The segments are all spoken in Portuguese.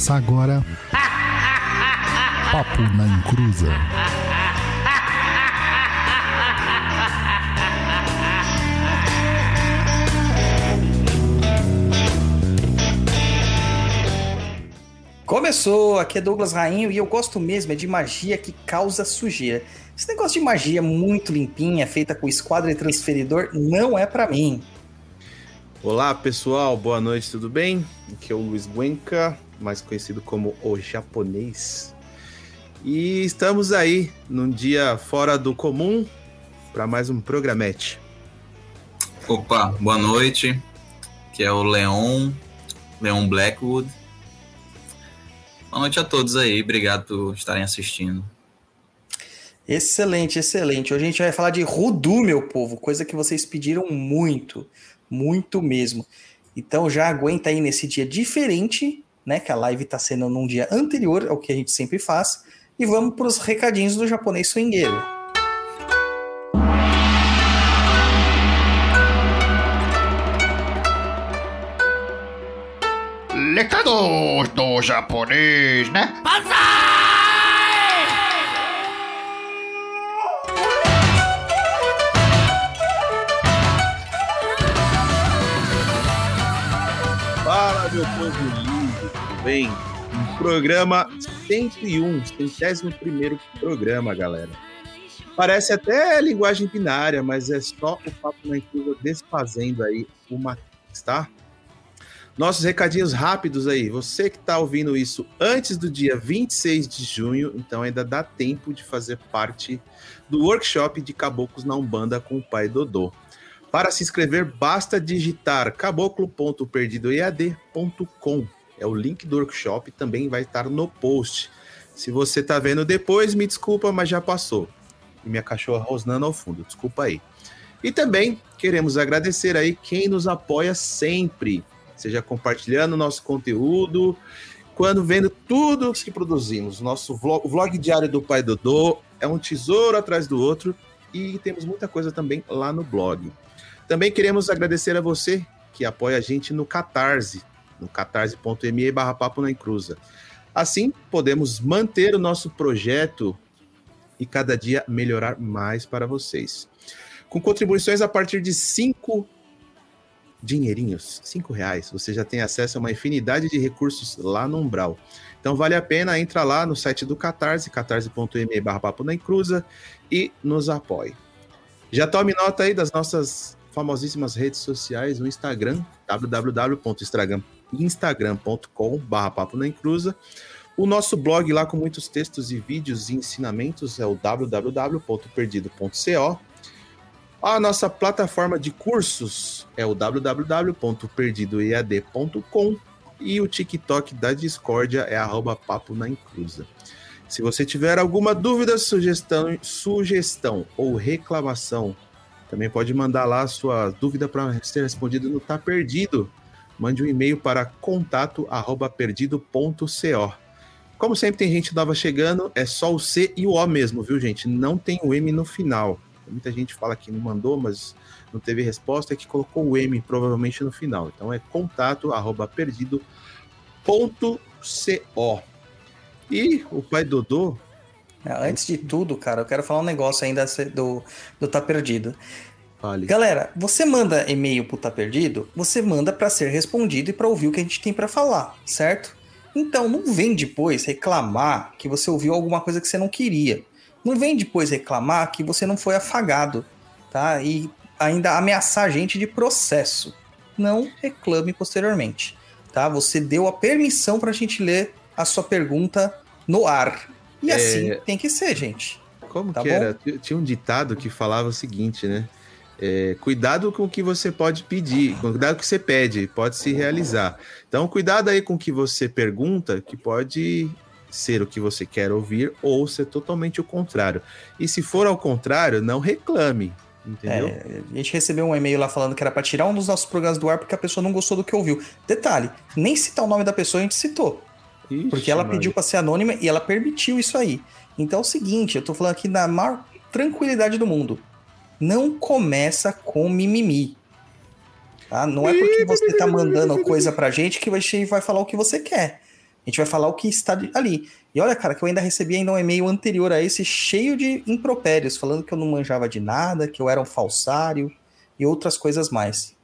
Começa agora. Papo na Encruza. Começou, aqui é Douglas Rainho e eu gosto mesmo é de magia que causa sujeira. Esse negócio de magia muito limpinha, feita com esquadro e transferidor, não é para mim. Olá pessoal, boa noite, tudo bem? Aqui é o Luiz Guenca, mais conhecido como o japonês. E estamos aí num dia fora do comum para mais um programete. Opa, boa noite. Que é o Leon, Leon Blackwood. Boa noite a todos aí, obrigado por estarem assistindo. Excelente, excelente. Hoje a gente vai falar de Rudu, meu povo, coisa que vocês pediram muito, muito mesmo. Então já aguenta aí nesse dia diferente, né? Que a live está sendo num dia anterior ao que a gente sempre faz. E vamos para os recadinhos do japonês swingueiro. Recados do japonês, né? Fala meu povo bem? Programa 101, centésimo primeiro programa, galera. Parece até linguagem binária, mas é só o Papo na Inclusa desfazendo aí o Matrix, tá? Nossos recadinhos rápidos aí. Você que está ouvindo isso antes do dia 26 de junho, então ainda dá tempo de fazer parte do workshop de Caboclos na Umbanda com o pai Dodô. Para se inscrever, basta digitar caboclo.perdidoead.com. É o link do workshop, também vai estar no post. Se você está vendo depois, me desculpa, mas já passou. E minha cachorra rosnando ao fundo, desculpa aí. E também queremos agradecer aí quem nos apoia sempre, seja compartilhando nosso conteúdo, quando vendo tudo que produzimos. Nosso vlog, o vlog diário do Pai Dodô é um tesouro atrás do outro e temos muita coisa também lá no blog. Também queremos agradecer a você que apoia a gente no Catarse, no catarse.me barra papo na encruza. Assim, podemos manter o nosso projeto e cada dia melhorar mais para vocês. Com contribuições a partir de cinco dinheirinhos, cinco reais, você já tem acesso a uma infinidade de recursos lá no Umbral. Então vale a pena, entra lá no site do Catarse, catarse.me barra papo na encruza e nos apoie. Já tome nota aí das nossas famosíssimas redes sociais, no Instagram, www.instagram.com barra papo. O nosso blog lá com muitos textos e vídeos e ensinamentos é o www.perdido.co. A nossa plataforma de cursos é o www.perdidoead.com e o TikTok da Discordia é arroba papo na encruza. Se você tiver alguma dúvida, sugestão, sugestão ou reclamação, também pode mandar lá sua dúvida para ser respondida no Tá Perdido. Mande um e-mail para contato@perdido.co. Como sempre tem gente nova chegando, é só o C e o O mesmo, viu, gente? Não tem o M no final. Muita gente fala que não mandou, mas não teve resposta, é que colocou o M provavelmente no final. Então é contato@perdido.co. E o pai Dodô É, Antes de tudo, cara, eu quero falar um negócio ainda do, do Tá Perdido. Fale. Galera, você manda e-mail pro Tá Perdido, você manda pra ser respondido e pra ouvir o que a gente tem pra falar, certo? Então, não vem depois reclamar que você ouviu alguma coisa que você não queria. Não vem depois reclamar que você não foi afagado, tá? E ainda ameaçar a gente de processo. Não reclame posteriormente, tá? Você deu a permissão pra gente ler a sua pergunta no ar. E É. assim tem que ser, gente. Como Tá que bom? era? Tinha um ditado que falava o seguinte, né? É, cuidado com o que você pode pedir, cuidado com o que você pede, pode se realizar. Então, cuidado aí com o que você pergunta, que pode ser o que você quer ouvir ou ser totalmente o contrário. E se for ao contrário, não reclame, entendeu? É, a gente recebeu um e-mail lá falando que era pra tirar um dos nossos programas do ar porque a pessoa não gostou do que ouviu. Detalhe, nem citar o nome da pessoa a gente citou. Ixi, Porque ela Maria. pediu pra ser anônima e ela permitiu isso aí. Então é o seguinte, eu tô falando aqui na maior tranquilidade do mundo. Não começa com mimimi. Tá? Não é porque você tá mandando coisa pra gente que a gente vai falar o que você quer. A gente vai falar o que está ali. E olha, cara, que eu ainda recebi ainda um e-mail anterior a esse cheio de impropérios, falando que eu não manjava de nada, que eu era um falsário e outras coisas mais.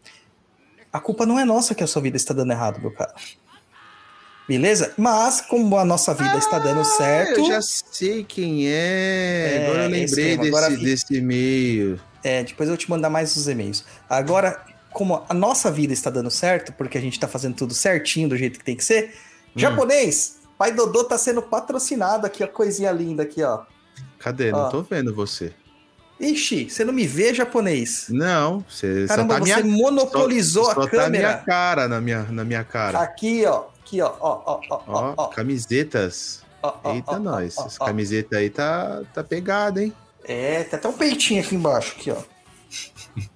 A culpa não é nossa que a sua vida está dando errado, meu cara. Beleza? Mas, como a nossa vida ah, está dando certo. Eu já sei quem é. é Agora eu lembrei desse, Agora, desse e-mail. É, depois eu vou te mandar mais os e-mails. Agora, como a nossa vida está dando certo, porque a gente está fazendo tudo certinho do jeito que tem que ser, hum. japonês, Pai Dodô tá sendo patrocinado aqui, a coisinha linda aqui, ó. Cadê? Ó. Não tô vendo você. Ixi, você não me vê, japonês? Não, você Caramba, só tá você minha... monopolizou só, a só câmera. Tá minha cara na minha, na minha cara. Aqui, ó. Aqui, ó. ó, ó, ó, ó, ó. Camisetas. Ó, ó, Eita, ó, nós. Essa camiseta aí tá, tá pegada, hein? É, tem até um peitinho aqui embaixo, aqui, ó.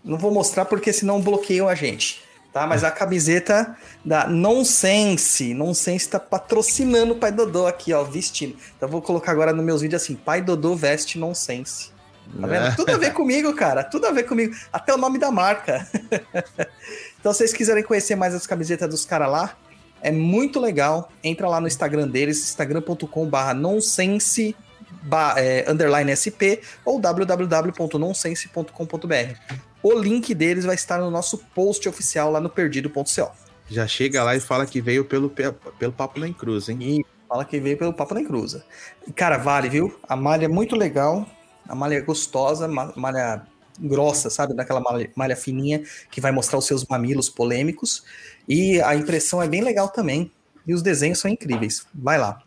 não vou mostrar porque senão bloqueiam a gente. Tá, mas a camiseta da Nonsense, Nonsense tá patrocinando o Pai Dodô aqui, ó, vestindo. Então vou colocar agora nos meus vídeos assim, Pai Dodô veste Nonsense. Tá vendo? É. Tudo a ver comigo, cara. Tudo a ver comigo. Até o nome da marca. então, se vocês quiserem conhecer mais as camisetas dos caras lá, é muito legal. Entra lá no Instagram deles, instagram.com/barra nonsense é, underline SP ou www.nonsense.com.br. O link deles vai estar no nosso post oficial lá no perdido.co. Já chega lá e fala que veio pelo, pelo Papo na Cruz, hein? E fala que veio pelo Papo na Cruz. Cara, vale, viu? A malha é muito legal, a malha é gostosa, malha grossa, sabe? Daquela malha, malha fininha que vai mostrar os seus mamilos polêmicos. E a impressão é bem legal também. E os desenhos são incríveis. Vai lá.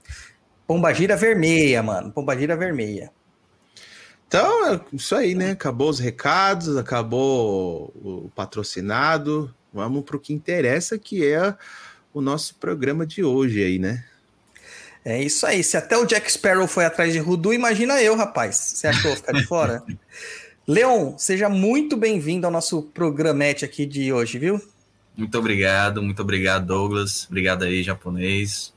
Pombagira vermelha, mano. Pombagira vermelha. Então, é isso aí, né? Acabou os recados, acabou o patrocinado. Vamos para o que interessa, que é o nosso programa de hoje aí, né? É isso aí. Se até o Jack Sparrow foi atrás de Rudu, imagina eu, rapaz. Você achou ficar de fora? Leon, seja muito bem-vindo ao nosso programete aqui de hoje, viu? Muito obrigado, muito obrigado, Douglas. Obrigado aí, japonês.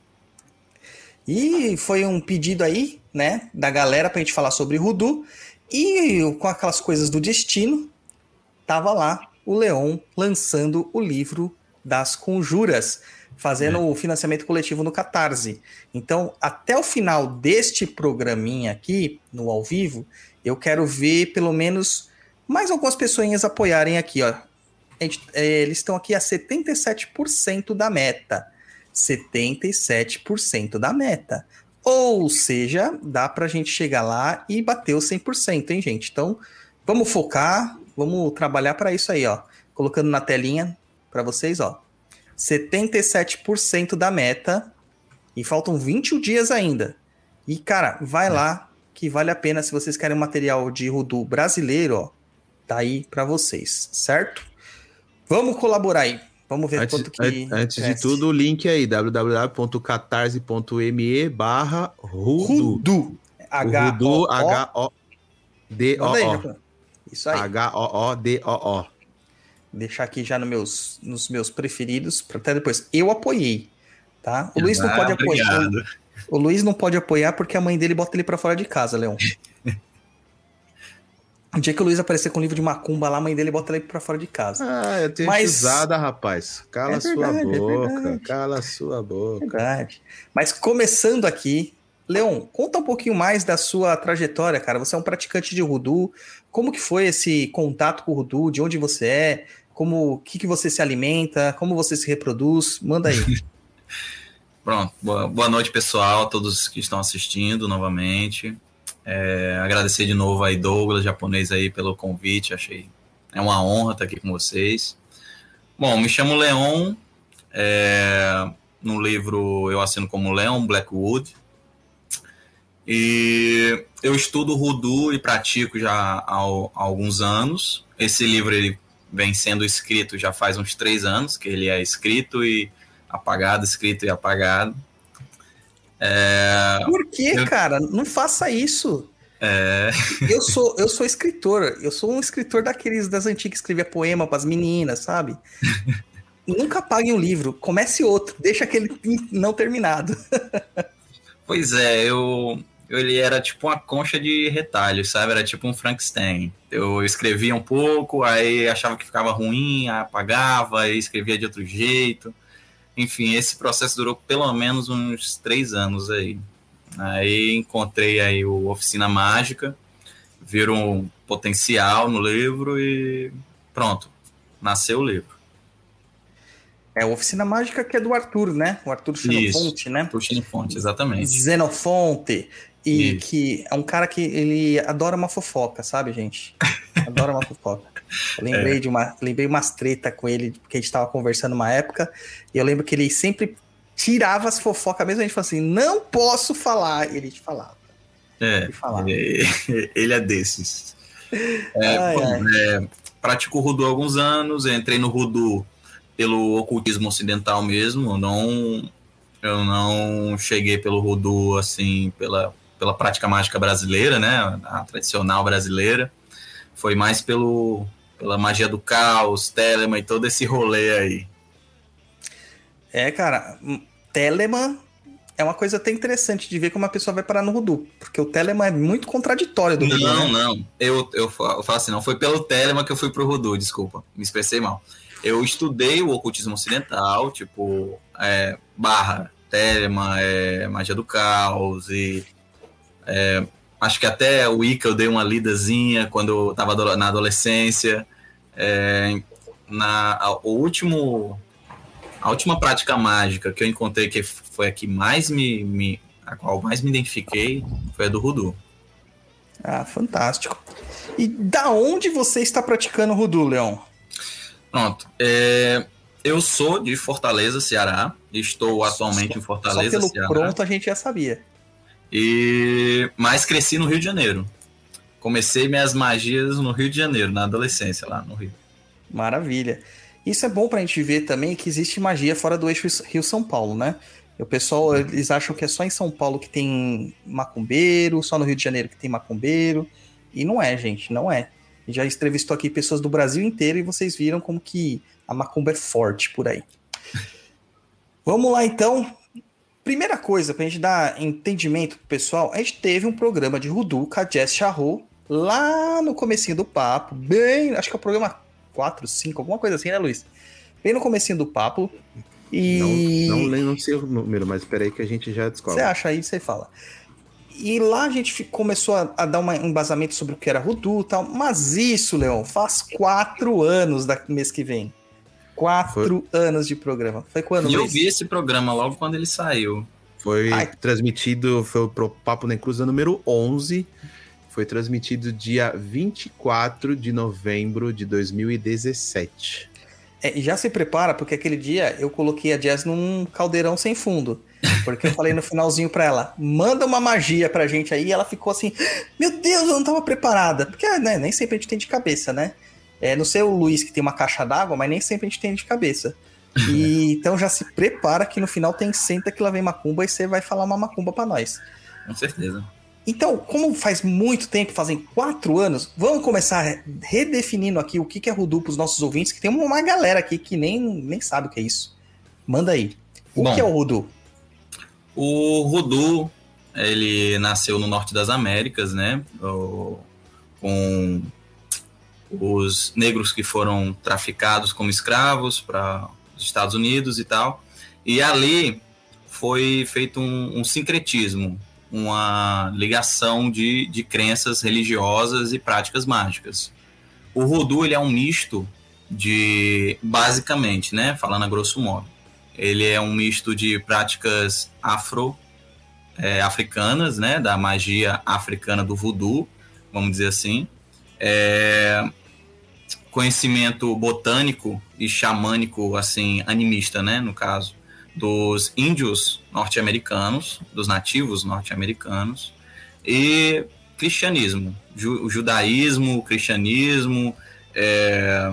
E foi um pedido aí, né, da galera pra gente falar sobre Rudu. E com aquelas coisas do destino, tava lá o Leon lançando o livro das conjuras, fazendo é. o financiamento coletivo no Catarse. Então, até o final deste programinha aqui, no ao vivo, eu quero ver pelo menos mais algumas pessoas apoiarem aqui, ó. Gente, é, eles estão aqui a 77% da meta. 77% da meta. Ou seja, dá para a gente chegar lá e bater o 100%, hein, gente? Então, vamos focar, vamos trabalhar para isso aí, ó. Colocando na telinha para vocês, ó. 77% da meta e faltam 21 dias ainda. E, cara, vai é. lá que vale a pena se vocês querem material de Rudu brasileiro, ó. Tá aí para vocês, certo? Vamos colaborar aí. Vamos ver antes, quanto que. Antes de tudo, o link aí, www.catarse.me barra Rudu. H-O-D-O-O. Isso aí. H-O-O-D-O-O. Deixar aqui já no meus, nos meus preferidos, para até depois. Eu apoiei, tá? O Luiz não pode apoiar. O Luiz não pode apoiar porque a mãe dele bota ele para fora de casa, Leon. O dia que o Luiz aparecer com um livro de macumba lá, a mãe dele bota ele pra fora de casa. Ah, eu tenho Mas... usada, rapaz. Cala é verdade, sua é boca. É cala sua boca. Verdade. Mas começando aqui, Leon, conta um pouquinho mais da sua trajetória, cara. Você é um praticante de Rudu. Como que foi esse contato com o Rudu? De onde você é? Como, o que, que você se alimenta? Como você se reproduz? Manda aí. Pronto. Boa, boa noite, pessoal, a todos que estão assistindo novamente. É, agradecer de novo aí Douglas, japonês aí, pelo convite. Achei é uma honra estar aqui com vocês. Bom, me chamo Leon. É, no livro eu assino como Leon Blackwood. E eu estudo Rudu e pratico já há, há alguns anos. Esse livro ele vem sendo escrito já faz uns três anos, que ele é escrito e apagado, escrito e apagado. É... Por que, eu... cara? Não faça isso. É... eu sou eu sou escritor. Eu sou um escritor daqueles das antigas que escrevia poema para as meninas, sabe? Nunca apague um livro. Comece outro. Deixa aquele não terminado. pois é, eu ele era tipo uma concha de retalhos, sabe? Era tipo um Frankenstein. Eu escrevia um pouco, aí achava que ficava ruim, apagava, aí escrevia de outro jeito. Enfim, esse processo durou pelo menos uns três anos aí. Aí encontrei aí o Oficina Mágica, viram um potencial no livro e pronto, nasceu o livro. É a Oficina Mágica que é do Arthur, né? O Arthur Xenofonte, Isso, né? Arthur Xenofonte, exatamente. Xenofonte. E Isso. que é um cara que ele adora uma fofoca, sabe, gente? Adora uma fofoca. Lembrei de uma, lembrei umas treta com ele, porque a gente tava conversando uma época, e eu lembro que ele sempre tirava as fofocas mesmo, a gente falou assim, não posso falar, e ele te falava. É, Ele falava. ele, ele é desses. É, Ai, bom, ai. é, pratico Rudu há alguns anos, entrei no Rudu pelo ocultismo ocidental mesmo, eu não, eu não cheguei pelo Rudu assim, pela, pela prática mágica brasileira, né, a tradicional brasileira, foi mais pelo, pela magia do caos, Telema e todo esse rolê aí. É, cara, hum, Telemann é uma coisa até interessante de ver como a pessoa vai parar no Rudu, porque o Telemann é muito contraditório do Rudu, Não, né? não. Eu, eu falo assim, não foi pelo Telema que eu fui pro Rudu, desculpa, me expressei mal. Eu estudei o ocultismo ocidental, tipo, é, barra, Telema, é, magia do caos e é, acho que até o Ica eu dei uma lidazinha quando eu tava ado- na adolescência. É, na, a- o último, a última prática mágica que eu encontrei que foi a que mais me, me a qual mais me identifiquei foi a do Rudu. Ah, fantástico. E da onde você está praticando o Rudu, Leon? Pronto. É, eu sou de Fortaleza, Ceará. Estou atualmente em Só Fortaleza, pelo Ceará. pronto a gente já sabia. E mas cresci no Rio de Janeiro. Comecei minhas magias no Rio de Janeiro, na adolescência, lá no Rio. Maravilha. Isso é bom pra gente ver também que existe magia fora do eixo Rio-São Paulo, né? O pessoal, eles acham que é só em São Paulo que tem macumbeiro, só no Rio de Janeiro que tem macumbeiro. E não é, gente, não é. A Já entrevistou aqui pessoas do Brasil inteiro e vocês viram como que a macumba é forte por aí. Vamos lá, então. Primeira coisa, pra gente dar entendimento pro pessoal, a gente teve um programa de Rudu com a Jess Charrot lá no comecinho do papo, bem, acho que é o programa 4, 5, alguma coisa assim, né, Luiz? Bem no comecinho do papo. E Não, não, lembro- não sei o número, mas peraí que a gente já você descobre. acha aí, você fala. E lá a gente começou a, a dar uma- um embasamento sobre o que era Rudu e tal. Mas isso, Leon, faz quatro anos da mês que vem. Quatro anos de programa. Foi quando, E eu vi esse programa logo quando ele saiu. Foi Ai. transmitido, foi pro Papo na Cruz número 11. Foi transmitido dia 24 de novembro de 2017. É, e já se prepara, porque aquele dia eu coloquei a Jazz num caldeirão sem fundo. Porque eu falei no finalzinho pra ela, manda uma magia pra gente aí. E ela ficou assim, meu Deus, eu não tava preparada. Porque né, nem sempre a gente tem de cabeça, né? É, não sei o Luiz que tem uma caixa d'água, mas nem sempre a gente tem de cabeça. E, então já se prepara que no final tem senta que lá vem macumba e você vai falar uma macumba pra nós. Com certeza. Então, como faz muito tempo, fazem quatro anos, vamos começar redefinindo aqui o que é Rudu para os nossos ouvintes, que tem uma galera aqui que nem, nem sabe o que é isso. Manda aí. O Bom. que é o Rudu? O Rudu, ele nasceu no norte das Américas, né? Com os negros que foram traficados como escravos para os Estados Unidos e tal. E ali foi feito um, um sincretismo, uma ligação de, de crenças religiosas e práticas mágicas. O Rudu ele é um misto de, basicamente, né? Falando a grosso modo, ele é um misto de práticas afro é, africanas, né, da magia africana do voodoo, vamos dizer assim, É, conhecimento botânico e xamânico, assim, animista, né, no caso, dos índios norte-americanos, dos nativos norte-americanos, e cristianismo, ju o judaísmo, o cristianismo, é,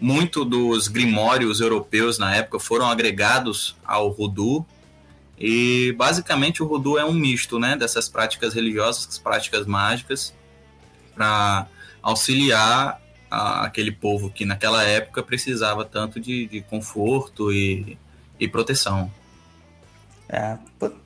muito dos grimórios europeus na época foram agregados ao Rudu. E basicamente o Rudu é um misto né, dessas práticas religiosas, práticas mágicas, para auxiliar a- aquele povo que naquela época precisava tanto de, de conforto e, e proteção. É,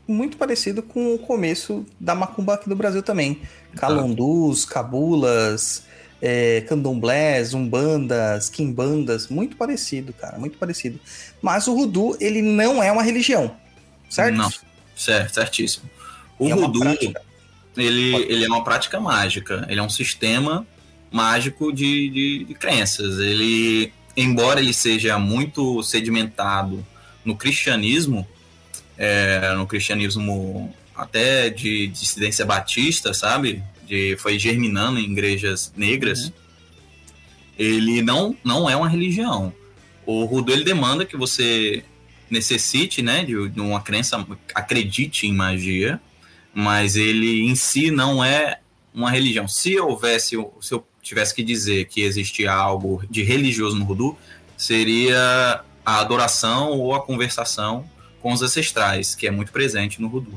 muito parecido com o começo da macumba aqui do Brasil também. Calondus, cabulas, é, candomblés, umbandas, quimbandas, muito parecido, cara, muito parecido. Mas o Rudu, ele não é uma religião, certo? Não, certo, certíssimo. O É prática. Ele, ele é uma prática mágica. Ele é um sistema mágico de, de, de crenças. Ele, embora ele seja muito sedimentado no cristianismo, é, no cristianismo até de dissidência batista, sabe? De, foi germinando em igrejas negras. Ele não, não é uma religião. O Rudu ele demanda que você necessite, né, de, de uma crença, acredite em magia, mas ele em si não é uma religião. Se houvesse, se eu tivesse que dizer que existia algo de religioso no Rudu, seria a adoração ou a conversação com os ancestrais, que é muito presente no Rudu.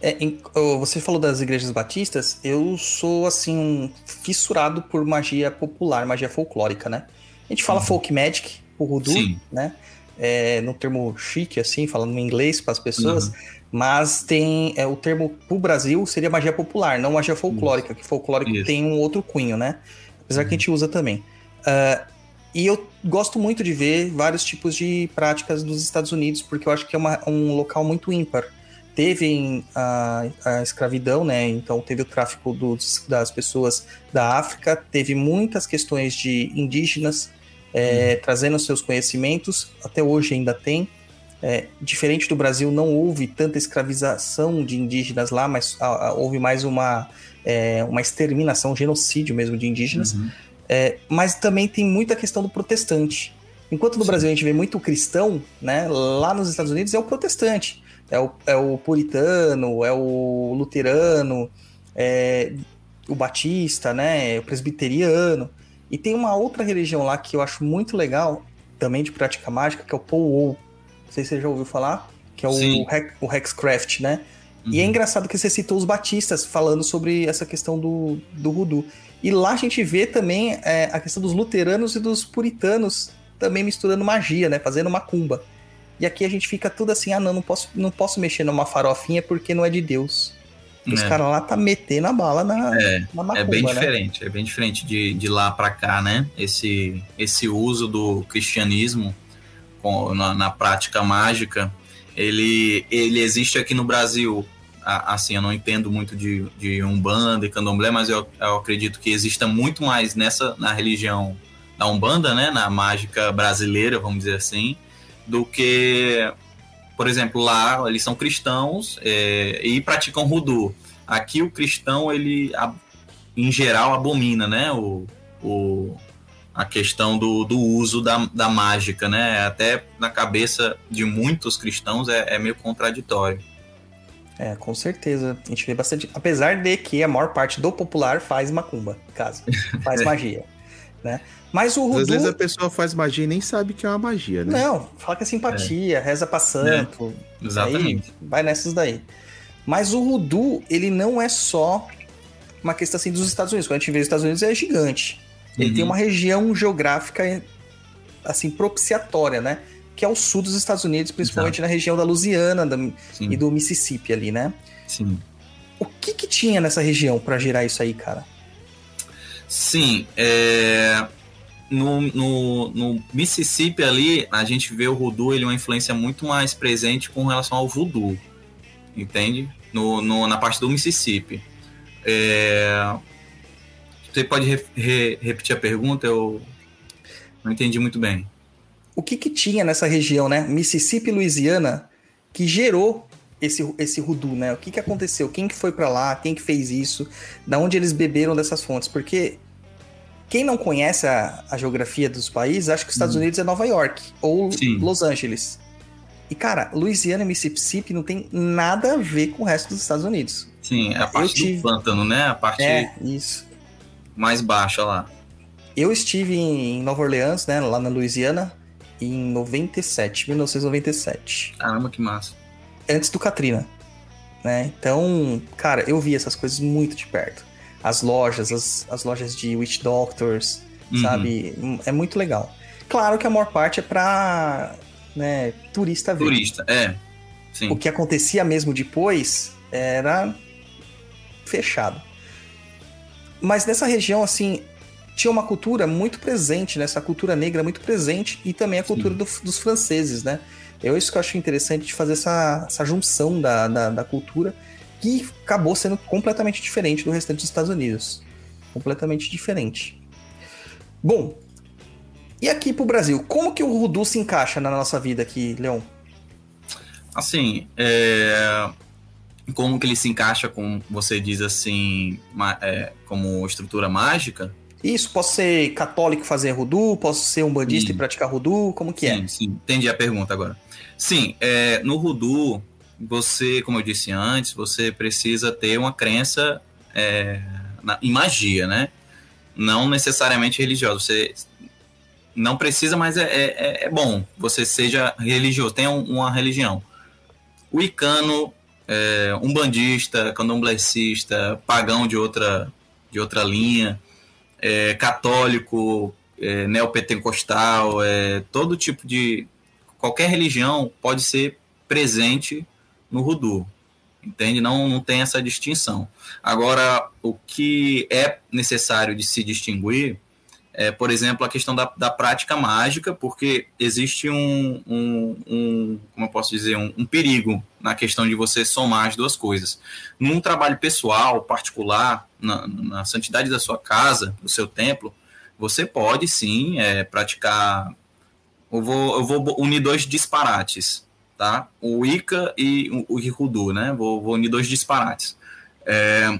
É, em- você falou das igrejas batistas, eu sou assim um fissurado por magia popular, magia folclórica, né? A gente fala Uhum. folk magic, o Rudu, Sim. né? É, no termo chique, assim, falando em inglês para as pessoas, Uhum. Mas tem é, o termo pro Brasil seria magia popular, não magia folclórica, que folclórico Isso. tem um outro cunho, né? Apesar que a gente usa também. Ah, e eu gosto muito de ver vários tipos de práticas dos Estados Unidos, porque eu acho que é uma- um local muito ímpar. Teve a, a escravidão, né? Então teve o tráfico dos- das pessoas da África, teve muitas questões de indígenas é, trazendo seus conhecimentos, até hoje ainda tem. É, diferente do Brasil, não houve tanta escravização de indígenas lá, mas ah, ah, houve mais uma, é, uma exterminação, um genocídio mesmo de indígenas. Uhum. É, mas também tem muita questão do protestante. Enquanto no Sim. Brasil a gente vê muito cristão, né? Lá nos Estados Unidos é o protestante. É o, é o puritano, é o luterano, é o batista, né? O presbiteriano. E tem uma outra religião lá que eu acho muito legal, também de prática mágica, que é o Powwow. Não sei se você já ouviu falar, que é o, o Hexcraft, né? E é Uhum. engraçado que você citou os batistas falando sobre essa questão do, do voodoo. E lá a gente vê também é, a questão dos luteranos e dos puritanos também misturando magia, né? Fazendo macumba. E aqui a gente fica tudo assim, ah não, não posso, não posso mexer numa farofinha porque não é de Deus. Os É. caras lá tá metendo a bala na, É, na macumba, É bem né? diferente, é bem diferente de, de lá para cá, né? Esse, esse uso do cristianismo na, na prática mágica, ele, ele existe aqui no Brasil. Assim, eu não entendo muito de, de Umbanda e Candomblé, mas eu, eu acredito que exista muito mais nessa na religião da Umbanda, né? Na mágica brasileira, vamos dizer assim, do que, por exemplo, lá eles são cristãos é, e praticam Rudu. Aqui o cristão, ele, a- em geral, abomina, né? O, o, a questão do, do uso da, da mágica, né? Até na cabeça de muitos cristãos é, é meio contraditório. É, com certeza. A gente vê bastante. Apesar de que a maior parte do popular faz macumba, no caso. Faz magia. Né? Mas o Às Rudu. vezes a pessoa faz magia e nem sabe que é uma magia, né? Não, fala que é simpatia, reza pra santo. Exatamente. Aí vai nessas daí. Mas o Rudu, ele não é só uma questão assim dos Estados Unidos. Quando a gente vê os Estados Unidos, é gigante. Ele Uhum. tem uma região geográfica, assim, propiciatória, né? Que é o sul dos Estados Unidos, principalmente na região da Louisiana da- e do Mississippi ali, né? sim. O que que tinha nessa região pra gerar isso aí, cara? Sim, é, no, no, no Mississippi ali, a gente vê o Voodoo, ele é uma influência muito mais presente com relação ao Voodoo, entende? No, no- na parte do Mississippi. É, você pode re- re- repetir a pergunta? Eu não entendi muito bem. O que que tinha nessa região, né? Mississippi e Louisiana, que gerou esse, esse Rudu, né? O que que aconteceu? Quem que foi pra lá? Quem que fez isso? Da onde eles beberam dessas fontes? Porque quem não conhece a, a geografia dos países, acha que os Estados Unidos é Nova York ou Sim. Los Angeles. E, cara, Louisiana e Mississippi não tem nada a ver com o resto dos Estados Unidos. Sim, é a parte tive- do pântano, né? A parte É, isso. Mais baixa lá. Eu estive em Nova Orleans, né? Lá na Louisiana, em 97, 1997. Caramba, que massa. antes do Katrina, né? Então, cara, eu vi essas coisas muito de perto. As lojas, as, as lojas de Witch Doctors, Uhum. sabe? É muito legal. Claro que a maior parte é pra né, turista ver. Turista, é. Sim. O que acontecia mesmo depois era fechado. Mas nessa região, assim, tinha uma cultura muito presente, né? Essa cultura negra muito presente e também a cultura do, dos franceses, né? Eu isso que eu acho interessante de fazer essa, essa junção da, da, da, cultura que acabou sendo completamente diferente do restante dos Estados Unidos. Completamente diferente. Bom, e aqui pro Brasil, como que o Rudu se encaixa na nossa vida aqui, Leon? Assim, é... como que ele se encaixa com, você diz assim, é, como estrutura mágica? Isso, posso ser católico e fazer Rudu, posso ser um bandista e praticar Rudu, como que sim, é? Sim, entendi a pergunta agora. Sim, é, no Rudu, você, como eu disse antes, você precisa ter uma crença é, na, em magia, né? Não necessariamente religiosa. Você não precisa, mas é, é, é bom você seja religioso, tenha uma religião. O icano, é, um bandista, candomblessista, pagão de outra, de outra linha, é, católico, é, neopentecostal, é, todo tipo de. qualquer religião pode ser presente no Rudu. Entende? Não, não tem essa distinção. Agora, o que é necessário de se distinguir é, por exemplo, a questão da, da prática mágica, porque existe um, um, um como eu posso dizer, um, um, perigo na questão de você somar as duas coisas. Num trabalho pessoal, particular, na, na santidade da sua casa, do seu templo, você pode sim é, praticar. Eu vou, eu vou unir dois disparates, tá? O Ica e o, Rudu, né? Vou, vou unir dois disparates. É,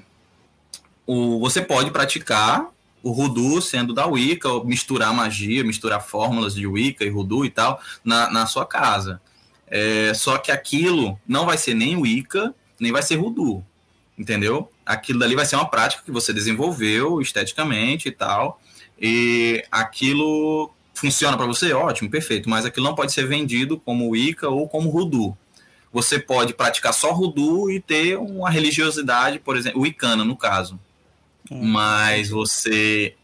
o, você pode praticar o Rudu sendo da Wicca, misturar magia, misturar fórmulas de Wicca e Rudu e tal na, na sua casa. É, só que aquilo não vai ser nem Wicca, nem vai ser Rudu, entendeu? Aquilo dali vai ser uma prática que você desenvolveu esteticamente e tal, e aquilo funciona para você, ótimo, perfeito, mas aquilo não pode ser vendido como Wicca ou como Rudu. Você pode praticar só Rudu e ter uma religiosidade, por exemplo, Wicana no caso, Hum. Mas você,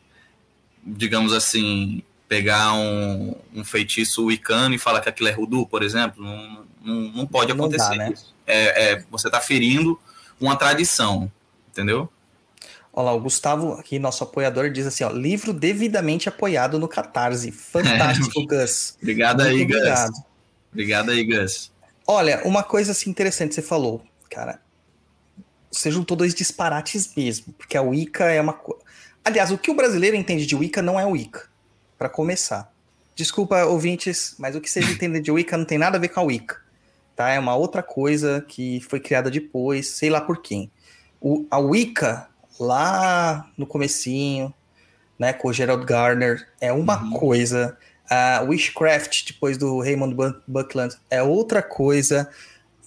digamos assim, pegar um, um feitiço wicano e falar que aquilo é rudu, por exemplo, não, não, não pode não acontecer. Dá, né? é, é, você está ferindo uma tradição, entendeu? Olha lá, o Gustavo, aqui, nosso apoiador, diz assim: ó, livro devidamente apoiado no Catarse. Fantástico, é, Gus. Obrigado Muito aí, obrigado. Gus. Obrigado aí, Gus. Olha, uma coisa assim interessante você falou, cara você juntou dois disparates mesmo, porque a Wicca é uma coisa. Aliás, o que o brasileiro entende de Wicca não é Wicca, para começar. Desculpa, ouvintes, mas o que vocês entendem de Wicca não tem nada a ver com a Wicca. Tá? É uma outra coisa que foi criada depois, sei lá por quem. O, a Wicca, lá no comecinho, né, com o Gerald Garner, é uma uhum. coisa. A Witchcraft, depois do Raymond Buckland, é outra coisa.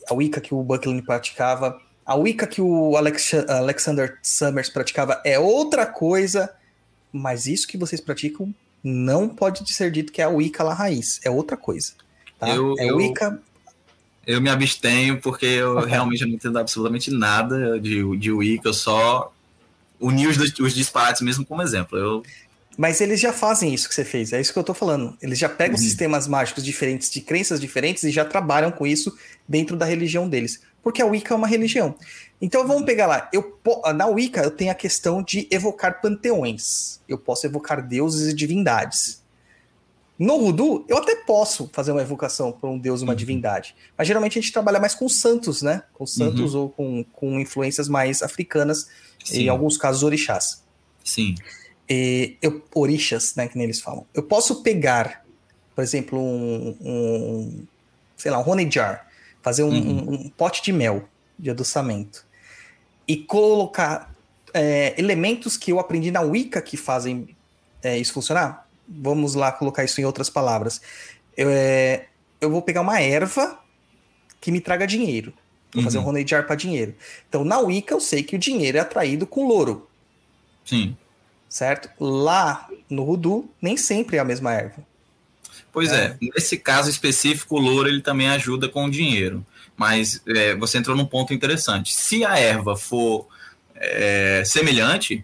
A Wicca que o Buckland praticava a Wicca que o Alex, Alexander Summers praticava é outra coisa, mas isso que vocês praticam não pode ser dito que é a Wicca lá raiz, é outra coisa. Tá? Eu, é eu, Wicca. Eu me abstenho porque eu realmente não entendo absolutamente nada de, de Wicca, eu só uni os, os disparates mesmo como exemplo. Eu mas eles já fazem isso que você fez, é isso que eu tô falando. Eles já pegam uhum. sistemas mágicos diferentes, de crenças diferentes, e já trabalham com isso dentro da religião deles porque a Wicca é uma religião. Então vamos pegar lá. Eu, na Wicca eu tenho a questão de evocar panteões. Eu posso evocar deuses e divindades. No Voodoo, eu até posso fazer uma evocação para um deus e uma uhum. divindade. Mas geralmente a gente trabalha mais com santos, né? Com santos uhum. ou com, com influências mais africanas, Sim. em alguns casos orixás. Sim. E, eu, orixas, né? Que nem eles falam. Eu posso pegar, por exemplo, um, um sei lá, um honey jar fazer um, uhum. um, um pote de mel de adoçamento e colocar é, elementos que eu aprendi na Wicca que fazem é, isso funcionar. Vamos lá colocar isso em outras palavras. Eu, é, eu vou pegar uma erva que me traga dinheiro. Vou uhum. fazer um uhum. honey jar para dinheiro. Então, na Wicca, eu sei que o dinheiro é atraído com louro. Sim. Certo? Lá no Rudu, nem sempre é a mesma erva. Pois é. é. nesse caso específico, o louro ele também ajuda com o dinheiro. Mas é, você entrou num ponto interessante. Se a erva for é, semelhante,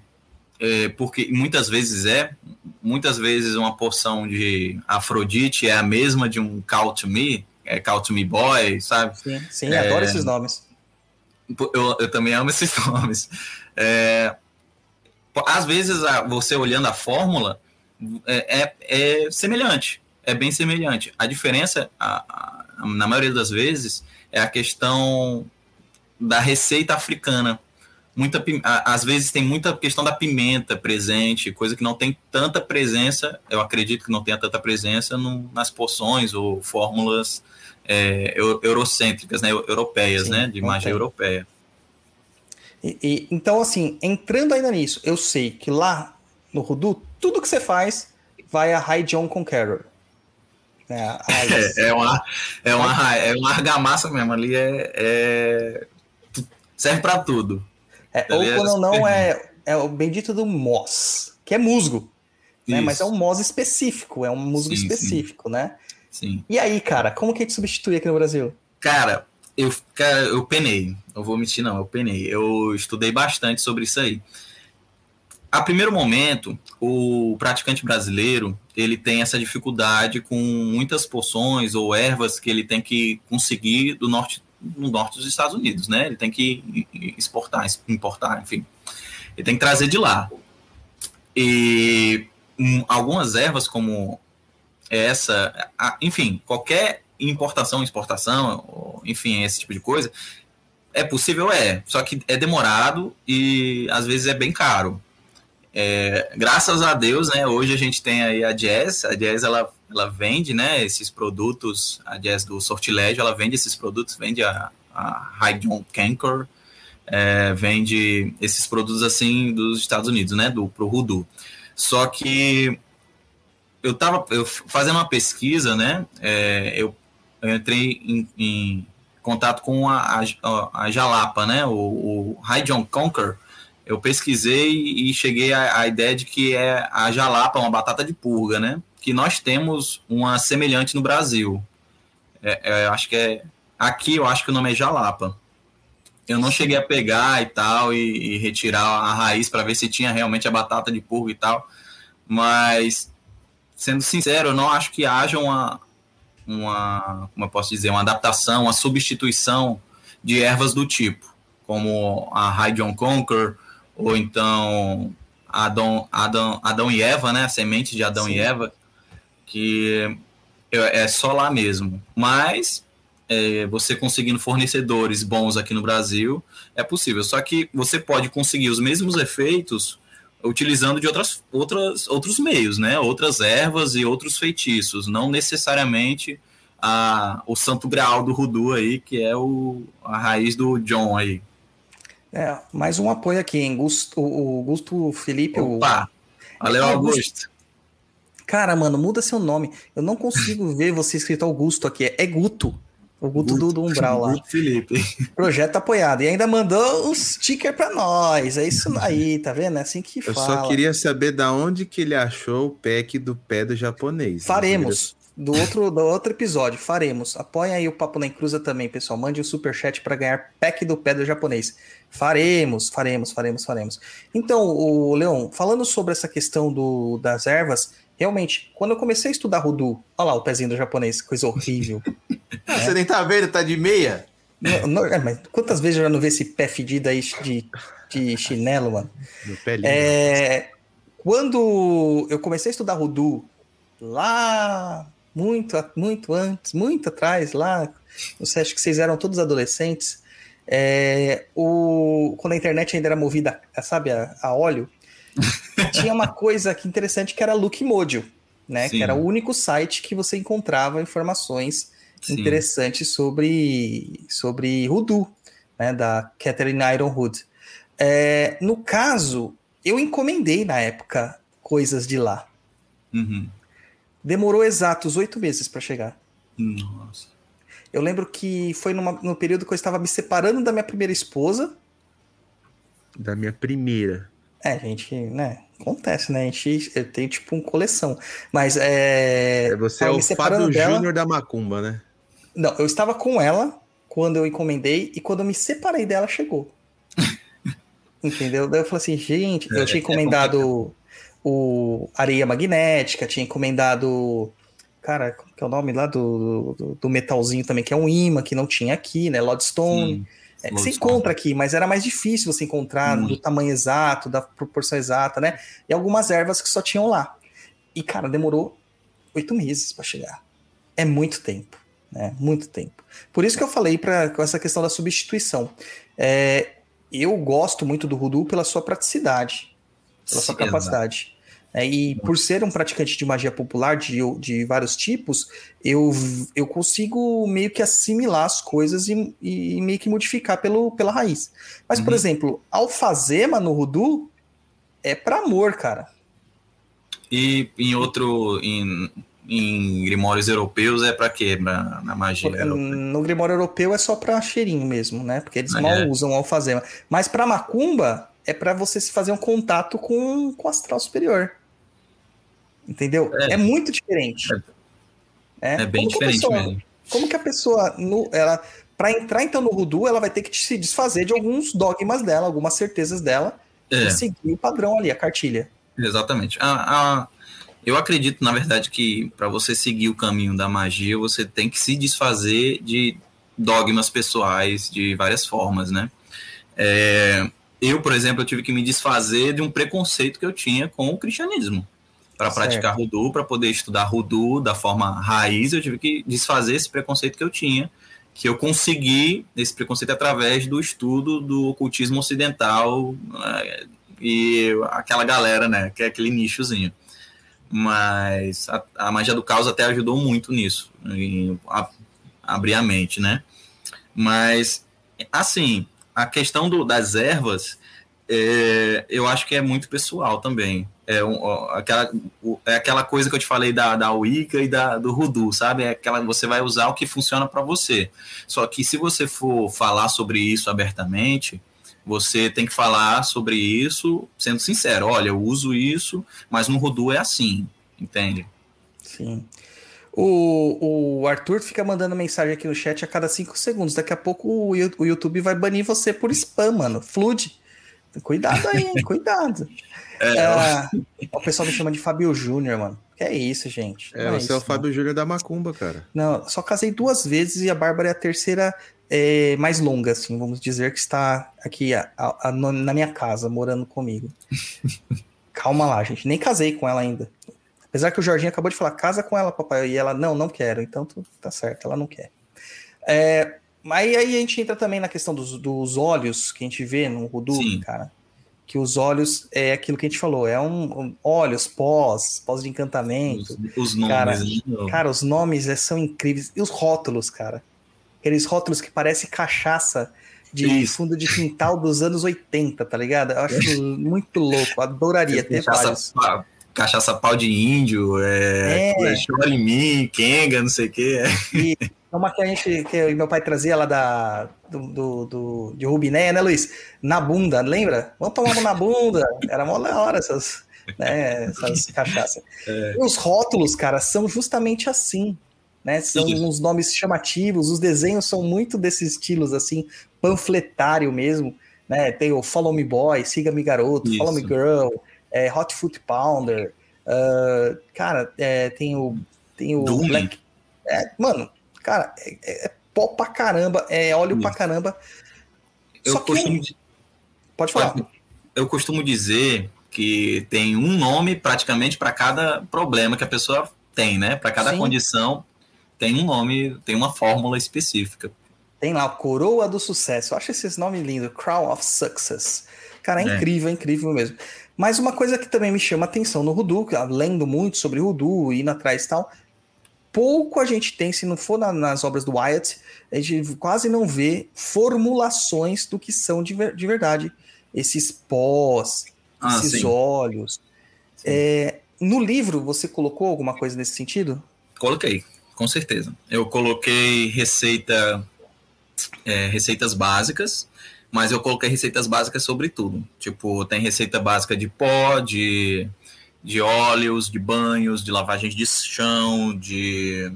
é, porque muitas vezes é, muitas vezes uma porção de Afrodite é a mesma de um Call to Me, é Call to Me Boy, sabe? Sim, sim é, adoro esses nomes. Eu, eu também amo esses nomes. É, às vezes, a- você olhando a fórmula, é, semelhante. É bem semelhante. A diferença, a- a- na maioria das vezes, é a questão da receita africana. Muita, a- às vezes tem muita questão da pimenta presente, coisa que não tem tanta presença, eu acredito que não tenha tanta presença no- nas poções ou fórmulas é, eu- eurocêntricas, né, europeias, Sim, né, de imagem tem. europeia. E- e- então, assim, entrando ainda nisso, eu sei que lá no Rudu, tudo que você faz vai a High John Conqueror. É, raiz. É, é uma, é uma, é uma argamassa mesmo ali, é, é- serve pra tudo. É, ou Beleza, quando não é, é o bendito do Moss, que é musgo, né? Mas é um Moss específico, é um musgo Sim, sim. específico, né? Sim. E aí, cara, como que a gente substitui aqui no Brasil? Cara, eu, cara, eu penei. Não vou mentir, não, eu penei. Eu estudei bastante sobre isso aí. A primeiro momento, o praticante brasileiro ele tem essa dificuldade com muitas poções ou ervas que ele tem que conseguir do norte, no norte dos Estados Unidos, né? Ele tem que exportar, importar, enfim. Ele tem que trazer de lá. E hum, algumas ervas como essa, a- enfim, qualquer importação, exportação, enfim, esse tipo de coisa, é possível, é. Só que é demorado e às vezes é bem caro. É, graças a Deus, né? Hoje a gente tem aí a Jazz. A Jazz ela, ela vende, né? Esses produtos. A Jazz do Sortilégio, ela vende esses produtos, vende a, a Canker, é, vende esses produtos assim dos Estados Unidos, né? Do pro Rudu. Só que eu tava eu, fazendo uma pesquisa, né? É, eu, eu entrei em, em contato com a, a, a Jalapa, né? O, o High Conquer. Eu pesquisei e cheguei à, à ideia de que é a Jalapa, uma batata de purga, né? Que nós temos uma semelhante no Brasil. É, é, acho que é aqui. Eu acho que o nome é Jalapa. Eu não cheguei a pegar e tal e, e retirar a raiz para ver se tinha realmente a batata de purga e tal. Mas sendo sincero, eu não acho que haja uma, uma, como eu posso dizer, uma adaptação, uma substituição de ervas do tipo, como a High Conquer, ou então Adão, Adão, Adão e Eva, né? A semente de Adão Sim. e Eva, que é só lá mesmo. Mas é, você conseguindo fornecedores bons aqui no Brasil, é possível. Só que você pode conseguir os mesmos efeitos utilizando de outras, outras, outros meios, né? Outras ervas e outros feitiços, não necessariamente a, o santo graal do Rudu aí, que é o, a raiz do John aí. É, mais um apoio aqui, hein? Gusto, o o Gusto Felipe, o Opa! Valeu, Augusto. Augusto. Cara, mano, muda seu nome. Eu não consigo ver você escrito Augusto aqui. É Guto. O Guto, do, do Umbral lá. Guto Felipe. Projeto apoiado. E ainda mandou um sticker pra nós. É isso aí, tá vendo? É assim que Eu fala. só queria saber da onde que ele achou o pack do pé do japonês. Faremos. Do outro, do outro episódio, faremos. Apoiem aí o Papo na Encruza também, pessoal. Mande o superchat para ganhar pack do pé do japonês. Faremos, faremos, faremos, faremos. Então, o Leon, falando sobre essa questão do, das ervas, realmente, quando eu comecei a estudar Rudu, olha lá o pezinho do japonês, coisa horrível. Ah, Você nem tá vendo, tá de meia? Não- não- é, mas quantas vezes eu já não vi esse pé fedido aí de, de chinelo, mano? No pé lindo. É, quando eu comecei a estudar Rudu, lá muito, muito antes, muito atrás, lá, sei, acho que vocês eram todos adolescentes, é, o, quando a internet ainda era movida, sabe, a, a óleo, tinha uma coisa que interessante que era Lookmodio, né? Sim. Que era o único site que você encontrava informações Sim. interessantes sobre, sobre Rudu, né, da Catherine Ironwood. É, no caso, eu encomendei na época coisas de lá. Uhum. Demorou exatos oito meses para chegar. Nossa. Eu lembro que foi numa- no período que eu estava me separando da minha primeira esposa. Da minha primeira. É, gente, né? Acontece, né? A gente eu tenho tipo uma coleção. Mas é. É, você é o Fábio dela. Júnior da Macumba, né? Não, eu estava com ela quando eu encomendei e quando eu me separei dela, chegou. Entendeu? Daí eu falei assim, gente, eu É, tinha é encomendado o areia magnética, tinha encomendado. Cara, como que é o nome lá do, do, do metalzinho também, que é um imã que não tinha aqui, né? Lodestone. Sim. É, você encontra aqui, mas era mais difícil você encontrar do tamanho exato, da proporção exata, né? E algumas ervas que só tinham lá. E, cara, demorou oito meses para chegar. É muito tempo, né? Muito tempo. Por isso que eu falei para com essa questão da substituição. É, eu gosto muito do Rudu pela sua praticidade, pela sua capacidade. É, e por ser um praticante de magia popular de, de vários tipos, eu, eu consigo meio que assimilar as coisas e, e meio que modificar pelo, pela raiz. Mas, uhum. por exemplo, alfazema no Rudu é para amor, cara. E em outro. Em, em grimórios europeus é para quê? Na, na magia europeia? No grimório europeu é só para cheirinho mesmo, né? Porque eles ah, mal é. usam alfazema. Mas para macumba é para você se fazer um contato com, com o astral superior. Entendeu? É, é muito diferente. É, é bem diferente pessoa, mesmo. Como que a pessoa, no, ela, para entrar então no Rudu, ela vai ter que se desfazer de alguns dogmas dela, algumas certezas dela, é. e seguir o padrão ali, a cartilha. Exatamente. A, a, eu acredito, na verdade, que para você seguir o caminho da magia, você tem que se desfazer de dogmas pessoais de várias formas, né? É, eu, por exemplo, eu tive que me desfazer de um preconceito que eu tinha com o cristianismo para praticar Rudu, para poder estudar Rudu da forma raiz, eu tive que desfazer esse preconceito que eu tinha, que eu consegui esse preconceito através do estudo do ocultismo ocidental né, e aquela galera, né, que é aquele nichozinho. Mas a, a magia do caos até ajudou muito nisso, em a, abrir a mente, né? Mas, assim, a questão do, das ervas, é, eu acho que é muito pessoal também. É, um, aquela, é aquela coisa que eu te falei da, da Wicca e da, do Rudu, sabe? É aquela você vai usar o que funciona para você. Só que se você for falar sobre isso abertamente, você tem que falar sobre isso sendo sincero. Olha, eu uso isso, mas no Rudu é assim, entende? Sim. O, o Arthur fica mandando mensagem aqui no chat a cada cinco segundos. Daqui a pouco o, o YouTube vai banir você por spam, mano. Flood. Cuidado aí, cuidado. É, é, o pessoal me chama de Fábio Júnior, mano. Que é isso, gente. É, não você é, isso, é o Fábio Júnior da Macumba, cara. Não, só casei duas vezes e a Bárbara é a terceira é, mais longa, assim, vamos dizer, que está aqui a, a, a, na minha casa, morando comigo. Calma lá, gente. Nem casei com ela ainda. Apesar que o Jorginho acabou de falar, casa com ela, papai. E ela, não, não quero. Então tá certo, ela não quer. É, mas aí a gente entra também na questão dos, dos olhos que a gente vê no Rudu, cara que os olhos é aquilo que a gente falou, é um, um olhos, pós, pós de encantamento. Os, os nomes. Cara, né? cara, os nomes é, são incríveis. E os rótulos, cara. Aqueles rótulos que parece cachaça de Isso. fundo de quintal dos anos 80, tá ligado? Eu acho muito louco, adoraria ter cachaça, vários. Cachaça pau de índio, é, é. chora em mim, Kenga, não sei o quê. E uma que a gente, que meu pai trazia lá da, do, do, do, de Rubinéia, né, Luiz? Na bunda, lembra? Vamos tomar na bunda. Era mó na hora essas, né, essas cachaças. É. os rótulos, cara, são justamente assim. Né, são Sim. uns nomes chamativos, os desenhos são muito desses estilos assim, panfletário mesmo, né? Tem o Follow Me Boy, Siga Me Garoto, Isso. Follow Me Girl, é, Hot Foot Pounder, uh, cara, é, tem o tem o Black, é, mano, Cara, é, é, é pó pra caramba, é óleo Isso. pra caramba. Eu Só costumo. Que... Pode falar. Eu costumo dizer que tem um nome praticamente para cada problema que a pessoa tem, né? Para cada Sim. condição tem um nome, tem uma fórmula específica. Tem lá, Coroa do Sucesso. Eu acho esses nomes lindos, Crown of Success. Cara, é, é, incrível, é incrível mesmo. Mas uma coisa que também me chama atenção no Rudu, lendo muito sobre Rudu, indo atrás e tal, pouco a gente tem, se não for na, nas obras do Wyatt, a gente quase não vê formulações do que são de, ver, de verdade. Esses pós, ah, esses sim. olhos. Sim. É, no livro, você colocou alguma coisa nesse sentido? Coloquei, com certeza. Eu coloquei receita, é, receitas básicas, mas eu coloquei receitas básicas sobre tudo. Tipo, tem receita básica de pó, de de óleos, de banhos, de lavagens de chão, de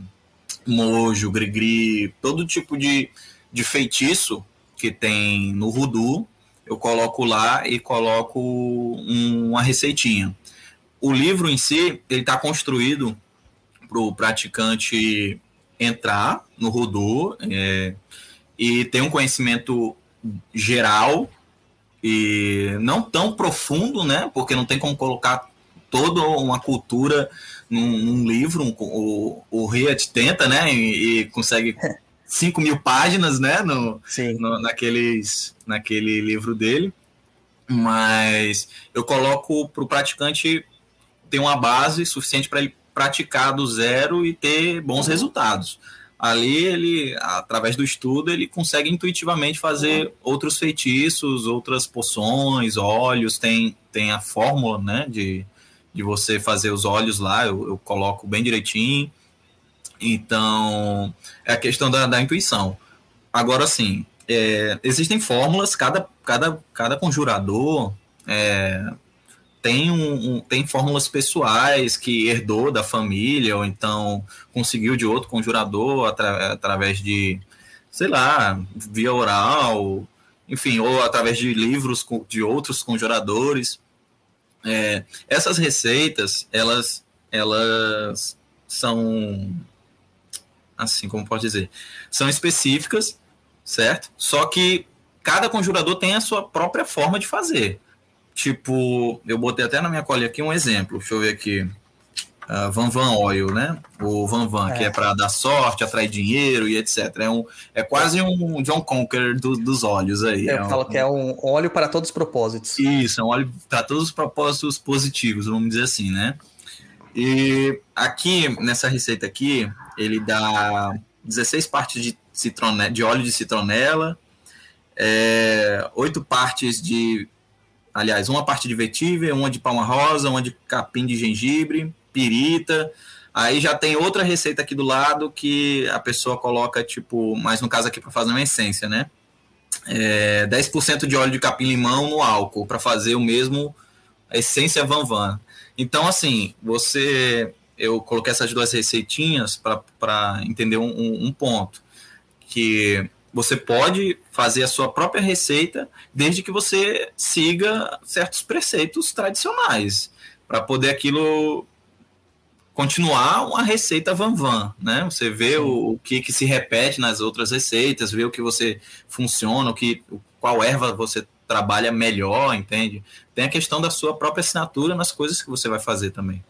mojo, grigri, todo tipo de, de feitiço que tem no voodoo, eu coloco lá e coloco um, uma receitinha. O livro em si, ele está construído para o praticante entrar no voodoo é, e ter um conhecimento geral e não tão profundo, né? Porque não tem como colocar toda uma cultura num, num livro. Um, o, o Riat tenta, né? E, e consegue 5 mil páginas, né? No, no, naqueles, naquele livro dele. Mas eu coloco para o praticante ter uma base suficiente para ele praticar do zero e ter bons uhum. resultados. Ali ele, através do estudo, ele consegue intuitivamente fazer outros feitiços, outras poções, óleos, tem, tem a fórmula, né, de, de você fazer os óleos lá, eu, eu coloco bem direitinho. Então, é a questão da, da intuição. Agora, sim, é, existem fórmulas, cada, cada, cada conjurador é, tem, um, um, tem fórmulas pessoais que herdou da família, ou então conseguiu de outro conjurador atra, através de, sei lá, via oral, enfim, ou através de livros de outros conjuradores. É, essas receitas, elas, elas são, assim, como pode dizer, são específicas, certo? Só que cada conjurador tem a sua própria forma de fazer. Tipo, eu botei até na minha colinha aqui um exemplo. Deixa eu ver aqui. Uh, Van Van Oil, né? O Van Van, é. que é para dar sorte, atrair dinheiro e etc. É, um, é quase um John Conquer do, dos óleos aí. Eu é falo um, que é um óleo para todos os propósitos. Isso, é um óleo para todos os propósitos positivos, vamos dizer assim, né? E aqui, nessa receita aqui, ele dá 16 partes de, citrone, de óleo de citronela, é, 8 partes de Aliás, uma parte de vetiver, uma de palma rosa, uma de capim de gengibre, pirita. Aí já tem outra receita aqui do lado que a pessoa coloca, tipo, mais no caso aqui para fazer uma essência, né? É, 10% de óleo de capim-limão no álcool para fazer o mesmo essência Van Van. Então, assim, você. Eu coloquei essas duas receitinhas para entender um, um ponto. Que você pode fazer a sua própria receita desde que você siga certos preceitos tradicionais para poder aquilo continuar uma receita van van, né? Você vê o, o, que, que se repete nas outras receitas, vê o que você funciona, o que qual erva você trabalha melhor, entende? Tem a questão da sua própria assinatura nas coisas que você vai fazer também.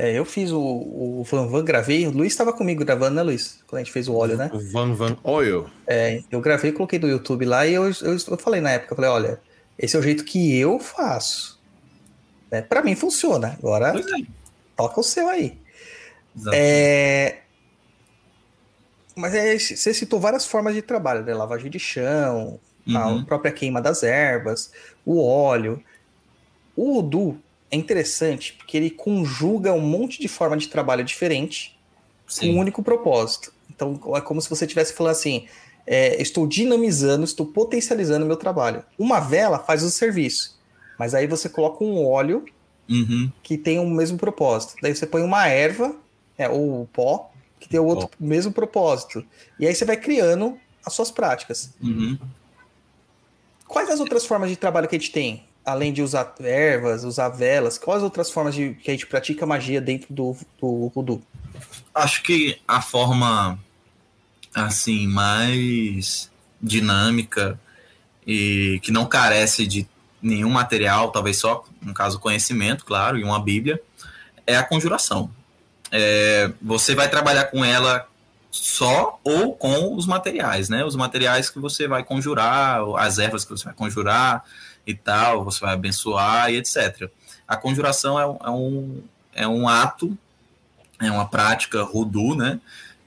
É, eu fiz o, o Van Van, gravei. O Luiz estava comigo gravando, né, Luiz? Quando a gente fez o óleo, né? O Van Van Oil. É, eu gravei, coloquei do YouTube lá e eu, eu, eu falei na época, eu falei, olha, esse é o jeito que eu faço. É, para mim funciona. Agora, é. toca o seu aí. É... Mas é, você citou várias formas de trabalho, né? Lavagem de chão, uhum. a própria queima das ervas, o óleo. O Udu, é interessante porque ele conjuga um monte de forma de trabalho diferente Sim. com um único propósito. Então é como se você estivesse falando assim: é, estou dinamizando, estou potencializando o meu trabalho. Uma vela faz o serviço, mas aí você coloca um óleo uhum. que tem o mesmo propósito. Daí você põe uma erva, é, ou pó, que tem o outro oh. mesmo propósito. E aí você vai criando as suas práticas. Uhum. Quais as outras formas de trabalho que a gente tem? Além de usar ervas, usar velas, quais outras formas de que a gente pratica magia dentro do, do? Acho que a forma assim mais dinâmica e que não carece de nenhum material, talvez só, no caso, conhecimento, claro, e uma Bíblia, é a conjuração. É, você vai trabalhar com ela só ou com os materiais, né? Os materiais que você vai conjurar, as ervas que você vai conjurar, e tal, você vai abençoar e etc. A conjuração é, é, um, é um ato, é uma prática rudu, né,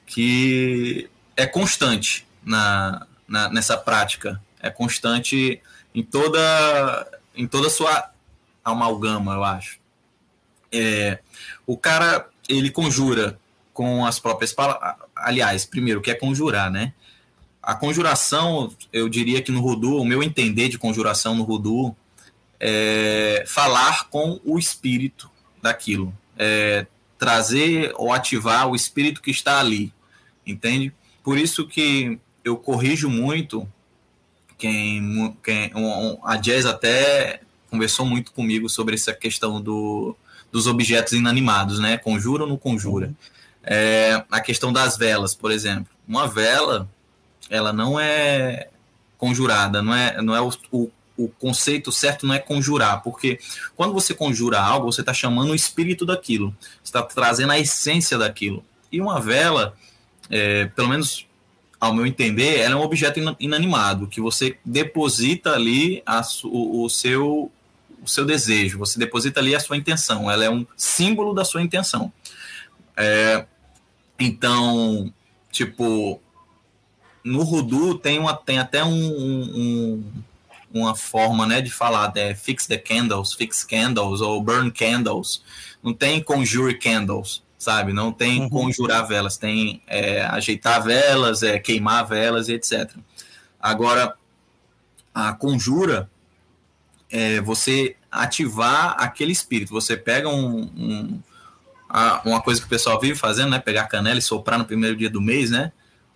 que é constante na, na, nessa prática, é constante em toda em toda a sua amalgama, eu acho. É, o cara ele conjura com as próprias palavras. Aliás, primeiro, o que é conjurar, né? A conjuração, eu diria que no Rudu, o meu entender de conjuração no Rudu é falar com o espírito daquilo, é trazer ou ativar o espírito que está ali, entende? Por isso que eu corrijo muito quem, quem a Jazz até conversou muito comigo sobre essa questão do, dos objetos inanimados, né? Conjura ou não conjura? É, a questão das velas, por exemplo. Uma vela ela não é conjurada, não é, não é o, o, o conceito certo não é conjurar, porque quando você conjura algo, você está chamando o espírito daquilo, está trazendo a essência daquilo. E uma vela, é, pelo menos ao meu entender, ela é um objeto inanimado, que você deposita ali a, o, o, seu, o seu desejo, você deposita ali a sua intenção, ela é um símbolo da sua intenção. É, então, tipo, no Rudu tem, uma, tem até um, um, uma forma né, de falar, é fix the candles, fix candles ou burn candles. Não tem conjure candles sabe? Não tem uhum. conjurar velas, tem é, ajeitar velas, é, queimar velas e etc. Agora, a conjura é você ativar aquele espírito. Você pega um, um uma coisa que o pessoal vive fazendo, né? Pegar canela e soprar no primeiro dia do mês, né?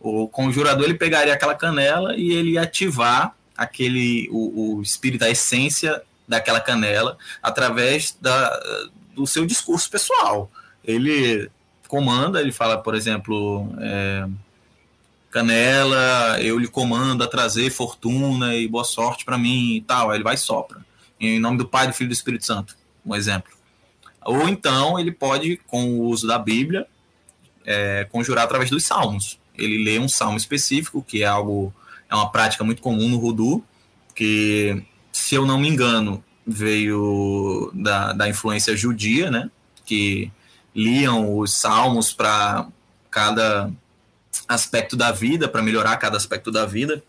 O conjurador ele pegaria aquela canela e ele ia ativar aquele o, o espírito, a essência daquela canela através da, do seu discurso pessoal ele comanda, ele fala, por exemplo, é, Canela, eu lhe comando a trazer fortuna e boa sorte para mim e tal. Aí ele vai e sopra. Em nome do Pai, do Filho e do Espírito Santo, um exemplo. Ou então ele pode, com o uso da Bíblia, é, conjurar através dos salmos. Ele lê um salmo específico, que é algo, é uma prática muito comum no Rudu, que, se eu não me engano, veio da, da influência judia, né? Que liam os salmos para cada aspecto da vida, para melhorar cada aspecto da vida.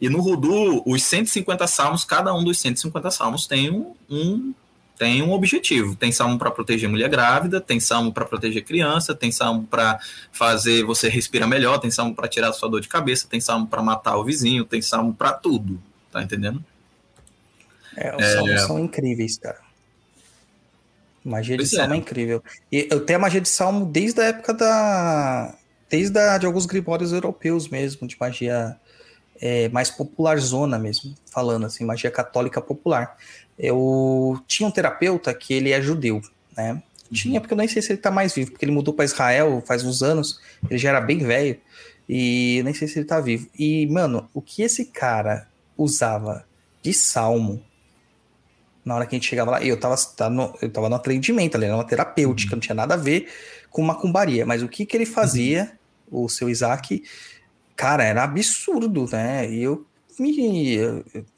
E no Rudu, os 150 salmos, cada um dos 150 salmos tem um, um tem um objetivo. Tem salmo para proteger mulher grávida, tem salmo para proteger criança, tem salmo para fazer você respirar melhor, tem salmo para tirar sua dor de cabeça, tem salmo para matar o vizinho, tem salmo para tudo. Tá entendendo? É, os é... salmos são incríveis, cara. Magia pois de Salmo é. é incrível. E eu tenho a magia de Salmo desde a época da. Desde a, de alguns grimórios europeus mesmo, de magia é, mais popular zona mesmo, falando assim, magia católica popular. Eu tinha um terapeuta que ele é judeu, né? Uhum. Tinha, porque eu nem sei se ele tá mais vivo, porque ele mudou para Israel faz uns anos, ele já era bem velho, e nem sei se ele tá vivo. E, mano, o que esse cara usava de salmo na hora que a gente chegava lá, eu tava, tá no, eu tava no atendimento ali, era uma terapêutica, uhum. não tinha nada a ver com macumbaria, mas o que que ele fazia, uhum. o seu Isaac, cara, era absurdo, né? E eu me,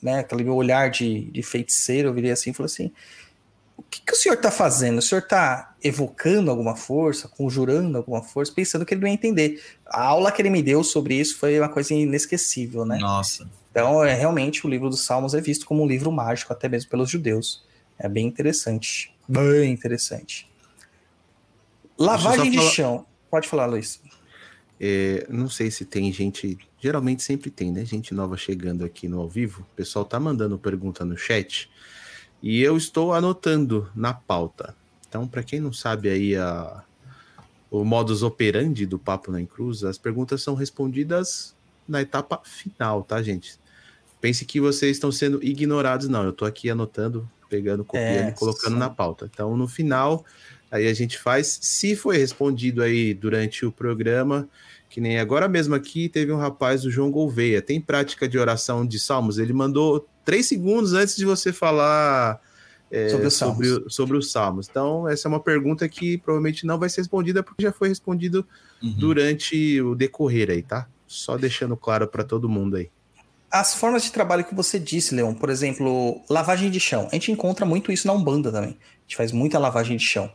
né, aquele meu olhar de, de feiticeiro, eu virei assim e falei assim, o que, que o senhor está fazendo? O senhor está evocando alguma força, conjurando alguma força, pensando que ele não ia entender. A aula que ele me deu sobre isso foi uma coisa inesquecível, né? Nossa. Então, é, realmente, o livro dos Salmos é visto como um livro mágico, até mesmo pelos judeus. É bem interessante. Bem interessante. Lavagem de falar... chão. Pode falar, Luiz. É, não sei se tem gente. Geralmente sempre tem, né? Gente nova chegando aqui no ao vivo. O pessoal tá mandando pergunta no chat. E eu estou anotando na pauta. Então, para quem não sabe aí a, o modus operandi do Papo na Cruz, as perguntas são respondidas na etapa final, tá, gente? pense que vocês estão sendo ignorados, não. Eu estou aqui anotando, pegando, copiando é, e colocando sim. na pauta. Então, no final, aí a gente faz. Se foi respondido aí durante o programa, que nem agora mesmo aqui, teve um rapaz, o João Gouveia, tem prática de oração de salmos? Ele mandou três segundos antes de você falar. É, sobre, os sobre, sobre, os salmos. Então, essa é uma pergunta que provavelmente não vai ser respondida, porque já foi respondido uhum. durante o decorrer aí, tá? Só deixando claro para todo mundo aí as formas de trabalho que você disse, Leon, por exemplo, lavagem de chão. A gente encontra muito isso na Umbanda também. A gente faz muita lavagem de chão,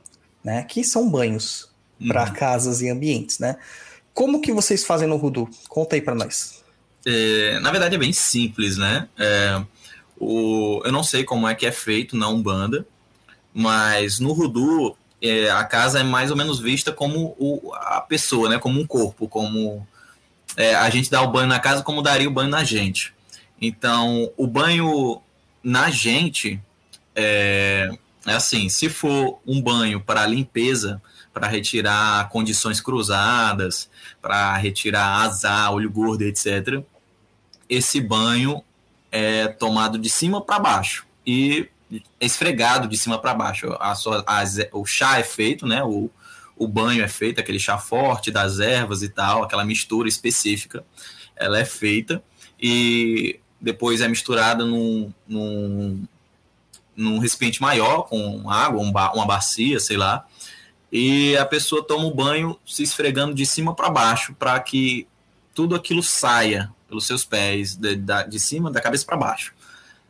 né? Que são banhos uhum. para casas e ambientes, né? Como que vocês fazem no Rudu? Conta aí para nós. É, na verdade é bem simples, né? É, o, eu não sei como é que é feito na Umbanda, mas no Rudu é, a casa é mais ou menos vista como o, a pessoa, né? Como um corpo, como é, a gente dá o banho na casa como daria o banho na gente. Então, o banho na gente é, é assim: se for um banho para limpeza, para retirar condições cruzadas, para retirar azar, olho gordo, etc., esse banho é tomado de cima para baixo e esfregado de cima para baixo. A sua, a, o chá é feito, né? O, o banho é feito, aquele chá forte das ervas e tal, aquela mistura específica, ela é feita e depois é misturada num, num, num recipiente maior, com água, um ba uma bacia, sei lá, e a pessoa toma o banho se esfregando de cima para baixo, para que tudo aquilo saia pelos seus pés, de, de cima, da cabeça para baixo.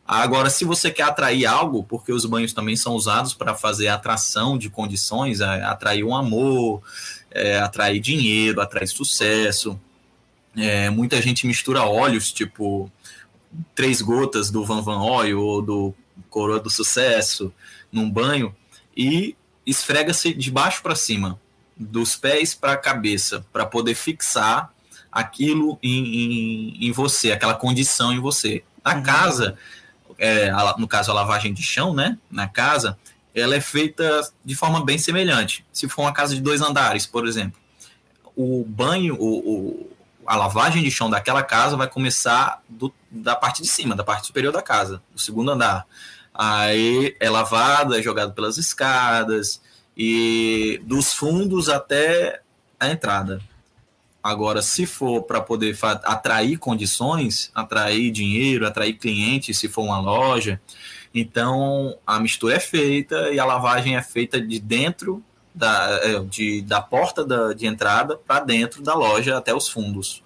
Agora, se você quer atrair algo, porque os banhos também são usados para fazer atração de condições, é, atrair um amor, é, atrair dinheiro, atrair sucesso. É, muita gente mistura óleos, tipo três gotas do Van Van Oil ou do Coroa do Sucesso num banho e esfrega-se de baixo para cima, dos pés para a cabeça, para poder fixar aquilo em, em, em, você, aquela condição em você. Na uhum. casa, é, a, no caso a lavagem de chão, né? Na casa, ela é feita de forma bem semelhante. Se for uma casa de dois andares, por exemplo, o banho, o, o a lavagem de chão daquela casa vai começar do, da parte de cima, da parte superior da casa, do segundo andar. Aí é lavado, é jogado pelas escadas e dos fundos até a entrada. Agora, se for para poder atrair condições, atrair dinheiro, atrair clientes, se for uma loja, então a mistura é feita e a lavagem é feita de dentro da, é, de, da porta da, de entrada para dentro da loja até os fundos,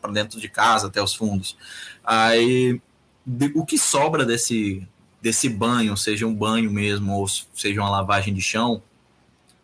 para dentro de casa até os fundos. Aí o que sobra desse, desse banho, seja um banho mesmo ou seja uma lavagem de chão,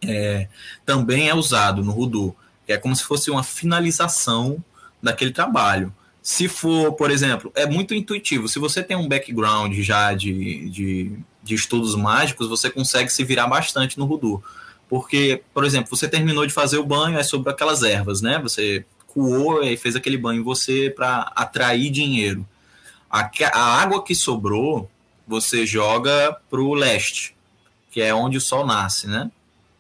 é, também é usado no Rudu é como se fosse uma finalização daquele trabalho. Se for, por exemplo, é muito intuitivo. Se você tem um background já de, de, de estudos mágicos, você consegue se virar bastante no Rudu. Porque, por exemplo, você terminou de fazer o banho, é sobre aquelas ervas, né? Você coou e fez aquele banho em você para atrair dinheiro. A, a água que sobrou, você joga para o leste, que é onde o sol nasce, né?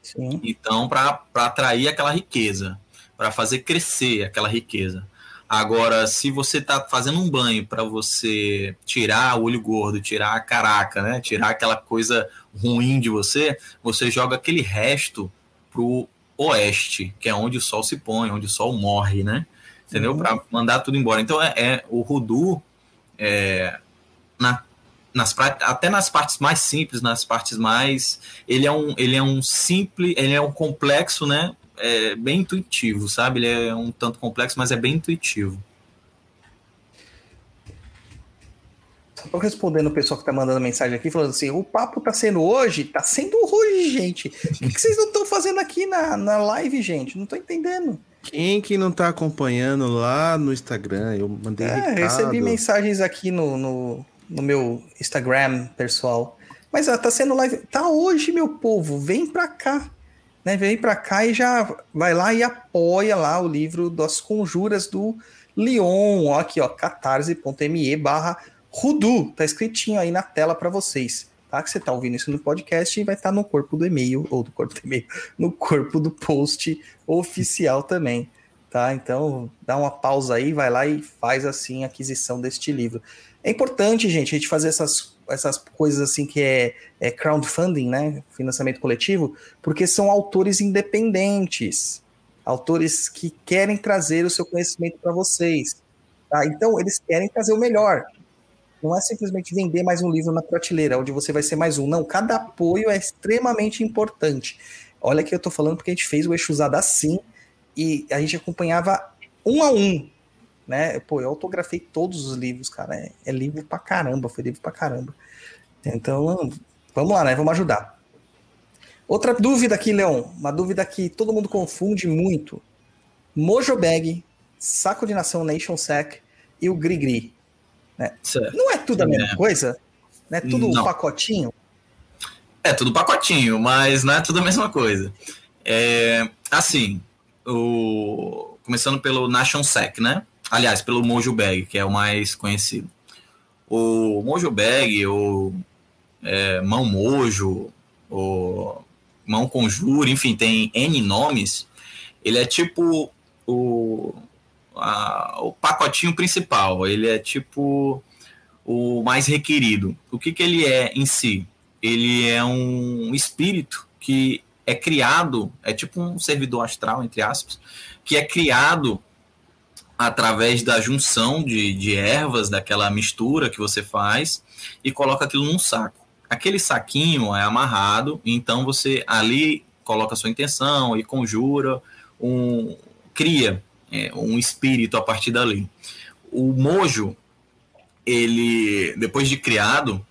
Sim. Então, para atrair aquela riqueza, para fazer crescer aquela riqueza. Agora, se você está fazendo um banho para você tirar o olho gordo, tirar a caraca, né? Tirar aquela coisa ruim de você, você joga aquele resto pro oeste, que é onde o sol se põe, onde o sol morre, né? Entendeu? Uhum. Para mandar tudo embora. Então, é, é o Rudu, é, na nas até nas partes mais simples, nas partes mais, ele é um, ele é um simples, ele é um complexo, né? É bem intuitivo, sabe? Ele é um tanto complexo, mas é bem intuitivo. Só respondendo o pessoal que tá mandando mensagem aqui, falando assim: o papo tá sendo hoje? Tá sendo hoje, gente. O que, que vocês não estão fazendo aqui na, na live, gente? Não tô entendendo. Quem que não tá acompanhando lá no Instagram? Eu mandei. É, recado. recebi mensagens aqui no, no, no meu Instagram pessoal. Mas ó, tá sendo live. Tá hoje, meu povo. Vem pra cá. Né? Vem pra cá e já vai lá e apoia lá o livro das conjuras do Leon. Ó, aqui, ó, catarse.me barra Rudu. Tá escritinho aí na tela para vocês. Tá? Que você tá ouvindo isso no podcast e vai estar tá no corpo do e-mail, ou do corpo do e-mail, no corpo do post oficial também. Tá? Então, dá uma pausa aí, vai lá e faz assim a aquisição deste livro. É importante, gente, a gente fazer essas, essas coisas assim que é, é crowdfunding, né? Financiamento coletivo, porque são autores independentes, autores que querem trazer o seu conhecimento para vocês. Tá? Então, eles querem trazer o melhor. Não é simplesmente vender mais um livro na prateleira, onde você vai ser mais um. Não, cada apoio é extremamente importante. Olha que eu estou falando porque a gente fez o Exusada assim e a gente acompanhava um a um né? Pô, eu autografei todos os livros, cara. É, é livro pra caramba, foi livro pra caramba. Então, vamos lá, né? Vamos ajudar. Outra dúvida aqui, Leon. Uma dúvida que todo mundo confunde muito. Mojo Bag, Saco de Nação Nation Sec e o Grigri. Né? Não é tudo a mesma é. coisa? Não é tudo um pacotinho? É tudo pacotinho, mas não é tudo a mesma coisa. É, assim, o, começando pelo Nation Sec, né? Aliás, pelo Mojo Bag, que é o mais conhecido. O Mojo Bag, ou é, Mão Mojo, ou Mão Conjure, enfim, tem N nomes. Ele é tipo o, a, o pacotinho principal, ele é tipo o mais requerido. O que, que ele é em si? Ele é um espírito que é criado, é tipo um servidor astral, entre aspas, que é criado através da junção de, de ervas, daquela mistura que você faz, e coloca aquilo num saco. Aquele saquinho é amarrado, então você ali coloca sua intenção e conjura, um, cria é, um espírito a partir dali. O mojo, ele, depois de criado,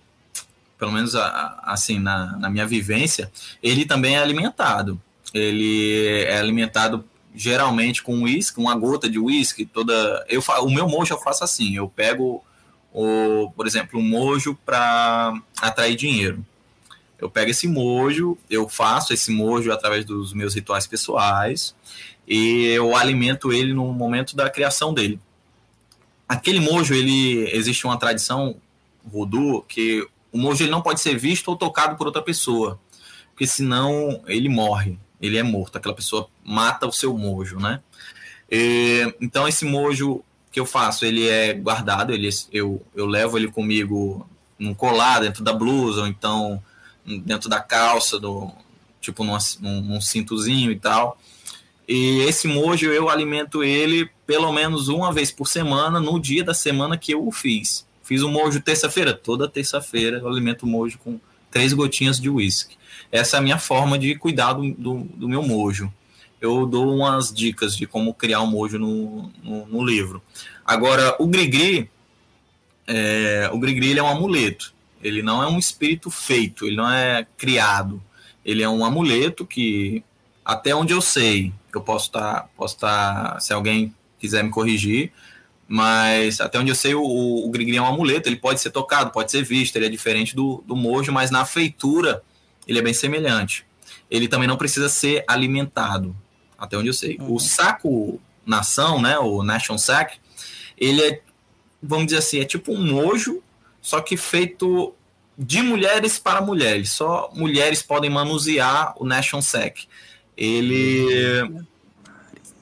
pelo menos assim na, na minha vivência, ele também é alimentado. Ele é alimentado geralmente com uísque, uma gota de uísque, toda. Eu o meu mojo eu faço assim, eu pego o, por exemplo, um mojo para atrair dinheiro. Eu pego esse mojo, eu faço esse mojo através dos meus rituais pessoais e eu alimento ele no momento da criação dele. Aquele mojo, ele existe uma tradição voodoo que o mojo ele não pode ser visto ou tocado por outra pessoa, porque senão ele morre, ele é morto, aquela pessoa mata o seu mojo, né? E, então esse mojo que eu faço, ele é guardado, ele, eu, eu levo ele comigo num colar dentro da blusa, ou então dentro da calça, do, tipo num, num, num cintozinho e tal. E esse mojo eu alimento ele pelo menos uma vez por semana, no dia da semana que eu o fiz. Fiz o mojo terça-feira, toda terça-feira eu alimento o mojo com três gotinhas de uísque. Essa é a minha forma de cuidar do, do, do meu mojo. Eu dou umas dicas de como criar um mojo no, no, no livro. Agora, o Grigri, é, o Grigri é um amuleto. Ele não é um espírito feito, ele não é criado. Ele é um amuleto que, até onde eu sei, eu posso estar, tá, posso estar, tá, se alguém quiser me corrigir, mas até onde eu sei, o, o Grigri é um amuleto, ele pode ser tocado, pode ser visto, ele é diferente do, do mojo, mas na feitura ele é bem semelhante. Ele também não precisa ser alimentado, até onde eu sei. Uhum. O saco nação, né, o Nation Sack, ele é, vamos dizer assim, é tipo um mojo, só que feito de mulheres para mulheres. Só mulheres podem manusear o Nation Sack. Ele.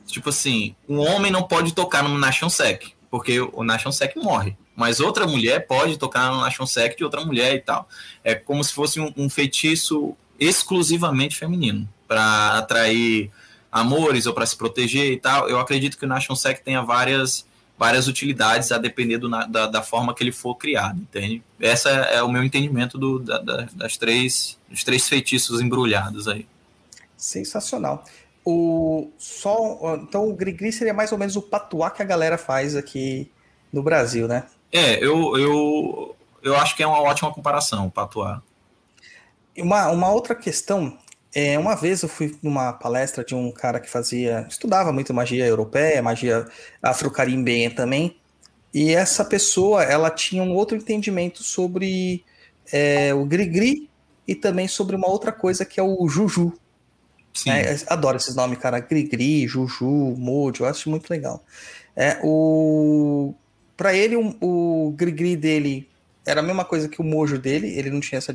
Tipo assim, um homem não pode tocar no Nation Sec, porque o Nation Sec morre. Mas outra mulher pode tocar no Nation Sec de outra mulher e tal. É como se fosse um, um feitiço exclusivamente feminino, para atrair amores ou para se proteger e tal. Eu acredito que o Nation Sec tenha várias várias utilidades a depender do, da, da, forma que ele for criado, entende? Essa é o meu entendimento do, da, das três, dos três feitiços embrulhados aí. Sensacional. O só então o Grigri seria mais ou menos o patuá que a galera faz aqui no Brasil, né? É, eu, eu, eu acho que é uma ótima comparação, patuá. Uma, uma outra questão é, uma vez eu fui numa palestra de um cara que fazia, estudava muito magia europeia, magia afro-carimbenha também, e essa pessoa, ela tinha um outro entendimento sobre é, o Grigri e também sobre uma outra coisa que é o Juju, é, adoro esses nomes, cara. Grigri, Juju, Mojo, eu acho muito legal. É, o... Pra ele, o, o Grigri dele era a mesma coisa que o Mojo dele, ele não tinha essa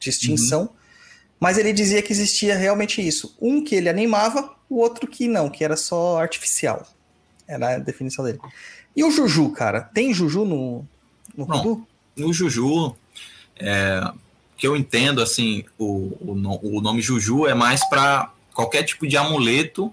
distinção, uhum. mas ele dizia que existia realmente isso. Um que ele animava, o outro que não, que era só artificial. Era a definição dele. E o Juju, cara? Tem Juju no, no Não, No Juju, é, que eu entendo, assim, o, o, o nome Juju é mais para qualquer tipo de amuleto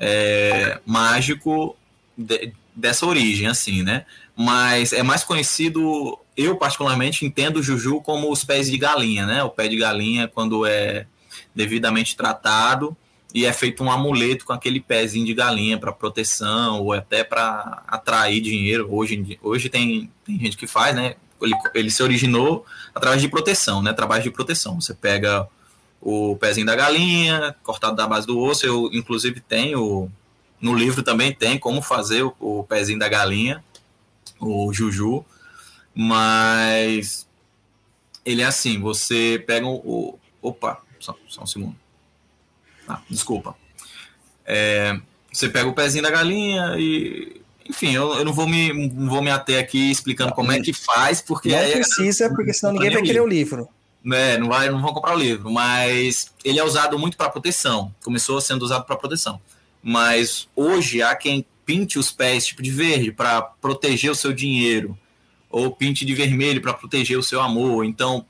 é, mágico de, dessa origem, assim, né? Mas é mais conhecido, eu particularmente entendo o Juju como os pés de galinha, né? O pé de galinha, quando é devidamente tratado e é feito um amuleto com aquele pezinho de galinha para proteção ou até para atrair dinheiro. Hoje, hoje tem, tem gente que faz, né? ele, ele se originou através de proteção, né? Trabalho de proteção. Você pega o pezinho da galinha, cortado da base do osso. Eu, inclusive, tenho. No livro também tem como fazer o, o pezinho da galinha, o juju. Mas ele é assim: você pega o. Opa, só, só um segundo. Ah, desculpa. É, você pega o pezinho da galinha e enfim, eu, eu, não, vou me, não vou me ater aqui explicando como é que faz, porque. Não precisa, porque senão ninguém vai querer o livro. É, não, vai, não vão comprar o livro, mas ele é usado muito para proteção. Começou sendo usado para proteção. Mas hoje há quem pinte os pés tipo de verde para proteger o seu dinheiro, ou pinte de vermelho para proteger o seu amor. Então,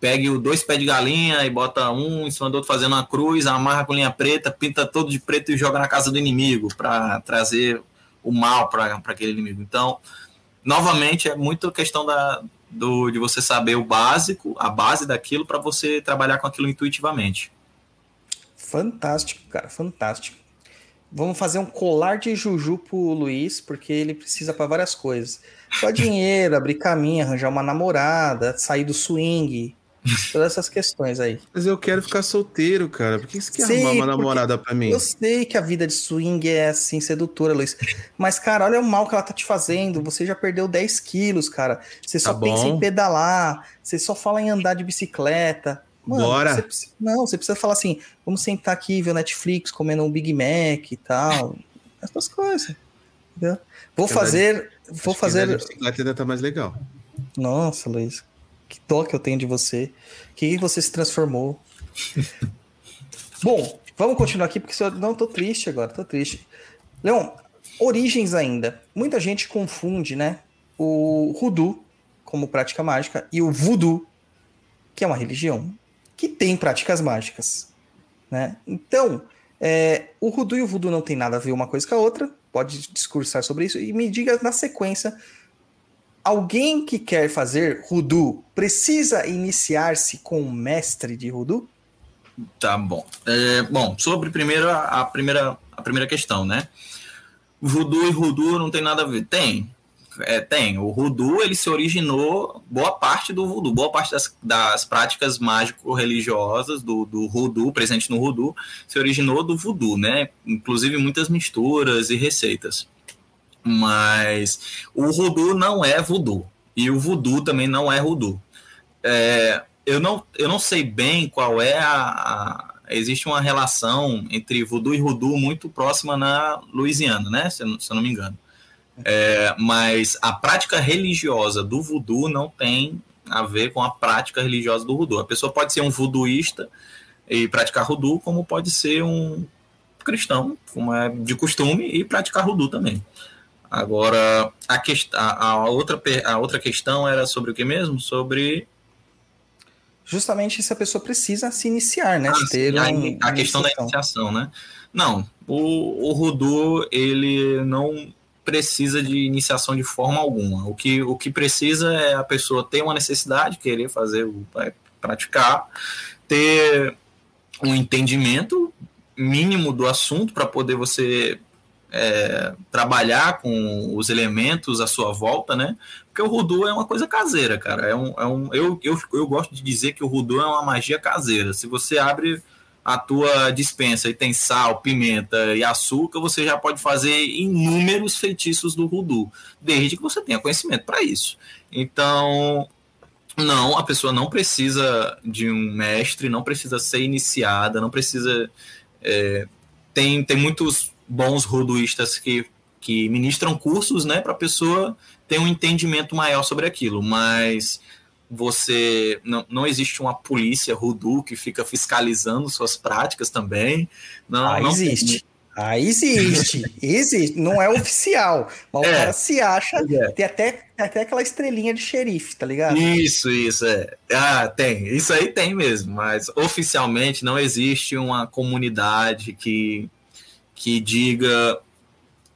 pegue o dois pés de galinha e bota um em cima do outro fazendo uma cruz, amarra com linha preta, pinta todo de preto e joga na casa do inimigo para trazer o mal para aquele inimigo. Então, novamente, é muito questão da, do, de você saber o básico, a base daquilo, para você trabalhar com aquilo intuitivamente. Fantástico, cara, fantástico. Vamos fazer um colar de juju pro Luiz, porque ele precisa para várias coisas. Só dinheiro, abrir caminho, arranjar uma namorada, sair do swing, todas essas questões aí. Mas eu quero ficar solteiro, cara. Por que você quer sei, arrumar uma namorada pra mim? Eu sei que a vida de swing é assim, sedutora, Luiz. Mas, cara, olha o mal que ela tá te fazendo. Você já perdeu 10 quilos, cara. Você só tá pensa em pedalar, você só fala em andar de bicicleta. Mano, Bora. Você precisa, não, você precisa falar assim: vamos sentar aqui, ver o Netflix, comendo um Big Mac e tal. Essas coisas. Entendeu? Vou fazer. vou fazer. A bicicleta ainda tá mais legal. Nossa, Luiz. Que dó que eu tenho de você. Que você se transformou. Bom, vamos continuar aqui, porque eu não tô triste agora, tô triste. Leon, origens ainda. Muita gente confunde, né? O Rudu como prática mágica e o Voodoo, que é uma religião que tem práticas mágicas. Né? Então, é, o Rudu e o Voodoo não tem nada a ver uma coisa com a outra, pode discursar sobre isso, e me diga na sequência, alguém que quer fazer Rudu precisa iniciar-se com um mestre de Rudu? Tá bom. É, bom, sobre primeiro a, a, primeira, a primeira questão, né? Voodoo e Rudu não tem nada a ver. Tem, é, tem. O Rudu ele se originou, boa parte do Voodoo, boa parte das, das práticas mágico-religiosas do, do Rudu, presente no Rudu, se originou do Voodoo, né? Inclusive muitas misturas e receitas. Mas o Rudu não é Voodoo. E o Voodoo também não é Rudu. É, eu, não, eu não sei bem qual é a, a existe uma relação entre voodoo e Rudu muito próxima na Louisiana, né? Se, se eu não me engano. É, mas a prática religiosa do voodoo não tem a ver com a prática religiosa do voodoo. A pessoa pode ser um voodooísta e praticar voodoo, como pode ser um cristão, como é de costume, e praticar voodoo também. Agora, a, quest a, a, outra, a outra questão era sobre o que mesmo? Sobre. Justamente se a pessoa precisa se iniciar, né? Ah, ter um, a, questão da iniciação, né? Não, o, o Rudu, ele não precisa de iniciação de forma alguma. O que, o que precisa é a pessoa ter uma necessidade, querer fazer, praticar, ter um entendimento mínimo do assunto para poder você é, trabalhar com os elementos à sua volta, né? Porque o Rudu é uma coisa caseira, cara. É um, é um, eu, eu, eu gosto de dizer que o Rudu é uma magia caseira. Se você abre a tua dispensa e tem sal, pimenta e açúcar, você já pode fazer inúmeros feitiços do Rudu, desde que você tenha conhecimento para isso. Então, não, a pessoa não precisa de um mestre, não precisa ser iniciada, não precisa. É, tem, tem muitos bons ruduístas que, que ministram cursos né, para a pessoa ter um entendimento maior sobre aquilo, mas você não, não existe uma polícia Rudu que fica fiscalizando suas práticas também. Não, ah, não existe. Tem. Ah, existe, existe. Não é oficial, mas é, o cara se acha. É. Tem até, até aquela estrelinha de xerife, tá ligado? Isso, isso, é. Ah, tem. Isso aí tem mesmo, mas oficialmente não existe uma comunidade que, que diga,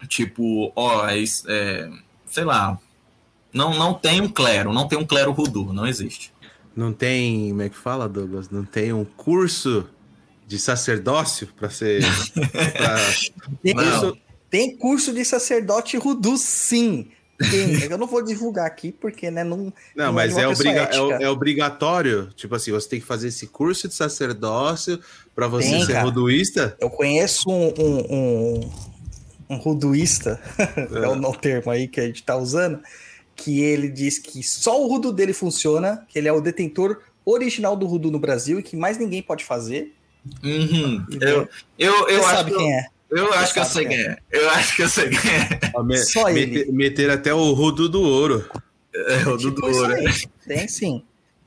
tipo, ó, é, é, sei lá, não, não tem um clero, não tem um clero rudu, não existe. Não tem, como é que fala, Douglas? Não tem um curso de sacerdócio para ser. pra... tem, curso, tem curso de sacerdote rudu, sim. Tem. Eu não vou divulgar aqui porque, né, não. Não, não mas é, é, obriga é, é, obrigatório. Tipo assim, você tem que fazer esse curso de sacerdócio para você tem, ser cara. ruduísta. Eu conheço um, um, um, um ruduísta, é o, o termo aí que a gente tá usando que ele diz que só o Rudu dele funciona, que ele é o detentor original do Rudu no Brasil e que mais ninguém pode fazer. Uhum. Eu, eu, eu acho sabe que quem é. Eu acho que eu sei quem é. Eu acho que eu sei quem é. Me, Só ele. Meter, meter até o Rudu do Ouro. É, o Rudu tipo do Ouro. Tem sim.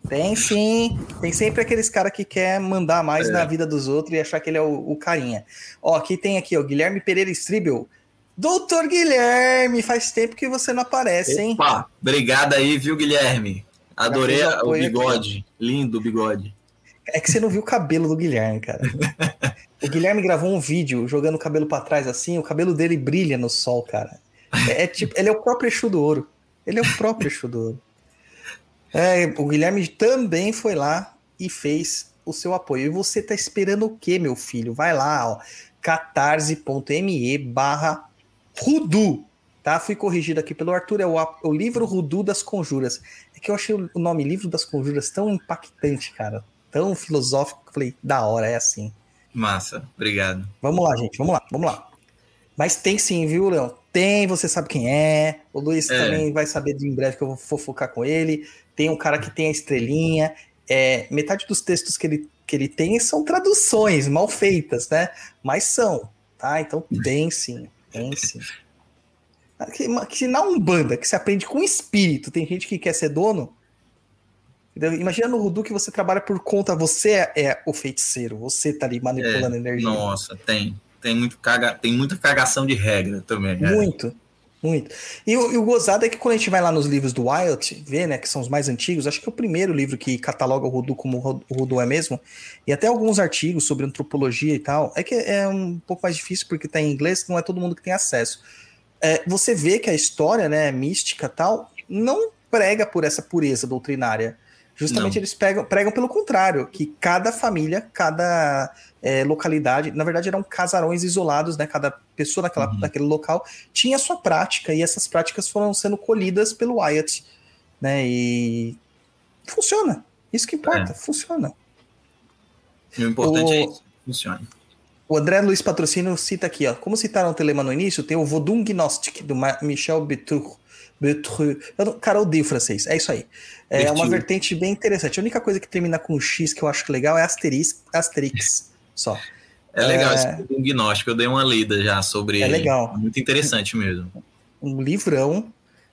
Tem sim. Tem sempre aqueles cara que quer mandar mais é. na vida dos outros e achar que ele é o, o carinha. Ó, aqui tem aqui, ó, Guilherme Pereira Stribel. Doutor Guilherme, faz tempo que você não aparece, hein? Opa, obrigado aí, viu, Guilherme? Adorei o bigode. Aqui. Lindo o bigode. É que você não viu o cabelo do Guilherme, cara. o Guilherme gravou um vídeo jogando o cabelo para trás assim, o cabelo dele brilha no sol, cara. É, é tipo, ele é o próprio Exu do Ouro. Ele é o próprio Exu do Ouro. É, o Guilherme também foi lá e fez o seu apoio. E você tá esperando o quê, meu filho? Vai lá, ó, catarse.me barra Rudu, tá? Fui corrigido aqui pelo Arthur, é o, o livro Rudu das Conjuras. É que eu achei o nome Livro das Conjuras tão impactante, cara. Tão filosófico, que eu falei, da hora, é assim. Massa, obrigado. Vamos lá, gente, vamos lá, vamos lá. Mas tem sim, viu, Leão? Tem, você sabe quem é. O Luiz é. também vai saber de em breve que eu vou fofocar com ele. Tem um cara que tem a estrelinha. É, metade dos textos que ele, que ele tem são traduções mal feitas, né? Mas são, tá? Então tem sim, sim. Que, que na Umbanda, que se aprende com espírito, tem gente que quer ser dono. Imagina no Rudu que você trabalha por conta, você é, é o feiticeiro, você tá ali manipulando é, energia. Nossa, tem. Tem, muito caga, tem muita cagação de regra também. É. Muito. E o, e o, gozado é que quando a gente vai lá nos livros do Wild, vê, né, que são os mais antigos, acho que é o primeiro livro que cataloga o Rudu como o Rudu é mesmo, e até alguns artigos sobre antropologia e tal, é que é um pouco mais difícil porque tá em inglês, não é todo mundo que tem acesso. É, você vê que a história, né, mística tal, não prega por essa pureza doutrinária. Justamente não. eles pegam, pregam pelo contrário, que cada família, cada é, localidade, na verdade eram casarões isolados, né? Cada pessoa naquela, uhum. naquele local tinha sua prática, e essas práticas foram sendo colhidas pelo Wyatt, né? E funciona. Isso que importa, é. funciona. O importante o... é isso, funciona. O André Luiz Patrocínio cita aqui, ó. Como citaram o Telema no início, tem o Vodun Gnostic, do Michel Betru. Betru. Eu, cara, eu odeio francês. É isso aí. É uma vertente bem interessante. A única coisa que termina com X que eu acho legal é Asterix, Asterix só. É legal é... esse gnóstico, eu dei uma lida já sobre é legal. Muito interessante mesmo. Um livrão,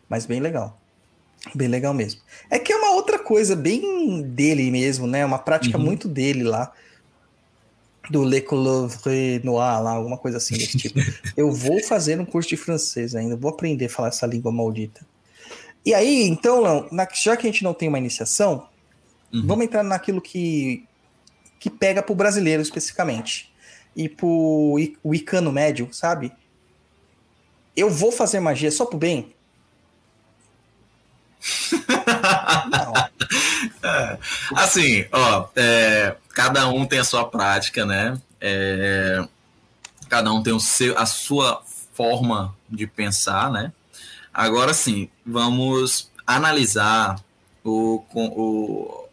mas bem legal. Bem legal mesmo. É que é uma outra coisa bem dele mesmo, né? Uma prática uhum. muito dele lá. Do Le Coulevre Noir, lá, alguma coisa assim desse tipo. eu vou fazer um curso de francês ainda, vou aprender a falar essa língua maldita. E aí, então, Lão, já que a gente não tem uma iniciação, uhum. vamos entrar naquilo que, que pega pro brasileiro especificamente. E pro Wicano médio, sabe? Eu vou fazer magia só pro bem? é, assim, ó, é, cada um tem a sua prática, né? É, cada um tem o seu, a sua forma de pensar, né? Agora sim, vamos analisar o, o,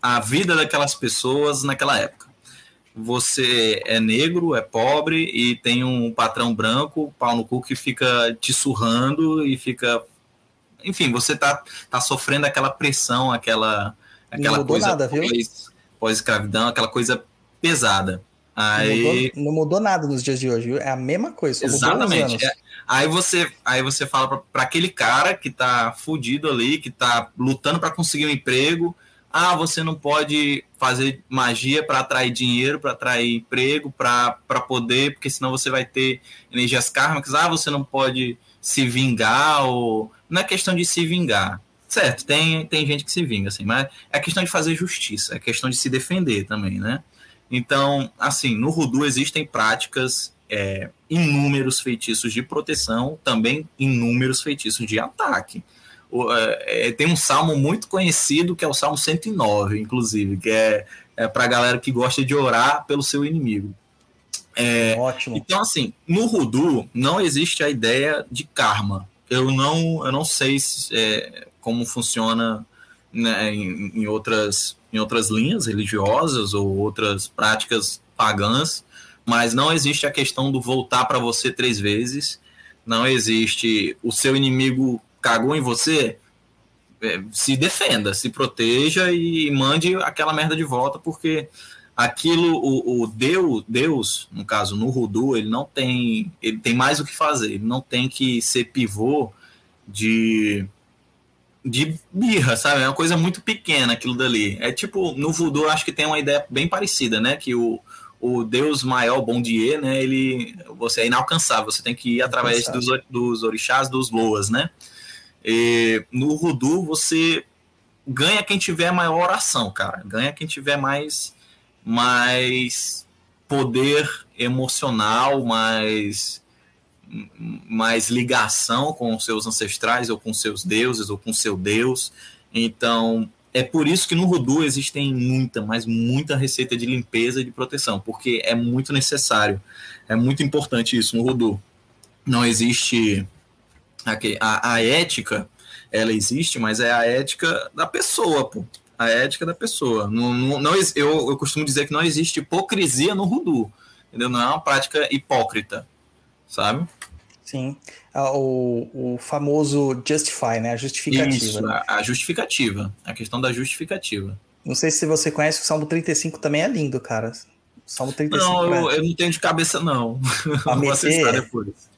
a vida daquelas pessoas naquela época. Você é negro, é pobre e tem um patrão branco, pau no cu, que fica te surrando e fica. Enfim, você tá, tá sofrendo aquela pressão, aquela, aquela coisa nada, pós-escravidão, aquela coisa pesada. Aí... Não, mudou, não mudou, nada nos dias de hoje, viu? É a mesma coisa. Exatamente. É, Aí você, aí você fala para aquele cara que tá fudido ali, que tá lutando para conseguir um emprego, ah, você não pode fazer magia para atrair dinheiro, para atrair emprego, para poder, porque senão você vai ter energias kármicas. Ah, você não pode se vingar ou não é questão de se vingar. Certo, tem, tem gente que se vinga, assim, mas é questão de fazer justiça, é questão de se defender também, né? Então, assim, no Rudu existem práticas é, inúmeros feitiços de proteção, também inúmeros feitiços de ataque. O, é, é tem um salmo muito conhecido que é o Salmo 109, inclusive, que é, é para a galera que gosta de orar pelo seu inimigo. É, Ótimo. Então, assim, no Rudu não existe a ideia de karma. Eu não, eu não sei se, é, como funciona né, em, em, outras, em outras linhas religiosas ou outras práticas pagãs, mas não existe a questão do voltar para você três vezes, não existe o seu inimigo cagou em você, é, se defenda, se proteja e mande aquela merda de volta, porque aquilo, o, o Deus, Deus, no caso, no Rudu, ele não tem, ele tem mais o que fazer, ele não tem que ser pivô de de birra, sabe? É uma coisa muito pequena aquilo dali. É tipo, no voodoo acho que tem uma ideia bem parecida, né? Que o, o Deus maior, bom dia, né? Ele, você é inalcançável, você tem que ir através dos, dos orixás, dos loas, né? E no Rudu você ganha quem tiver maior oração, cara. Ganha quem tiver mais, mais poder emocional, mais, mais ligação com seus ancestrais, ou com seus deuses, ou com seu Deus. Então, é por isso que no Rudu existem muita, mas muita receita de limpeza e de proteção, porque é muito necessário. É muito importante isso no Rudu. Não existe. A, a ética, ela existe, mas é a ética da pessoa, pô. A ética da pessoa. Não, não, não eu, eu costumo dizer que não existe hipocrisia no Rudu. Entendeu? Não é uma prática hipócrita, sabe? Sim. Ah, o, o famoso justify, né? A justificativa. Isso, né? a, justificativa. A questão da justificativa. Não sei se você conhece, o Salmo 35 também é lindo, cara. O Salmo 35. Não, eu, é... eu não tenho de cabeça, não. Vou assistir depois.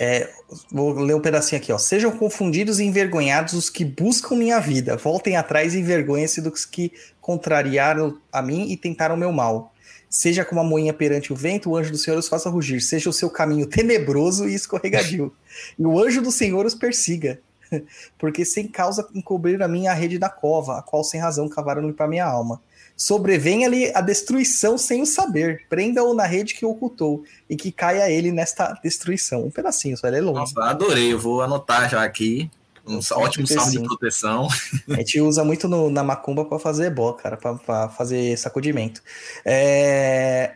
É, vou ler um pedacinho aqui, ó. Sejam confundidos e envergonhados os que buscam minha vida. Voltem atrás e envergonhem-se dos que contrariaram a mim e tentaram meu mal. Seja como a moinha perante o vento, o anjo do Senhor os faça rugir. Seja o seu caminho tenebroso e escorregadio. e o anjo do Senhor os persiga. Porque sem causa encobriram a minha rede da cova, a qual sem razão cavaram-lhe para minha alma. Sobrevenha-lhe a destruição sem o saber. Prenda-o na rede que ocultou e que caia ele nesta destruição. Um pedacinho, só ele é longo. Nossa, adorei. Eu vou anotar já aqui. Um ótimo salmo de proteção. A gente usa muito no, na macumba para fazer bó, cara, para fazer sacudimento. É...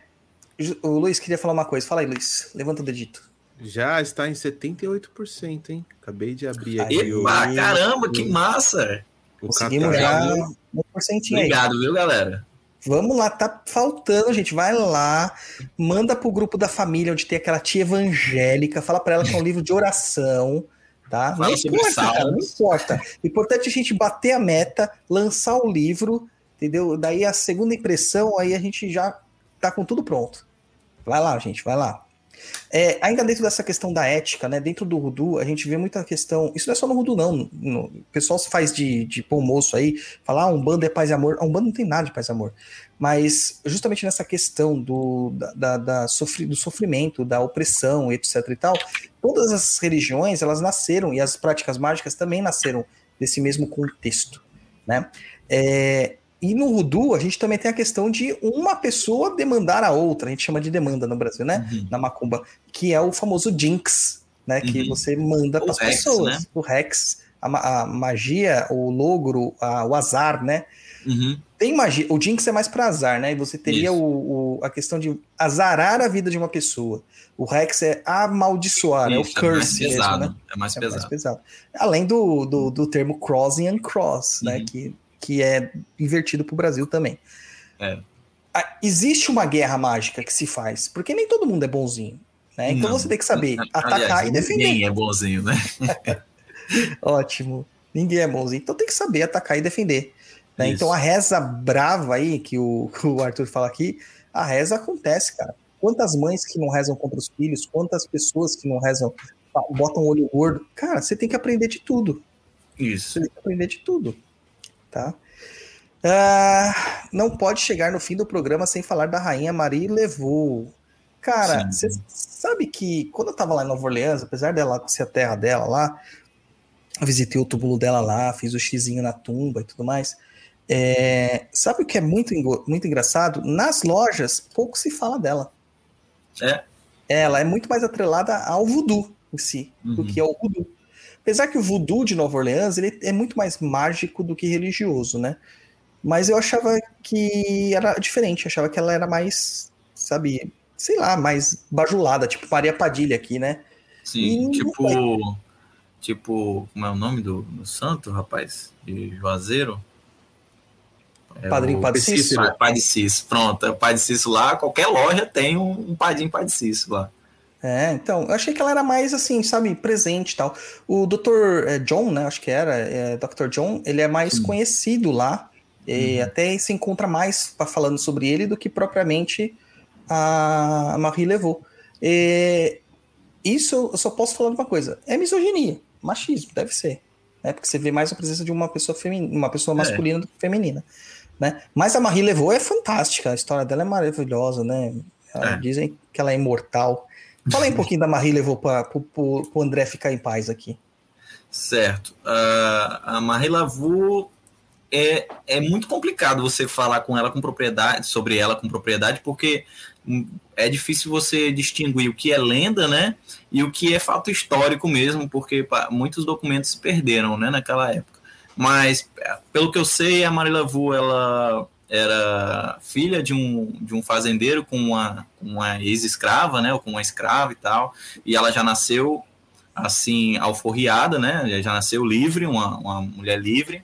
O Luiz queria falar uma coisa. Fala aí, Luiz. Levanta o dedito. Já está em 78%, hein? Acabei de abrir aqui. Epa, o... caramba, que massa! Conseguimos já um porcentinho Obrigado, aí. viu, galera? Vamos lá, tá faltando, gente. Vai lá, manda pro grupo da família onde tem aquela tia evangélica, fala para ela que é um livro de oração Tá? Não importa, cara, não importa. O importante é a gente bater a meta, lançar o livro, entendeu? Daí a segunda impressão, aí a gente já tá com tudo pronto. Vai lá, gente, vai lá. É, ainda dentro dessa questão da ética, né? Dentro do Rudu, a gente vê muita questão. Isso não é só no Rudu, não. No, o pessoal se faz de, de pão moço aí, falar ah, um bando é paz e amor. Um bando não tem nada de paz e amor. Mas justamente nessa questão do, da, da, da sofri, do sofrimento, da opressão, etc. e tal, todas as religiões elas nasceram, e as práticas mágicas também nasceram desse mesmo contexto. Né? É, e no Rudu, a gente também tem a questão de uma pessoa demandar a outra, a gente chama de demanda no Brasil, né? Uhum. Na Macumba, que é o famoso Jinx, né? Uhum. Que você manda para as pessoas. Né? O Rex, a, a, magia, o logro, a, o azar, né? Uhum. Tem magia. O Jinx é mais para azar, né? Você teria o, o, a questão de azarar a vida de uma pessoa. O Rex é amaldiçoar, Isso, é o curse é mais pesado, mesmo, né? É mais, é pesado. mais pesado. Além do, do, do termo crossing and cross, né? Uhum. Que que é invertido para o Brasil também. É. Existe uma guerra mágica que se faz, porque nem todo mundo é bonzinho. Né? Então Não. você tem que saber atacar Aliás, e defender. Ninguém é bonzinho, né? Ótimo. Ninguém é bonzinho. Então tem que saber atacar e defender. Né? Então a reza brava aí, que o, o Arthur fala aqui, a reza acontece, cara. Quantas mães que não rezam contra os filhos, quantas pessoas que não rezam, botam o olho gordo. Cara, você tem que aprender de tudo. Isso. Você tem que aprender de tudo tá? Ah, não pode chegar no fim do programa sem falar da rainha Marie Levou. Cara, você sabe que quando eu tava lá em Nova Orleans, apesar dela ser a terra dela lá, eu visitei o túmulo dela lá, fiz o xizinho na tumba e tudo mais. É, sabe o que é muito, muito engraçado? Nas lojas, pouco se fala dela. É? Ela é muito mais atrelada ao voodoo em si, uhum. do que ao voodoo. Apesar que o voodoo de Nova Orleans ele é muito mais mágico do que religioso, né? Mas eu achava que era diferente, achava que ela era mais, sabe, sei lá, mais bajulada, tipo Maria Padilha aqui, né? Sim, e tipo. Tipo, como é o nome do, do santo, rapaz? De Juazeiro? É Padrinho Padre Cícero. Padre Cícero, pronto. É o Padre Cícero lá, qualquer loja tem um, um padrinho Padre Cícero lá. É, então, eu achei que ela era mais assim, sabe, presente e tal. O Dr. Eh, John, né, acho que era, é, Dr. John, ele é mais Sim. conhecido lá, e uhum. até se encontra mais falando sobre ele do que propriamente a Marie levou. E isso eu só posso falar de uma coisa, é misoginia, machismo, deve ser. Né, porque você vê mais a presença de uma pessoa feminina, uma pessoa é. masculina é. do que feminina. Né? Mas a Marie levou é fantástica, a história dela é maravilhosa, né? É. Dizem que ela é imortal. Fala aí um pouquinho da Marie levou para o André ficar em paz aqui. Certo. Uh, a Marie Lavu, é, é muito complicado você falar com ela com propriedade, sobre ela com propriedade, porque é difícil você distinguir o que é lenda, né? E o que é fato histórico mesmo, porque muitos documentos se perderam, né, naquela época. Mas, pelo que eu sei, a Marila Vu, ela era filha de um, de um fazendeiro com uma, uma ex-escrava, né, ou com uma escrava e tal, e ela já nasceu assim, alforriada, né, já nasceu livre, uma, uma mulher livre,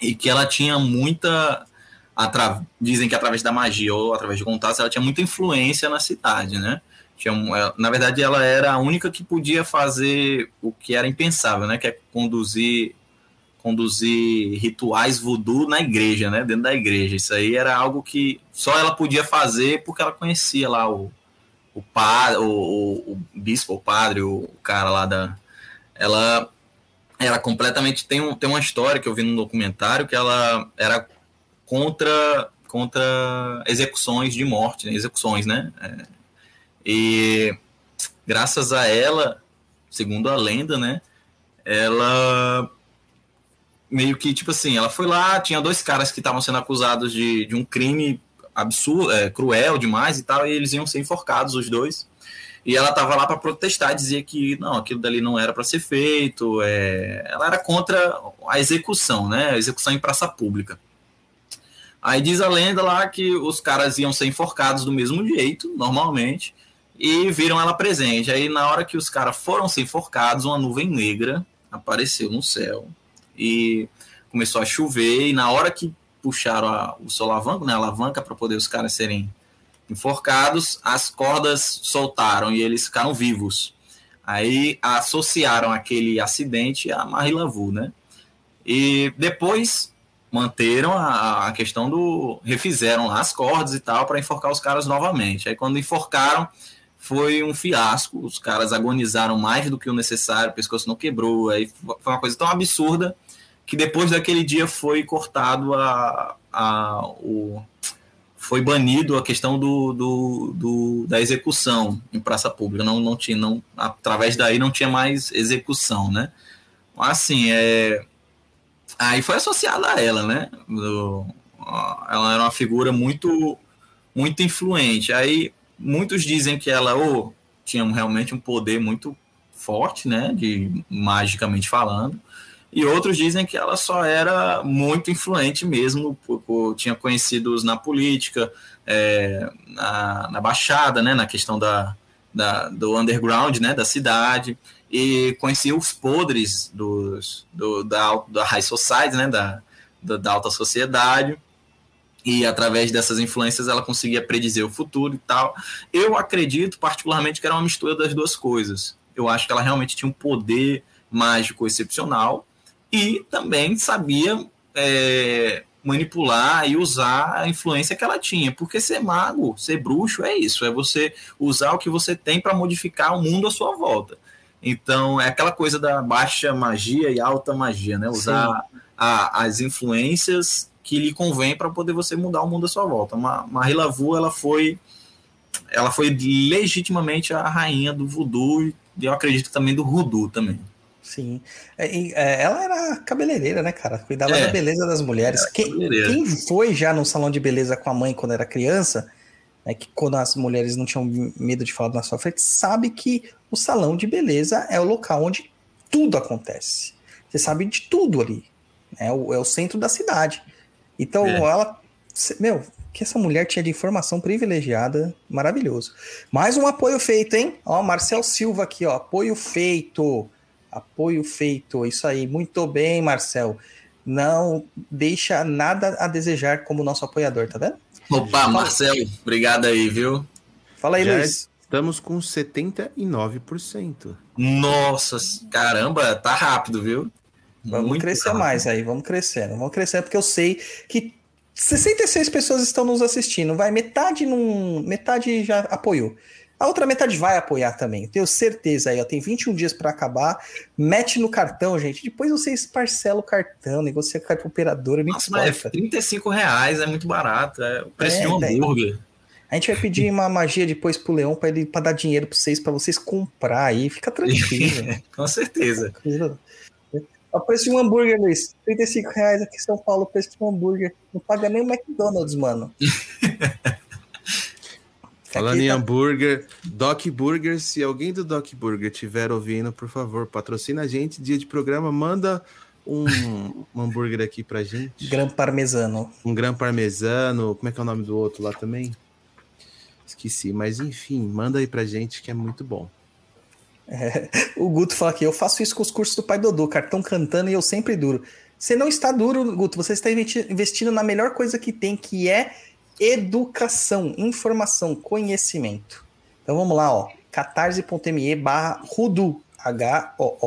e que ela tinha muita, atra... dizem que através da magia ou através de contatos, ela tinha muita influência na cidade, né, tinha, na verdade, ela era a única que podia fazer o que era impensável, né, que é conduzir conduzir rituais voodoo na igreja, né? Dentro da igreja. Isso aí era algo que só ela podia fazer porque ela conhecia lá o, o padre, o, o, o bispo, o padre, o cara lá da. Ela era completamente. Tem, um, tem uma história que eu vi num documentário que ela era contra contra execuções de morte, né? execuções, né? É, e graças a ela, segundo a lenda, né? Ela meio que, tipo assim, ela foi lá, tinha dois caras que estavam sendo acusados de, de um crime absurdo, é, cruel demais e tal, e eles iam ser enforcados, os dois. E ela tava lá para protestar, dizia que não, aquilo dali não era para ser feito. É... Ela era contra a execução, né? A execução em praça pública. Aí diz a lenda lá que os caras iam ser enforcados do mesmo jeito, normalmente, e viram ela presente. Aí na hora que os caras foram ser enforcados, uma nuvem negra apareceu no céu e começou a chover, e na hora que puxaram a, o solavanco, né, a alavanca para poder os caras serem enforcados, as cordas soltaram e eles ficaram vivos. Aí associaram aquele acidente a Marilavu, né? E depois manteram a, a, questão do. refizeram lá as cordas e tal para enforcar os caras novamente. Aí quando enforcaram, foi um fiasco. Os caras agonizaram mais do que o necessário, o pescoço não quebrou. Aí foi uma coisa tão absurda que depois daquele dia foi cortado a, a o, foi banido a questão do, do, do, da execução em praça pública. Não, não tinha, não, através daí não tinha mais execução, né? Assim, é, aí foi associada a ela, né? Do, ela era uma figura muito, muito influente. Aí muitos dizem que ela ou tinha realmente um poder muito forte, né? De magicamente falando e outros dizem que ela só era muito influente mesmo, por, por tinha conhecidos na política, é, na, na, Baixada, né, na questão da, da, do underground, né, da cidade, e conhecia os podres dos, do, da, da high society, né, da, da, da alta sociedade, e através dessas influências ela conseguia predizer o futuro e tal. Eu acredito particularmente que era uma mistura das duas coisas. Eu acho que ela realmente tinha um poder mágico excepcional e também sabia é, manipular e usar a influência que ela tinha, porque ser mago, ser bruxo é isso, é você usar o que você tem para modificar o mundo à sua volta. Então é aquela coisa da baixa magia e alta magia, né? Usar a, as influências que lhe convém para poder você mudar o mundo à sua volta. Marie Lavu, ela foi ela foi legitimamente a rainha do voodoo e eu acredito também do rudu também. Sim. É, é, ela era cabeleireira, né, cara? Cuidava é. da beleza das mulheres. Quem, quem, foi já no salão de beleza com a mãe quando era criança, né, que quando as mulheres não tinham medo de falar na sua frente, sabe que o salão de beleza é o local onde tudo acontece. Você sabe de tudo ali. Né? É o, é o centro da cidade. Então, é. ela. Meu, que essa mulher tinha de informação privilegiada, maravilhoso. Mais um apoio feito, hein? Ó, Marcel Silva aqui, ó, apoio feito. Apoio feito. Isso aí. Muito bem, Marcel. Não deixa nada a desejar como nosso apoiador, tá vendo? Opa, Marcel, obrigado aí, viu? Fala aí, Já Luiz. Estamos com 79%. Nossa, caramba, tá rápido, viu? Vamos Muito crescer rápido. mais aí, vamos crescendo. Vamos crescer, porque eu sei que 66 pessoas estão nos assistindo. Vai, metade não. Metade já apoiou. A outra metade vai apoiar também, tenho certeza aí, ó. Tem 21 dias para acabar. Mete no cartão, gente. Depois vocês parcelam o cartão, negocia com a operadora. Nossa, mas é 35 reais, é muito barato. É o preço é, de um hambúrguer. A gente vai pedir uma magia depois pro Leão para ele para dar dinheiro para vocês, para vocês comprar aí. Fica tranquilo. com certeza. O preço de um hambúrguer, Luiz. 35 reais aqui em São Paulo, o preço de um hambúrguer. Não paga nem o McDonald's, mano. Falando Aqui em tá- hambúrguer, Doc Burger, se alguém do Doc Burger estiver ouvindo, por favor, patrocina a gente. Dia de programa, manda um, um hambúrguer aqui pra gente. Gran parmesano. Um gran parmesano. Como é que é o nome do outro lá também? Esqueci, mas enfim, manda aí pra gente que é muito bom. O Guto fala aqui, eu faço isso com os cursos do pai Dodô, cartão cantando e eu sempre duro. Você não está duro, Guto, você está investi- investindo na melhor coisa que tem, que é educação, informação, conhecimento. Então vamos lá, ó, catarse.me barra Rudu, H-O-O-D-O-O.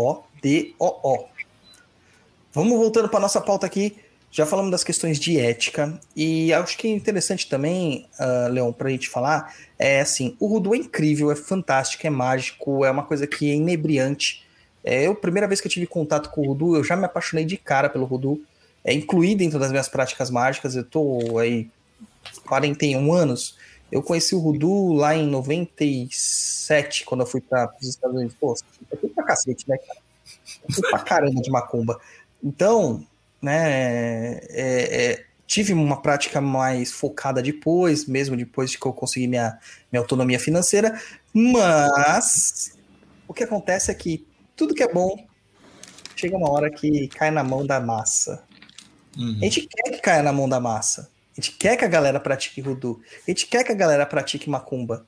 Vamos voltando para nossa pauta aqui, já falamos das questões de ética, e acho que é interessante também, uh, Leon, para a gente falar, é assim, o Rudu é incrível, é fantástico, é mágico, é uma coisa que é inebriante. É, eu, primeira vez que eu tive contato com o Rudu, eu já me apaixonei de cara pelo Rudu. É incluí dentro das minhas práticas mágicas. Eu tô aí 41 anos. Eu conheci o Rudu lá em 97, quando eu fui para os Estados Unidos. Pô, eu fui pra cacete, né, cara? Eu fui pra caramba de macumba. Então, né, é, é, tive uma prática mais focada depois, mesmo depois de que eu consegui minha, minha autonomia financeira, mas o que acontece é que tudo que é bom chega uma hora que cai na mão da massa. Uhum. A gente quer que caia na mão da massa. A gente quer que a galera pratique Rudu. A gente quer que a galera pratique Macumba.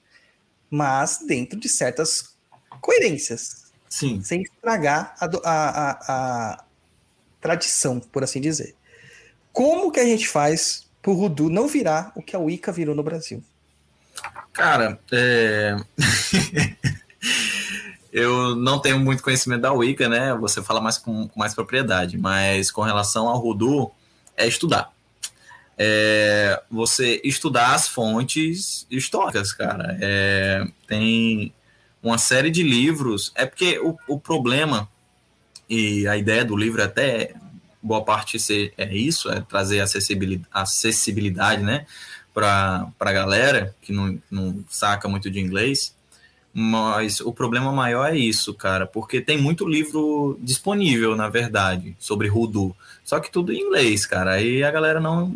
Mas dentro de certas coerências. Sim. Sem estragar a, a, a, a tradição, por assim dizer. Como que a gente faz pro Rudu não virar o que a Wicca virou no Brasil? Cara, é... eu não tenho muito conhecimento da Wicca, né? Você fala mais com, com mais propriedade, mas com relação ao Rudu, é estudar. É você estudar as fontes históricas, cara. É, tem uma série de livros. É porque o, o problema e a ideia do livro até boa parte é isso, é trazer acessibilidade, acessibilidade né? para a galera que não, não saca muito de inglês. Mas o problema maior é isso, cara, porque tem muito livro disponível, na verdade, sobre Rudu. Só que tudo em inglês, cara. Aí a galera não,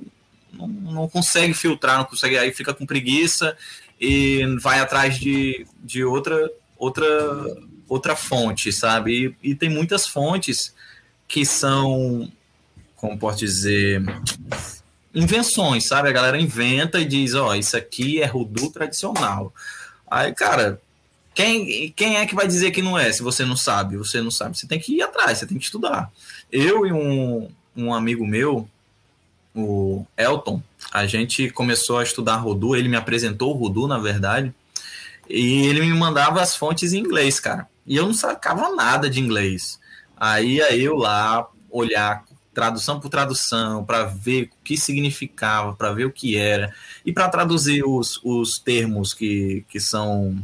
não, não consegue filtrar, não consegue, aí fica com preguiça e vai atrás de, de outra, outra, outra fonte, sabe? E, e tem muitas fontes que são, como posso dizer, invenções, sabe? A galera inventa e diz, ó, isso aqui é Rudu tradicional. Aí, cara, quem, quem é que vai dizer que não é? Se você não sabe, você não sabe. Você tem que ir atrás, você tem que estudar. Eu e um, um amigo meu, o Elton, a gente começou a estudar Rudu, ele me apresentou o Rudu, na verdade, e ele me mandava as fontes em inglês, cara. E eu não sacava nada de inglês. Aí eu lá olhar tradução por tradução, para ver o que significava, para ver o que era, e para traduzir os, os termos que, que são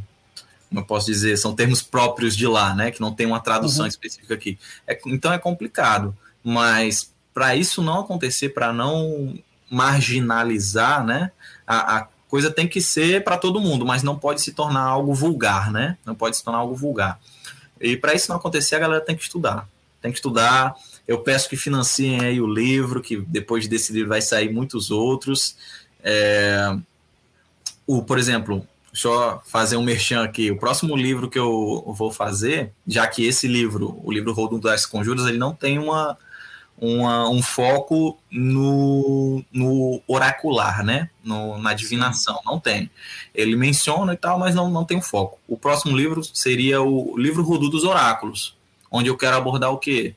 como eu posso dizer, são termos próprios de lá, né? Que não tem uma tradução Uhum. específica aqui. É, então é complicado. Mas para isso não acontecer, para não marginalizar, né? A, a coisa tem que ser para todo mundo, mas não pode se tornar algo vulgar, né? Não pode se tornar algo vulgar. E para isso não acontecer, a galera tem que estudar. Tem que estudar. Eu peço que financiem aí o livro, que depois desse livro vai sair muitos outros. É, o, por exemplo, Deixa eu fazer um merchan aqui. O próximo livro que eu vou fazer, já que esse livro, o livro Rodum das Conjuras, ele não tem uma, uma, um foco no, no oracular, né? No, na divinação, não tem. Ele menciona e tal, mas não, não tem um foco. O próximo livro seria o livro Rodum dos Oráculos, onde eu quero abordar o quê?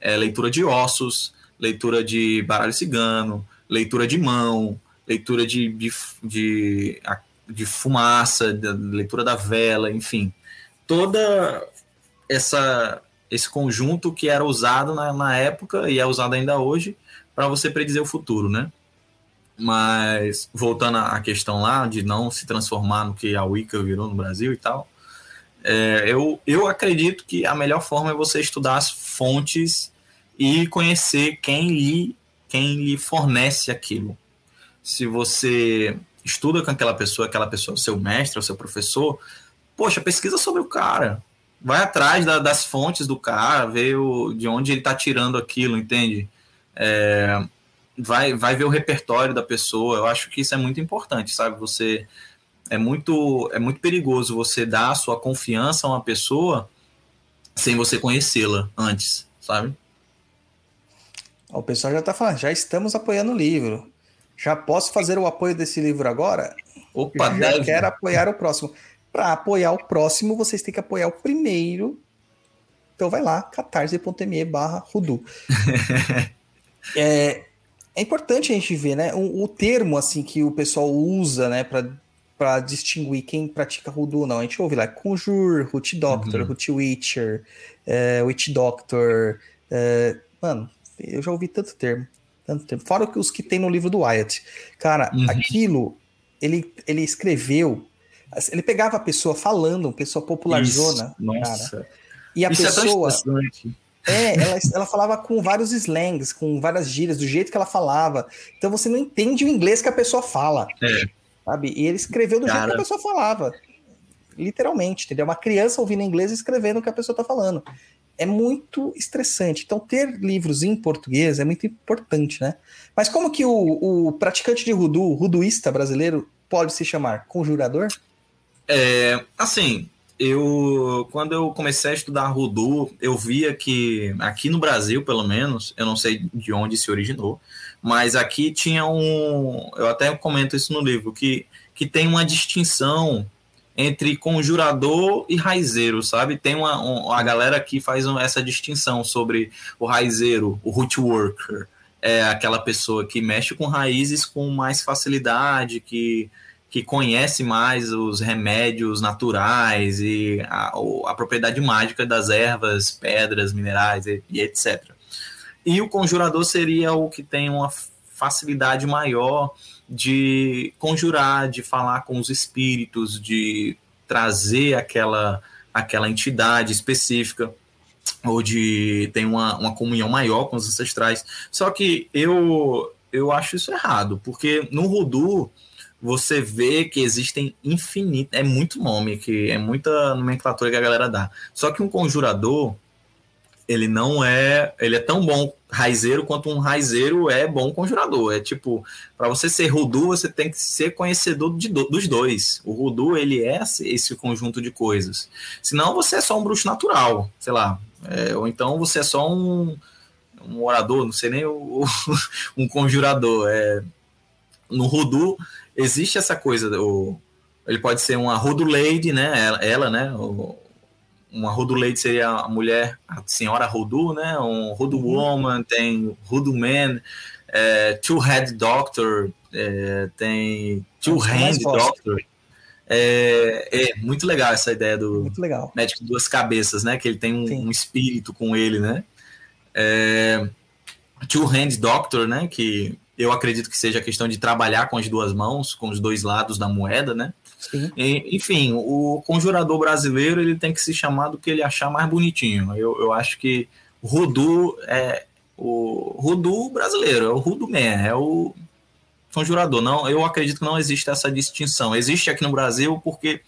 É, leitura de ossos, leitura de baralho cigano, leitura de mão, leitura de, de, de de fumaça, da leitura da vela, enfim, toda essa esse conjunto que era usado na, na época e é usado ainda hoje para você predizer o futuro, né? Mas voltando à questão lá de não se transformar no que a Wicca virou no Brasil e tal, é, eu, eu acredito que a melhor forma é você estudar as fontes e conhecer quem lhe, quem lhe fornece aquilo. Se você estuda com aquela pessoa, aquela pessoa seu mestre, seu professor, poxa, pesquisa sobre o cara. Vai atrás da, das fontes do cara, ver o, de onde ele está tirando aquilo, entende? É, vai, vai ver o repertório da pessoa. Eu acho que isso é muito importante, sabe? Você é muito é muito perigoso você dar a sua confiança a uma pessoa sem você conhecê-la antes, sabe? O pessoal já está falando, já estamos apoiando o livro. Já posso fazer o apoio desse livro agora? Opa, já deve. quero apoiar o próximo. Para apoiar o próximo, vocês têm que apoiar o primeiro. Então vai lá, catarse.me barra Rudu. é, é importante a gente ver, né? O, o termo assim que o pessoal usa, né, para distinguir quem pratica Rudu não. A gente ouve lá Conjure, Root Doctor, Uhum. Root Witcher, é, Witch Doctor. é, mano, eu já ouvi tanto termo. Tanto termo. Fora que os que tem no livro do Wyatt. Cara, Uhum. aquilo, ele, ele escreveu. Ele pegava a pessoa falando, uma pessoa popularzona, Isso, cara. Nossa. E a Isso é pessoa. interessante. É, ela, ela falava com vários slangs, com várias gírias, do jeito que ela falava. Então você não entende o inglês que a pessoa fala. É. Sabe? E ele escreveu do jeito Cara. que a pessoa falava. Literalmente, entendeu? Uma criança ouvindo inglês e escrevendo o que a pessoa está falando. É muito estressante. Então, ter livros em português é muito importante, né? Mas como que o, o praticante de Rudu, o ruduísta brasileiro, pode se chamar? Conjurador? É, assim, eu quando eu comecei a estudar Rudu, eu via que aqui no Brasil, pelo menos, eu não sei de onde se originou, mas aqui tinha um, eu até comento isso no livro, que, que tem uma distinção entre conjurador e raizeiro, sabe? Tem uma, um- a galera aqui faz um- essa distinção sobre o raizeiro, o root worker, é aquela pessoa que mexe com raízes com mais facilidade, que que conhece mais os remédios naturais e a, a propriedade mágica das ervas, pedras, minerais e, e etc. E o conjurador seria o que tem uma facilidade maior de conjurar, de falar com os espíritos, de trazer aquela, aquela entidade específica ou de ter uma, uma comunhão maior com os ancestrais. Só que eu, eu acho isso errado, porque no Rudu você vê que existem infinitas. É muito nome, que é muita nomenclatura que a galera dá. Só que um conjurador, ele não é. Ele é tão bom raizeiro quanto um raizeiro é bom conjurador. É tipo, para você ser Rudu, você tem que ser conhecedor de do- dos dois. O Rudu, ele é esse- esse conjunto de coisas. Senão você é só um bruxo natural, sei lá. É, ou então você é só um, um orador, não sei nem o, um conjurador. É, no Rudu existe essa coisa, o, ele pode ser uma Rudu Lady, né? Ela, ela, né? O, uma Rudu Lady seria a mulher, a senhora Rudu, né? Um Rudu Uhum. Woman, tem Rudu Man, é, Two Head Doctor, é, tem Two É Hand. Doctor. É, é muito legal essa ideia do, Muito legal. médico de duas cabeças, né? Que ele tem um, um espírito com ele, né? É, Two Hand Doctor, né? Que eu acredito que seja a questão de trabalhar com as duas mãos, com os dois lados da moeda, né? Sim. Enfim, o conjurador brasileiro ele tem que se chamar do que ele achar mais bonitinho. Eu, eu acho que o Rudu é o Rudu brasileiro, é o Rudu Man, é o conjurador. Não, eu acredito que não existe essa distinção. Existe aqui no Brasil porque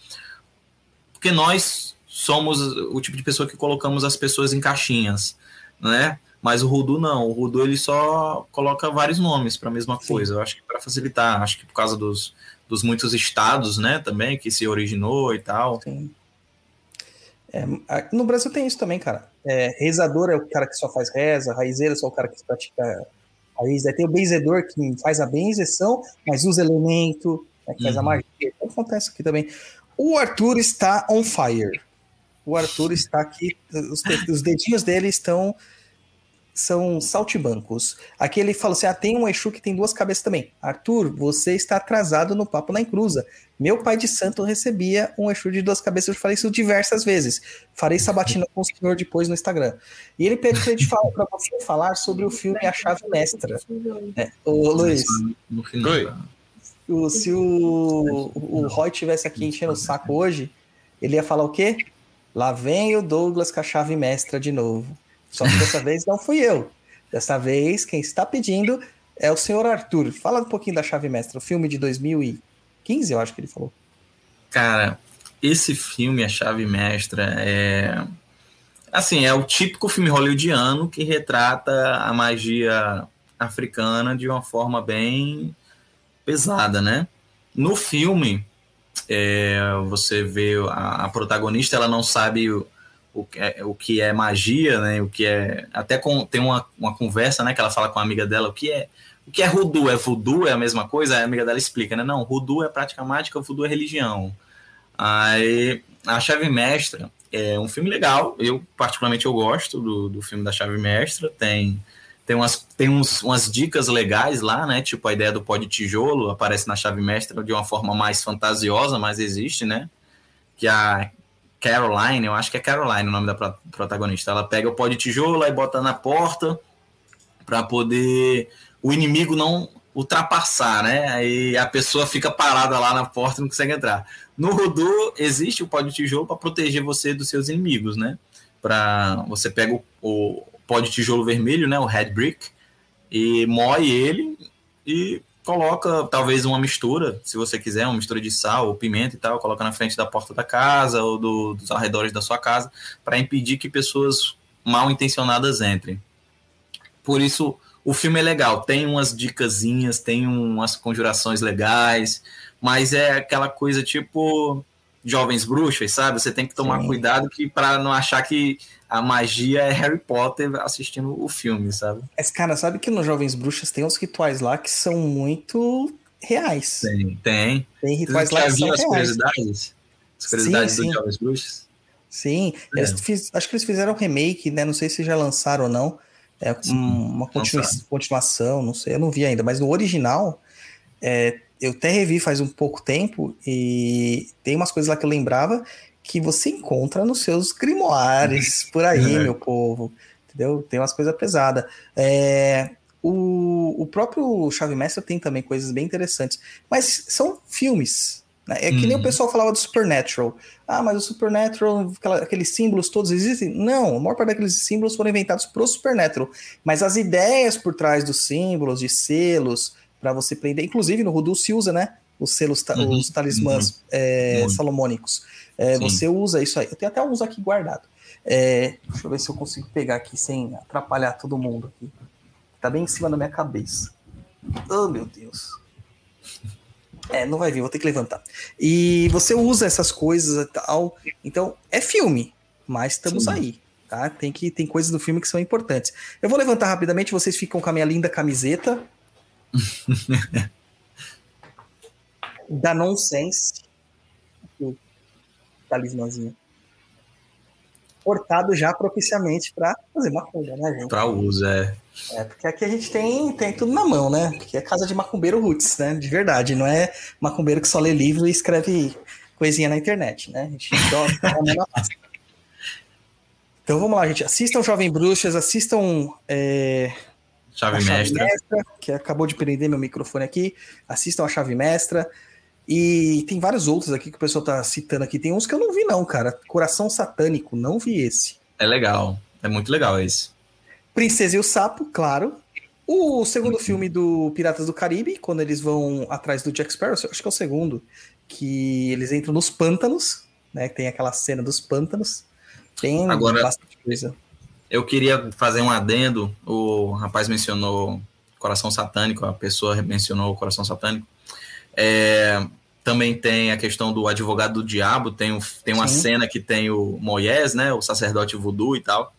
porque nós somos o tipo de pessoa que colocamos as pessoas em caixinhas, né? Mas o Rudu não, o Rudu ele só coloca vários nomes para a mesma Sim. coisa. Eu acho que para facilitar, acho que por causa dos, dos muitos estados, né, também que se originou e tal. Sim. É, no Brasil tem isso também, cara. É, rezador é o cara que só faz reza, raizeiro é só o cara que pratica raiz. Aí tem o benzedor que faz a benzeção, mas usa elemento, né, que faz a Uhum. magia. Então acontece aqui também. O Arthur está on fire. O Arthur está aqui, os, os dedinhos dele estão são saltibancos. Aqui ele fala assim: ah, tem um Exu que tem duas cabeças também. Arthur, você está atrasado no papo na encruza. Meu pai de santo recebia um Exu de duas cabeças, eu falei isso diversas vezes. Farei sabatina com o senhor depois no Instagram. E ele pede pra, gente falar, pra você falar sobre o filme A Chave Mestra. É, ô, Luiz. Oi. tá? o- se o, o Roy tivesse aqui enchendo o saco hoje, ele ia falar o quê? Lá vem o Douglas com a chave mestra de novo. Só que dessa vez não fui eu. Dessa vez, quem está pedindo é o senhor Arthur. Fala um pouquinho da chave mestra, o filme de 2015, eu acho que ele falou. Cara, esse filme, A Chave Mestra, é. Assim, é o típico filme hollywoodiano que retrata a magia africana de uma forma bem pesada, né? No filme, é, você vê a, a, protagonista, ela não sabe o, que é, o que é magia, né? O que é. Até com, tem uma, uma conversa, né? Que ela fala com a amiga dela, o que é. O que é voodoo? É voodoo? É a mesma coisa? A amiga dela explica, né? Não, voodoo é prática mágica, voodoo é religião. Aí, a Chave Mestra é um filme legal. Eu, particularmente, eu gosto do, do filme da Chave Mestra. Tem tem umas, tem uns, umas dicas legais lá, né? Tipo a ideia do pó de tijolo aparece na chave mestra de uma forma mais fantasiosa, mas existe, né? Que a Caroline, eu acho que é Caroline o nome da protagonista, ela pega o pó de tijolo e bota na porta para poder o inimigo não ultrapassar, né? Aí a pessoa fica parada lá na porta e não consegue entrar. No Rodô existe o pó de tijolo para proteger você dos seus inimigos, né? Para você pega o, o pó de tijolo vermelho, né, o red brick, e moe ele e coloca talvez uma mistura, se você quiser, uma mistura de sal ou pimenta e tal, coloca na frente da porta da casa ou do, dos arredores da sua casa para impedir que pessoas mal intencionadas entrem. Por isso o filme é legal, tem umas dicasinhas, tem umas conjurações legais, mas é aquela coisa tipo jovens bruxas, sabe? Você tem que tomar Sim. cuidado que para não achar que a magia é Harry Potter assistindo o filme, sabe? Mas, cara, sabe que nos Jovens Bruxas tem uns rituais lá que são muito reais. Tem, tem. Tem rituais lá que são as reais. curiosidades? As curiosidades sim, dos sim. Jovens Bruxas? Sim, é. fiz, acho que eles fizeram um remake, né? Não sei se já lançaram ou não. É sim, uma continua, continuação, não sei, eu não vi ainda, mas no original, é, eu até revi faz um pouco tempo e tem umas coisas lá que eu lembrava que você encontra nos seus grimoires por aí, é. meu povo. Entendeu? Tem umas coisas pesadas. É, o, o próprio Chave Mestra tem também coisas bem interessantes, mas são filmes. Né? É que nem o uhum. pessoal falava do Supernatural. Ah, mas o Supernatural, aquela, aqueles símbolos todos existem? Não, a maior parte daqueles símbolos foram inventados pro Supernatural. Mas as ideias por trás dos símbolos, de selos, para você prender, inclusive no Rudu se usa, né? Os selos, uhum. os talismãs uhum. é, salomônicos. É, você usa isso aí. Eu tenho até uns aqui guardado. É, deixa eu ver se eu consigo pegar aqui sem atrapalhar todo mundo aqui. Tá bem em cima da minha cabeça. Oh, meu Deus. É, não vai vir, vou ter que levantar. E você usa essas coisas e tal. Então, é filme, mas estamos Sim. aí. Tá? Tem, que, tem coisas do filme que são importantes. Eu vou levantar rapidamente, vocês ficam com a minha linda camiseta. Da Nonsense talismãzinho. Portado já propiciamente para fazer macumba, né, gente? Para uso, é. É, porque aqui a gente tem, tem tudo na mão, né? Porque é casa de macumbeiro roots, né? De verdade, não é macumbeiro que só lê livro e escreve coisinha na internet, né? A gente Então vamos lá, gente. Assistam Jovem Bruxas, assistam. É... Chave, Chave Mestra. Mestra. Que acabou de prender meu microfone aqui. Assistam a Chave Mestra. E tem vários outros aqui que o pessoal tá citando aqui. Tem uns que eu não vi, não, cara. Coração Satânico, não vi esse. É legal. É muito legal esse. Princesa e o Sapo, claro. O segundo uhum. filme do Piratas do Caribe, quando eles vão atrás do Jack Sparrow, acho que é o segundo, que eles entram nos pântanos, né? Tem aquela cena dos pântanos. Tem Agora, bastante coisa. Eu queria fazer um adendo. O rapaz mencionou Coração Satânico, a pessoa mencionou o Coração Satânico. É, também tem a questão do advogado do diabo, tem, tem uma Sim. cena que tem o Moisés, né, o sacerdote voodoo e tal.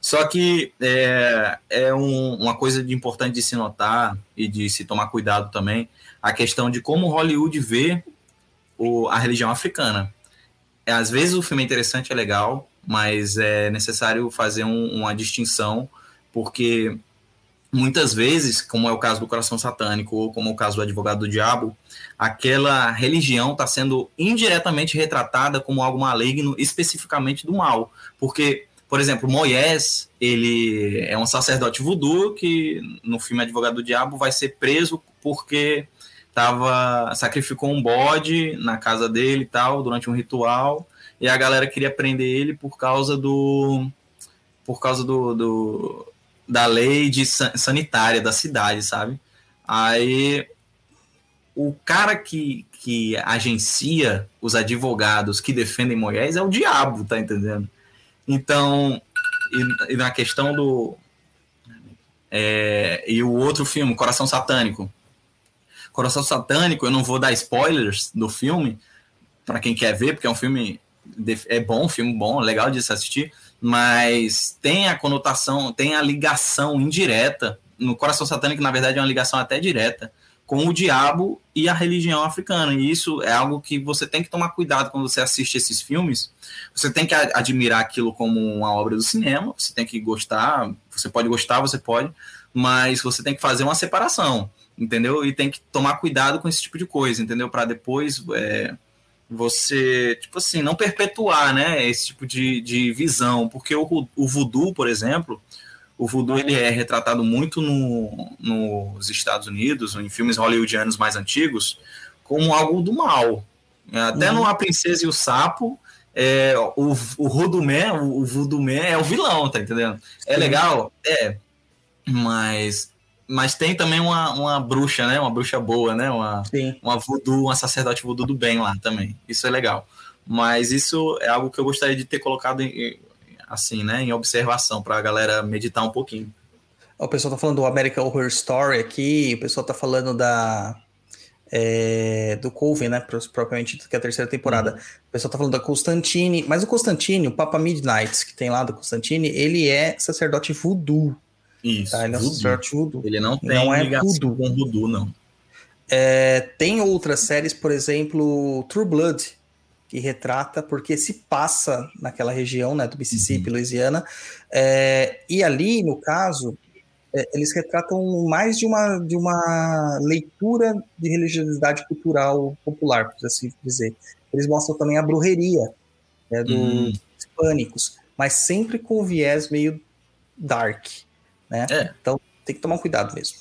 Só que é, é um, uma coisa de importante de se notar e de se tomar cuidado também, a questão de como Hollywood vê o, a religião africana. É, às vezes o filme é interessante, é legal, mas é necessário fazer um, uma distinção, porque muitas vezes, como é o caso do coração satânico ou como é o caso do advogado do diabo, aquela religião está sendo indiretamente retratada como algo maligno, especificamente do mal. Porque, por exemplo, Moisés, ele é um sacerdote voodoo que no filme Advogado do Diabo vai ser preso porque tava sacrificou um bode na casa dele e tal durante um ritual e a galera queria prender ele por causa do por causa do, do da lei de sanitária da cidade, sabe? Aí o cara que, que agencia os advogados que defendem Moisés é o diabo, tá entendendo? Então, e, e na questão do. É, e o outro filme, Coração Satânico. Coração Satânico, eu não vou dar spoilers do filme para quem quer ver, porque é um filme é bom, filme bom, legal de se assistir, mas tem a conotação, tem a ligação indireta. No Coração Satânico, na verdade, é uma ligação até direta com o diabo e a religião africana. E isso é algo que você tem que tomar cuidado quando você assiste esses filmes. Você tem que admirar aquilo como uma obra do cinema, você tem que gostar, você pode gostar, você pode, mas você tem que fazer uma separação, entendeu? E tem que tomar cuidado com esse tipo de coisa, entendeu? Para depois é, você, tipo assim, não perpetuar, né, esse tipo de, de visão, porque o, o voodoo, por exemplo, o voodoo ele é retratado muito no, nos Estados Unidos, em filmes hollywoodianos mais antigos, como algo do mal. Até uhum. no A Princesa e o Sapo, é, o, o Rodumé, o, o é o vilão, tá entendendo? É legal? É. Mas, mas tem também uma, uma bruxa, né? Uma bruxa boa, né? Uma, Sim. uma voodoo, uma sacerdote voodoo do bem lá também. Isso é legal. Mas isso é algo que eu gostaria de ter colocado em, assim, né, em observação para a galera meditar um pouquinho. O pessoal tá falando do American Horror Story aqui, o pessoal tá falando da é, do Coven, né, propriamente que é a terceira temporada. Uhum. O pessoal tá falando da Constantine, mas o Constantine, o Papa Midnight, que tem lá do Constantine, ele é sacerdote voodoo. Isso, tá? Ele é voodoo. sacerdote voodoo. Ele não tem não é voodoo. com voodoo, não. É, tem outras séries, por exemplo, True Blood, que retrata, porque se passa naquela região né, do Mississippi, uhum. Louisiana, é, e ali, no caso, é, eles retratam mais de uma, de uma leitura de religiosidade cultural popular, por assim dizer. Eles mostram também a brujeria né, dos uhum. hispânicos, mas sempre com viés meio dark. Né? É. Então tem que tomar cuidado mesmo.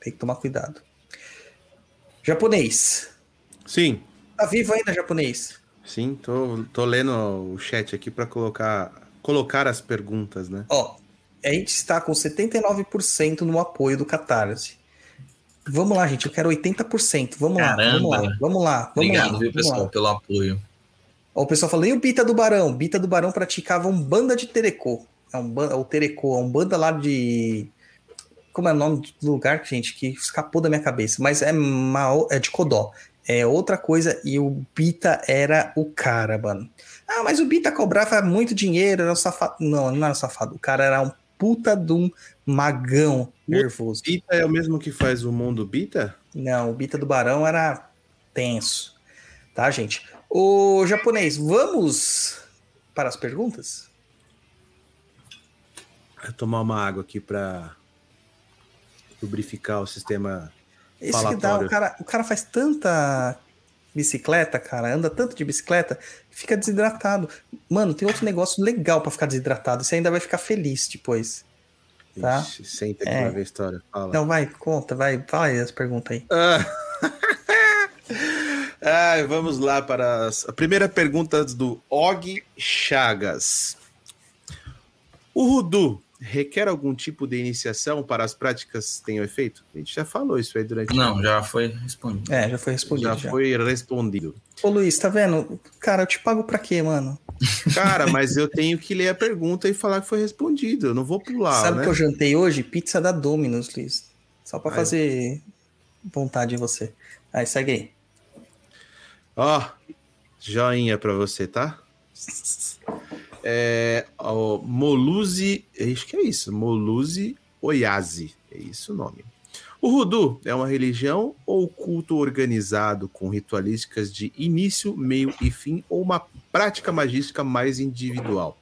Tem que tomar cuidado. Japonês. Sim. Tá vivo ainda, japonês? Sim, tô, tô lendo o chat aqui para colocar, colocar as perguntas, né? Ó, a gente está com 79% no apoio do Catarse. Vamos lá, gente, eu quero 80%. Vamos Caramba. lá, vamos lá, vamos lá. Vamos Obrigado, lá, viu, pessoal, lá. pelo apoio. Ó, o pessoal falou, e o Bita do Barão? Bita do Barão praticava um banda de terecô. É um banda, o terecô, é um banda lá de... Como é o nome do lugar, gente, que escapou da minha cabeça, mas é, mal, é de Codó é outra coisa e o Bita era o cara, mano. Ah, mas o Bita cobrava muito dinheiro, era um safado. Não, não era um safado. O cara era um puta de um magão nervoso. O Bita é o mesmo que faz o mundo Bita? Não, o Bita do Barão era tenso. Tá, gente? O japonês, vamos para as perguntas? Vou tomar uma água aqui para lubrificar o sistema esse que dá, o cara, o cara faz tanta bicicleta, cara, anda tanto de bicicleta, fica desidratado. Mano, tem outro negócio legal para ficar desidratado. Você ainda vai ficar feliz depois. Tá? Ixi, senta aqui é. pra ver a história. Fala. Não, vai, conta, vai, fala aí as perguntas aí. Ah. vamos lá para as... a primeira pergunta do Og Chagas. O Rudu requer algum tipo de iniciação para as práticas tenham efeito? A gente já falou isso aí durante Não, já foi respondido. É, já foi respondido. Já, já, foi respondido. Ô Luiz, tá vendo? Cara, eu te pago pra quê, mano? Cara, mas eu tenho que ler a pergunta e falar que foi respondido. Eu não vou pular. Sabe o né? que eu jantei hoje? Pizza da Domino's, Luiz. Só pra Ai. fazer vontade em você. Aí, segue aí. Ó, joinha pra você, tá? É, o Moluzi, acho que é isso, Moluzi Oyazi, é isso o nome. O Rudu é uma religião ou culto organizado com ritualísticas de início, meio e fim ou uma prática magística mais individual?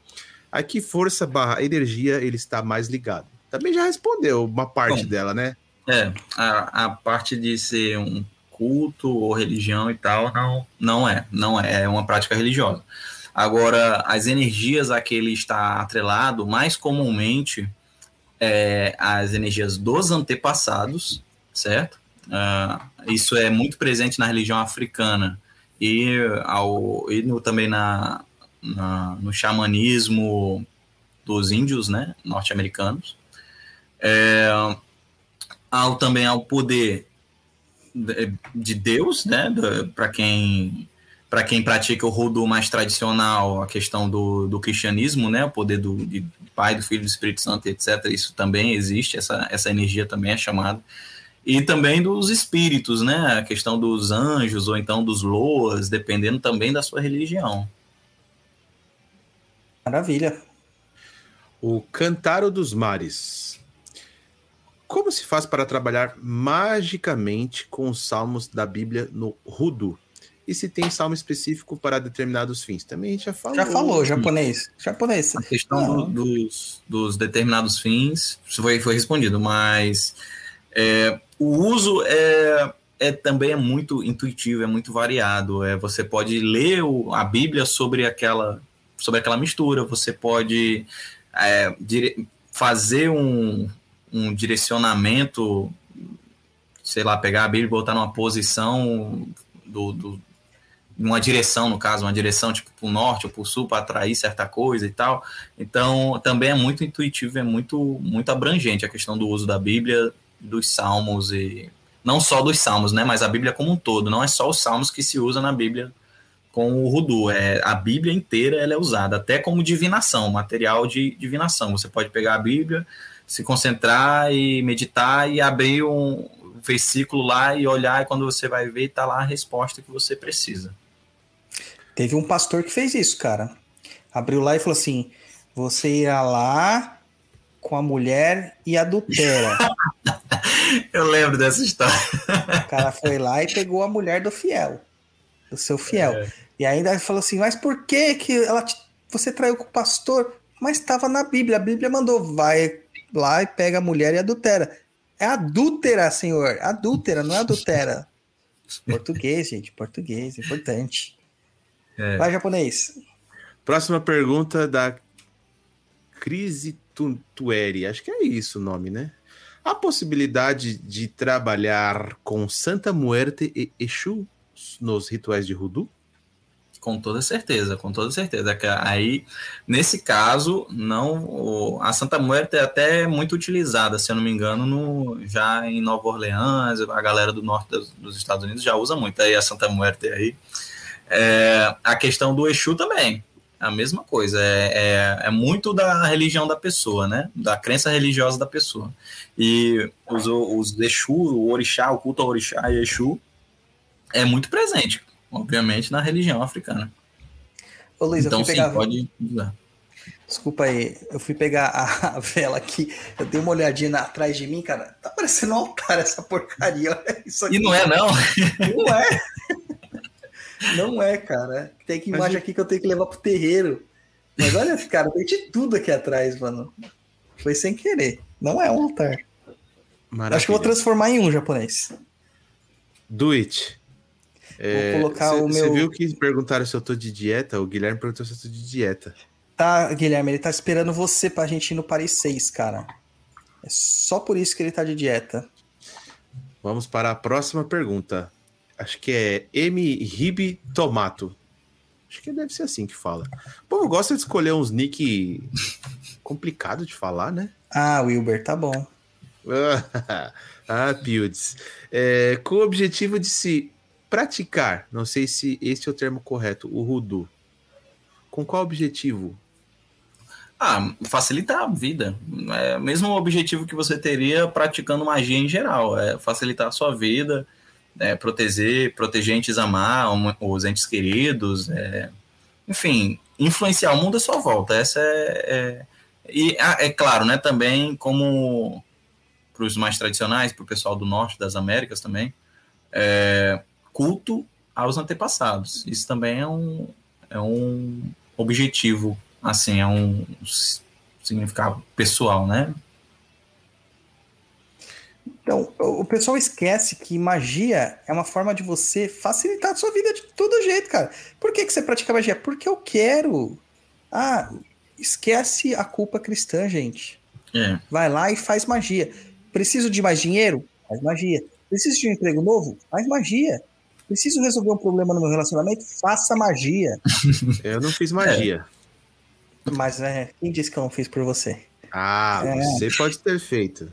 A que força barra energia ele está mais ligado? Também já respondeu uma parte Bom, dela, né? É, a, a parte de ser um culto ou religião e tal, não, não é, não é, é uma prática religiosa. Agora, as energias a que ele está atrelado, mais comumente, é as energias dos antepassados, certo? Uh, isso é muito presente na religião africana e, ao, e no, também na, na, no xamanismo dos índios né, norte-americanos. É, ao, também ao poder de Deus, né? Para quem para quem pratica o rudo mais tradicional, a questão do, do cristianismo, né, o poder do de Pai, do Filho, do Espírito Santo, etc. Isso também existe, essa, essa energia também é chamada. E também dos espíritos, né, a questão dos anjos ou então dos loas, dependendo também da sua religião. Maravilha. O Cantaro dos Mares. Como se faz para trabalhar magicamente com os salmos da Bíblia no Rudo? E se tem salmo específico para determinados fins. Também a gente já falou. Já falou, japonês. Japonês. A questão do, dos, dos, determinados fins foi, foi respondido, mas é, o uso é, é também é muito intuitivo, é muito variado. É, você pode ler o, a Bíblia sobre aquela, sobre aquela mistura, você pode é, dire, fazer um, um direcionamento, sei lá, pegar a Bíblia e botar numa posição do, do, uma direção, no caso, uma direção tipo para o norte ou para o sul para atrair certa coisa e tal. Então, também é muito intuitivo, é muito, muito abrangente a questão do uso da Bíblia, dos salmos e não só dos salmos, né, mas a Bíblia como um todo. Não é só os salmos que se usa na Bíblia com o Rudu. É, a Bíblia inteira ela é usada, até como divinação, material de divinação. Você pode pegar a Bíblia, se concentrar e meditar e abrir um versículo lá e olhar, e quando você vai ver, está lá a resposta que você precisa. Teve um pastor que fez isso, cara. Abriu lá e falou assim: você irá lá com a mulher e adultera. Eu lembro dessa história. O cara foi lá e pegou a mulher do fiel, do seu fiel. É. E ainda falou assim: mas por que que ela te... você traiu com o pastor? Mas estava na Bíblia. A Bíblia mandou: vai lá e pega a mulher e adultera. É adúltera, senhor. Adúltera, não é adultera. Português, gente. Português, importante. É. Vai, japonês. Próxima pergunta da Crise Tueri. Acho que é isso o nome, né? A possibilidade de trabalhar com Santa Muerte e Exu nos rituais de Rudu? Com toda certeza, com toda certeza. Aí, nesse caso, não a Santa Muerte é até muito utilizada, se eu não me engano, no, já em Nova Orleans, a galera do norte dos, dos Estados Unidos já usa muito aí a Santa Muerte aí. É, a questão do Exu também, a mesma coisa. É, é, é, muito da religião da pessoa, né? Da crença religiosa da pessoa. E os, os Exu, o Orixá, o culto ao Orixá e Exu é muito presente, obviamente, na religião africana. Ô, Luiz, então, eu fui sim, pegar... pode usar. Desculpa aí, eu fui pegar a vela aqui, eu dei uma olhadinha atrás de mim, cara, tá parecendo um altar essa porcaria, olha isso aqui. E não é, não? Não é. Não é, cara. Tem que imagem aqui que eu tenho que levar pro terreiro. Mas olha, cara, tem de tudo aqui atrás, mano. Foi sem querer. Não é um altar. Maravilha. Acho que vou transformar em um japonês. Do it. É, vou colocar cê, o meu. Você viu que perguntaram se eu tô de dieta? O Guilherme perguntou se eu tô de dieta. Tá, Guilherme, ele tá esperando você pra gente ir no Paris 6, cara. É só por isso que ele tá de dieta. Vamos para a próxima pergunta. Acho que é M. Ribe Tomato. Acho que deve ser assim que fala. O povo gosta de escolher uns nick complicado de falar, né? Ah, Wilber, tá bom. ah, Pildes. É, com o objetivo de se praticar, não sei se esse é o termo correto, o Rudu. Com qual objetivo? Ah, facilitar a vida. É mesmo o objetivo que você teria praticando magia em geral. É facilitar a sua vida é, proteger, proteger entes amar, os entes queridos, é, enfim, influenciar o mundo à sua volta. Essa é, é e é claro, né, também como para os mais tradicionais, para o pessoal do norte das Américas também, é, culto aos antepassados. Isso também é um, é um objetivo, assim, é um significado pessoal, né? Então, o pessoal esquece que magia é uma forma de você facilitar a sua vida de todo jeito, cara. Por que, que você pratica magia? Porque eu quero. Ah, esquece a culpa cristã, gente. É. Vai lá e faz magia. Preciso de mais dinheiro? Faz magia. Preciso de um emprego novo? Faz magia. Preciso resolver um problema no meu relacionamento? Faça magia. eu não fiz magia. É. Mas né, quem disse que eu não fiz por você? Ah, é. você pode ter feito.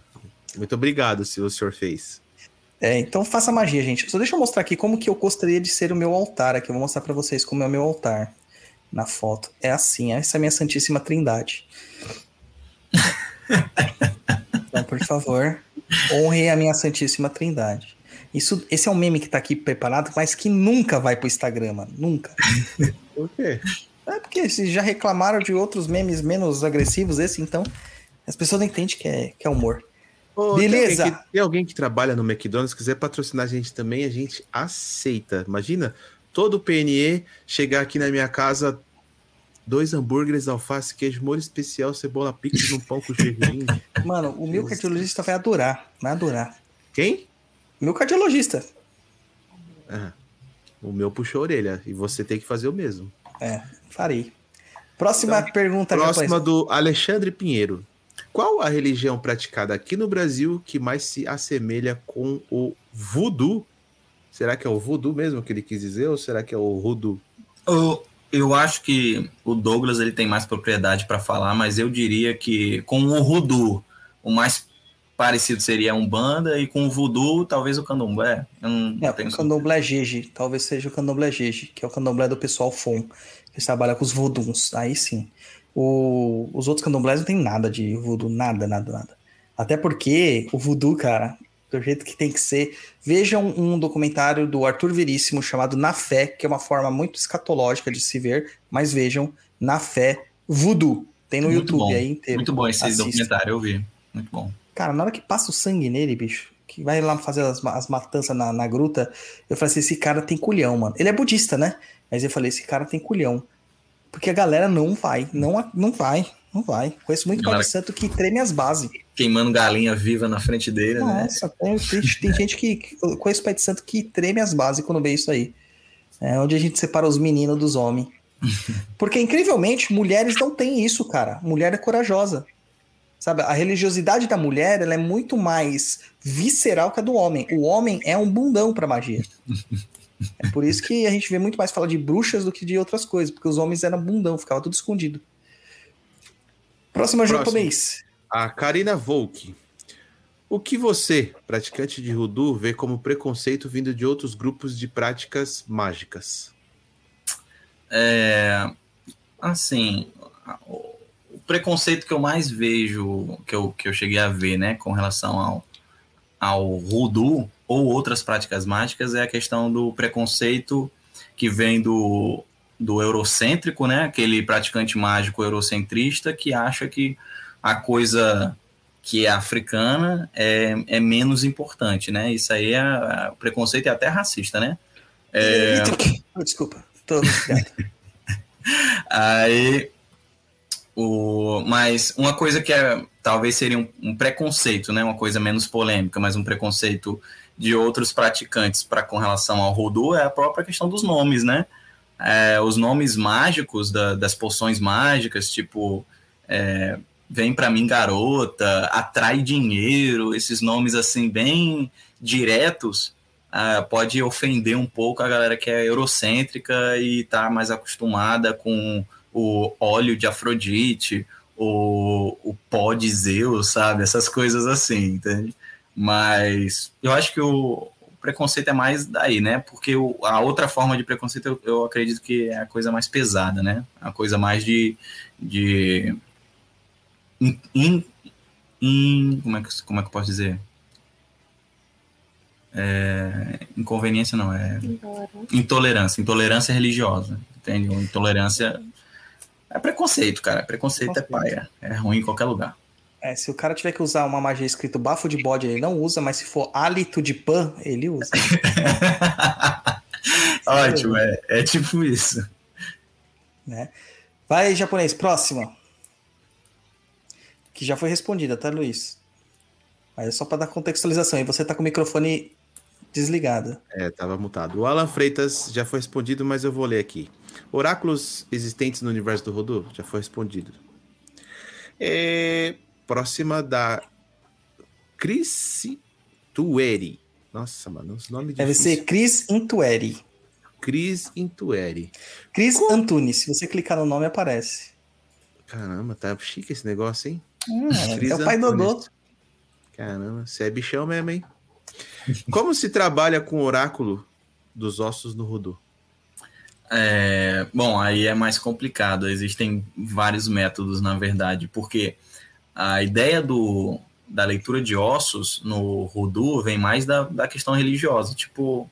Muito obrigado se o senhor fez. É, então faça magia, gente. Só deixa eu mostrar aqui como que eu gostaria de ser o meu altar aqui. Eu vou mostrar pra vocês como é o meu altar na foto. É assim, essa é a minha Santíssima Trindade. então, por favor, honre a minha Santíssima Trindade. Isso, esse é um meme que tá aqui preparado, mas que nunca vai pro Instagram, mano. Nunca. Por quê? É porque se já reclamaram de outros memes menos agressivos, esse então, as pessoas não entendem que é, que é humor. Ô, Beleza. Tem alguém, que, tem alguém que trabalha no McDonald's, quiser patrocinar a gente também, a gente aceita. Imagina, todo o PNE chegar aqui na minha casa, dois hambúrgueres, alface, queijo, molho especial, cebola picles, um pão com gergelim. Mano, o meu cardiologista vai adorar. Vai adorar. Quem? Meu cardiologista. Ah, o meu puxou a orelha e você tem que fazer o mesmo. É, farei. Próxima pergunta, Próxima do Alexandre Pinheiro. Qual a religião praticada aqui no Brasil que mais se assemelha com o voodoo? Será que é o voodoo mesmo que ele quis dizer ou será que é o voodoo? Eu, eu acho que o Douglas ele tem mais propriedade para falar, mas eu diria que com o Rudu, o mais parecido seria a Umbanda e com o Voodoo, talvez o Candomblé. Eu não É, tenho o candomblé Jeje. Talvez seja o candomblé Jeje, que é o candomblé do pessoal Fon. Eles trabalham com os voduns. Aí sim. O- os outros candomblés não tem nada de voodoo. Nada, nada, nada. Até porque o voodoo, cara, do jeito que tem que ser. Vejam um documentário do Arthur Veríssimo chamado Na Fé, que é uma forma muito escatológica de se ver. Mas vejam, Na Fé, voodoo. Tem no Muito YouTube bom. aí inteiro. Muito bom esse Assista. documentário, eu vi. Muito bom. Cara, na hora que passa o sangue nele, bicho, que vai lá fazer as, as matanças na, na gruta, eu falei assim: esse cara tem culhão, mano. Ele é budista, né? Mas eu falei: esse cara tem culhão. Porque a galera não vai, não, não vai, não vai. Conheço muito de santo que treme as bases. Queimando galinha viva na frente dele, né? Nossa, tem, tem, tem gente que. que- Conheço pai de santo que treme as bases quando vê isso aí. É onde a gente separa os meninos dos homens. Porque, incrivelmente, mulheres não têm isso, cara. Mulher é corajosa. Sabe, a religiosidade da mulher ela é muito mais visceral que a do homem. O homem é um bundão pra magia. É por isso que a gente vê muito mais falar de bruxas do que de outras coisas, porque os homens eram bundão, ficava tudo escondido. Próximo Próximo. japonês. A Karina Volk. O que você, praticante de Voodoo, vê como preconceito vindo de outros grupos de práticas mágicas? É, assim, o preconceito que eu mais vejo, que eu, que eu cheguei a ver, né, com relação ao, ao voodoo ou outras práticas mágicas, é a questão do preconceito que vem do, do eurocêntrico, né, aquele praticante mágico eurocentrista que acha que a coisa que é africana é, é menos importante, né, isso aí é, é o preconceito é até racista, né, é, Oh, Desculpa. Tô. Aí, o, mas uma coisa que é, talvez seria um, um preconceito, né? Uma coisa menos polêmica, mas um preconceito de outros praticantes para com relação ao Voodoo é a própria questão dos nomes, né? É, os nomes mágicos da- das poções mágicas, tipo é, vem para mim garota, atrai dinheiro, esses nomes assim bem diretos, ah, pode ofender um pouco a galera que é eurocêntrica e tá mais acostumada com o óleo de Afrodite, o, o pó de Zeus, sabe? Essas coisas assim, entende? Mas eu acho que o, preconceito é mais daí, né? Porque o- a outra forma de preconceito eu, eu acredito que é a coisa mais pesada, né? A coisa mais de. de in- in- in- como, é que, como é que eu posso dizer? É, inconveniência não, é intolerância, intolerância religiosa, entende? Intolerância é preconceito, cara. Preconceito é paia, é ruim em qualquer lugar. É, se o cara tiver que usar uma magia escrito bafo de bode, ele não usa, mas se for hálito de pan, ele usa. Ótimo, é, é tipo isso. né? Vai, japonês, próxima. Que já foi respondida, tá, Luiz? Aí é só para dar contextualização. E você tá com o microfone desligado. É, tava mutado. O Alan Freitas já foi respondido, mas eu vou ler aqui. Oráculos existentes no universo do Rodô? Já foi respondido. É, próxima da Chris Tueri. Nossa, mano, os nomes Deve ser Chris Intueri. Cris Intueri. Chris Antunes. Se você clicar no nome, aparece. Caramba, tá chique esse negócio, hein? Hum, Cris é o pai Antunes. Dodô. Caramba, você é bichão mesmo, hein? Como se trabalha com o oráculo dos ossos no Rudu? É, bom, aí é mais complicado. Existem vários métodos, na verdade, porque a ideia do, da leitura de ossos no Rudu vem mais da, da questão religiosa, tipo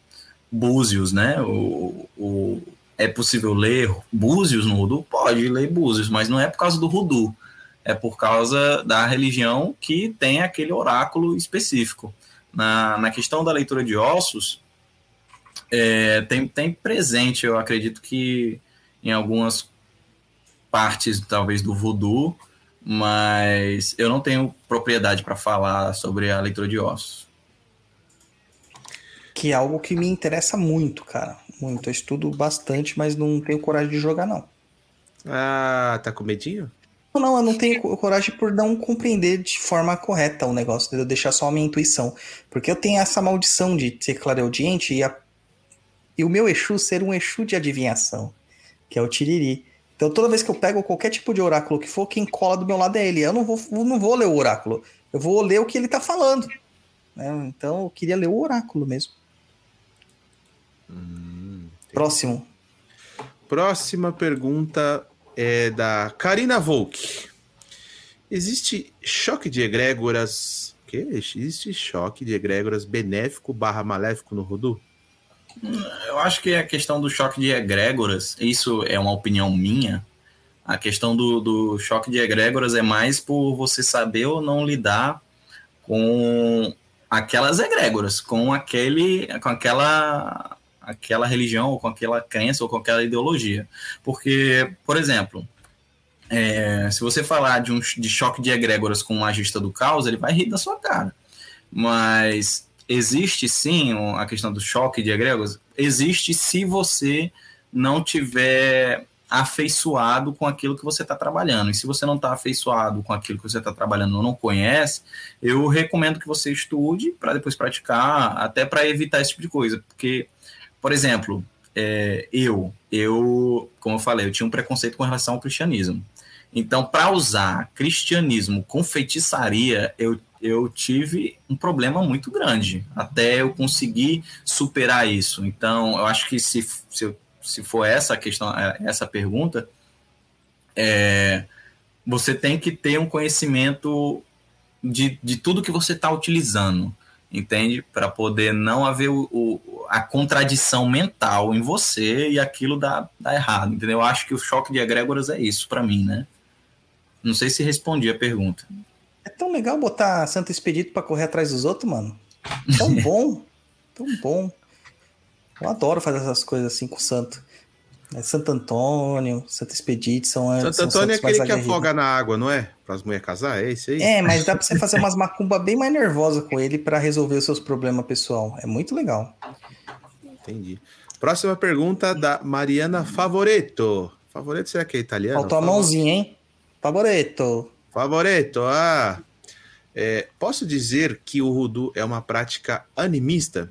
Búzios, né? O, o, é possível ler Búzios no Rudu? Pode ler Búzios, mas não é por causa do Rudu, é por causa da religião que tem aquele oráculo específico. Na, na questão da leitura de ossos, é, tem, tem presente, eu acredito que em algumas partes, talvez, do voodoo, mas eu não tenho propriedade para falar sobre a leitura de ossos. Que é algo que me interessa muito, cara. Muito. Eu estudo bastante, mas não tenho coragem de jogar, não. Ah, tá com medinho? Não, eu não tenho coragem por não compreender de forma correta o negócio, de eu deixar só a minha intuição. Porque eu tenho essa maldição de ser clareaudiente e, a... e o meu Exu ser um Exu de adivinhação, que é o Tiriri. Então toda vez que eu pego qualquer tipo de oráculo que for, quem cola do meu lado é ele. Eu não vou, não vou ler o oráculo, eu vou ler o que ele tá falando. Né? Então eu queria ler o oráculo mesmo. Hum, Próximo. Próxima pergunta é da Karina Volk. Existe choque de egrégoras. O quê? Existe choque de egrégoras benéfico barra maléfico no Rudu? Eu acho que a questão do choque de egrégoras, isso é uma opinião minha. A questão do, do choque de egrégoras é mais por você saber ou não lidar com aquelas egrégoras, com aquele, com aquela aquela religião, ou com aquela crença, ou com aquela ideologia. Porque, por exemplo, é, se você falar de um de choque de egrégoras com um magista do caos, ele vai rir da sua cara. Mas existe sim a questão do choque de egrégoras? Existe se você não tiver afeiçoado com aquilo que você está trabalhando. E se você não está afeiçoado com aquilo que você está trabalhando ou não conhece, eu recomendo que você estude para depois praticar, até para evitar esse tipo de coisa. Porque por exemplo, é, eu, eu, como eu falei, eu tinha um preconceito com relação ao cristianismo. Então, para usar cristianismo com feitiçaria, eu, eu tive um problema muito grande até eu conseguir superar isso. Então, eu acho que se, se, se for essa questão, é, essa pergunta, é, você tem que ter um conhecimento de, de tudo que você está utilizando entende? Para poder não haver o, o, a contradição mental em você e aquilo dá, dá errado, entendeu? Eu acho que o choque de egrégoras é isso para mim, né? Não sei se respondi a pergunta. É tão legal botar Santo Expedito para correr atrás dos outros, mano. Tão bom, tão bom. Eu adoro fazer essas coisas assim com o santo. É Santo Antônio, Santo Expedito são Santo são Antônio é aquele que afoga na água, não é? Para as mulheres casar, é esse aí? É, mas dá para você fazer umas macumba bem mais nervosa com ele para resolver os seus problemas pessoal. É muito legal. Entendi. Próxima pergunta da Mariana Favoreto. Favoreto será que é italiano? Faltou a mãozinha, hein? Favoreto. Favoreto, ah. É, posso dizer que o Rudu é uma prática animista?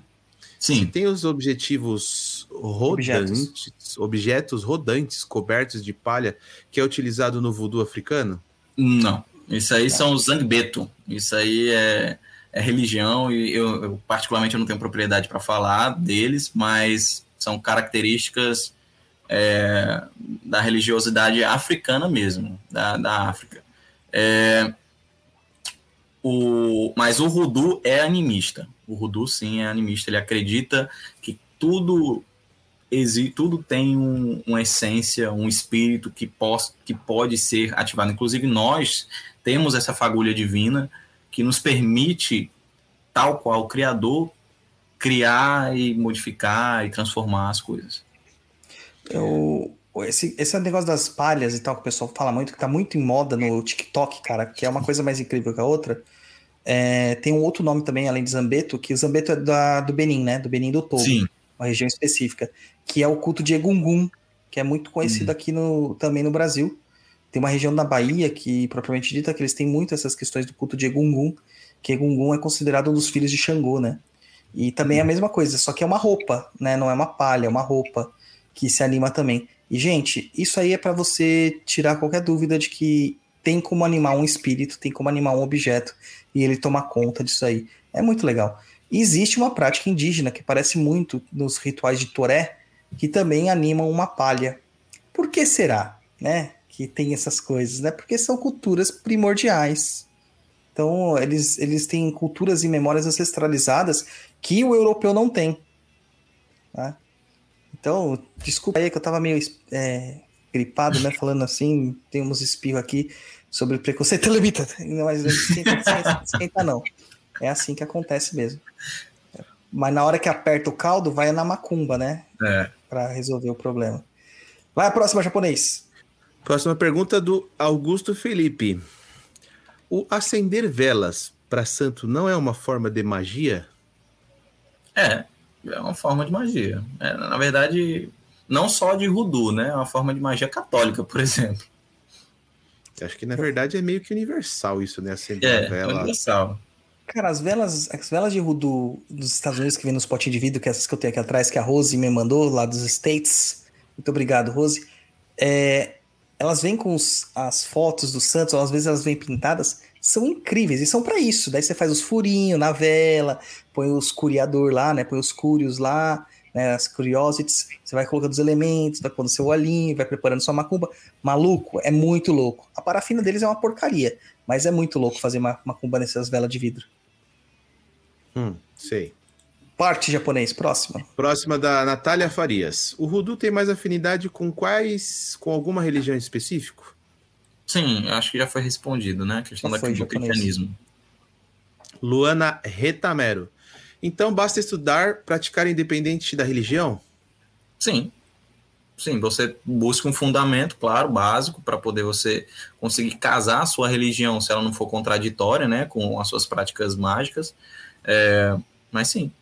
Sim. tem os objetivos rodantes, objetos. objetos rodantes cobertos de palha que é utilizado no voodoo africano? Não. Isso aí são os zangbeto. Isso aí é, é religião e eu, eu, particularmente eu não tenho propriedade para falar deles, mas são características é, da religiosidade africana mesmo, da, da África. É, o, mas o Rudu é animista. O Rudu, sim, é animista. Ele acredita que tudo tudo tem um, uma essência, um espírito que, pos, que pode ser ativado. Inclusive, nós temos essa fagulha divina que nos permite, tal qual o Criador, criar e modificar e transformar as coisas. Eu, esse, esse negócio das palhas e tal, que o pessoal fala muito, que tá muito em moda no TikTok, cara, que é uma coisa mais incrível que a outra. É, tem um outro nome também, além de Zambeto, que o Zambeto é da, do Benin, né? Do Benin do Togo. Sim. Uma região específica. Que é o culto de Egungun, que é muito conhecido hum. aqui no, também no Brasil. Tem uma região da Bahia que, propriamente dita, que eles têm muito essas questões do culto de Egungun, que Egungun é considerado um dos filhos de Xangô, né? E também é a mesma coisa, só que é uma roupa, né? Não é uma palha, é uma roupa que se anima também. E, gente, isso aí é para você tirar qualquer dúvida de que tem como animar um espírito, tem como animar um objeto e ele tomar conta disso aí. É muito legal. E existe uma prática indígena que parece muito nos rituais de Toré, que também animam uma palha. Por que será, né? Que tem essas coisas, né? Porque são culturas primordiais. Então, eles, eles têm culturas e memórias ancestralizadas que o europeu não tem. Tá? Então, desculpa aí que eu tava meio é, gripado, né? Falando assim, tem uns espirros aqui sobre preconceito lemita. Mas não esquenta, esquenta não. É assim que acontece mesmo. Mas na hora que aperta o caldo, vai na macumba, né? É. Para resolver o problema. Vai a próxima, japonês. Próxima pergunta do Augusto Felipe. O acender velas para santo não é uma forma de magia? É, é uma forma de magia. É, na verdade, não só de voodoo, né? É uma forma de magia católica, por exemplo. Acho que na verdade é meio que universal isso, né? Acender É, a vela. universal. Cara, as velas, as velas de voodoo dos Estados Unidos que vem nos potinhos de vidro, que é essas que eu tenho aqui atrás, que a Rose me mandou lá dos States. Muito obrigado, Rose. É, elas vêm com os- as fotos dos santos, ou às vezes elas vêm pintadas, são incríveis e são pra isso. Daí você faz os furinhos na vela, põe os curiador lá, né? Põe os curios lá, né? As curiosities. Você vai colocando os elementos, vai pondo seu olhinho, vai preparando sua macumba. Maluco, é muito louco. A parafina deles é uma porcaria, mas é muito louco fazer ma- macumba nessas velas de vidro. Hum, sei. Parte japonês, próxima. Próxima da Natália Farias. O Rudu tem mais afinidade com quais. com alguma religião específica? Sim, eu acho que já foi respondido, né? A questão Já da- foi, do japonês. cristianismo. Luana Retamero. Então basta estudar, praticar independente da religião? Sim. Sim, você busca um fundamento, claro, básico, para poder você conseguir casar a sua religião, se ela não for contraditória, né, com as suas práticas mágicas. É, mas sim,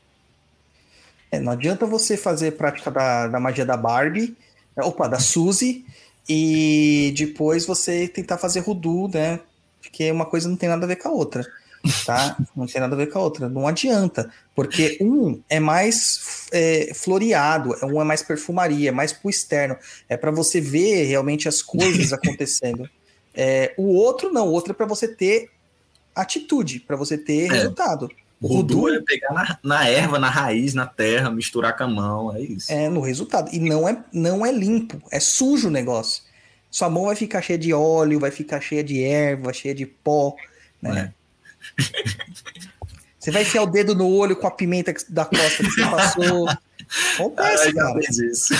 É, não adianta você fazer prática da, da magia da Barbie, é, opa, da Suzy, e depois você tentar fazer Rudu, né? Porque uma coisa não tem nada a ver com a outra, tá? Não tem nada a ver com a outra. Não adianta, porque um é mais é, floreado, um é mais perfumaria, é mais pro externo, é para você ver realmente as coisas acontecendo. É, o outro não, o outro é para você ter atitude, para você ter É. resultado. O Rudu é pegar na, na erva, na raiz, na terra, misturar com a mão, é isso. É, no resultado. E não é, não é limpo, é sujo o negócio. Sua mão vai ficar cheia de óleo, vai ficar cheia de erva, cheia de pó, né? Você vai enfiar o dedo no olho com a pimenta da costa que você passou. Acontece, cara. isso.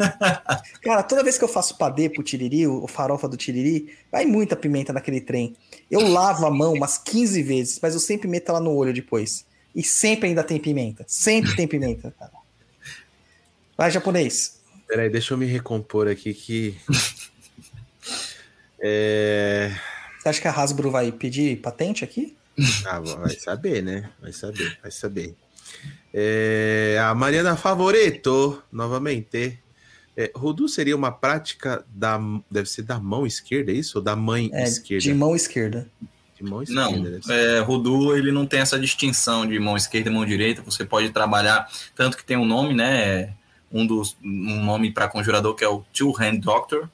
Cara, toda vez que eu faço padê pro tiriri, o farofa do tiriri, vai muita pimenta naquele trem. Eu lavo a mão umas 15 vezes, mas eu sempre meto ela no olho depois. E sempre ainda tem pimenta. Sempre tem pimenta, cara. Vai, japonês. Peraí, deixa eu me recompor aqui que. É... Você acha que a Hasbro vai pedir patente aqui? Ah, vai saber, né? Vai saber, vai saber. É, A Mariana Favoreto, novamente. É, Rudu seria uma prática da. Deve ser da mão esquerda, é isso? Ou da mãe É, esquerda? de mão esquerda. De mão esquerda. Não, é, Rudu ele não tem essa distinção de mão esquerda e mão direita. Você pode trabalhar tanto que tem um nome, né? Um dos um nome para conjurador que é o Two Hand Doctor,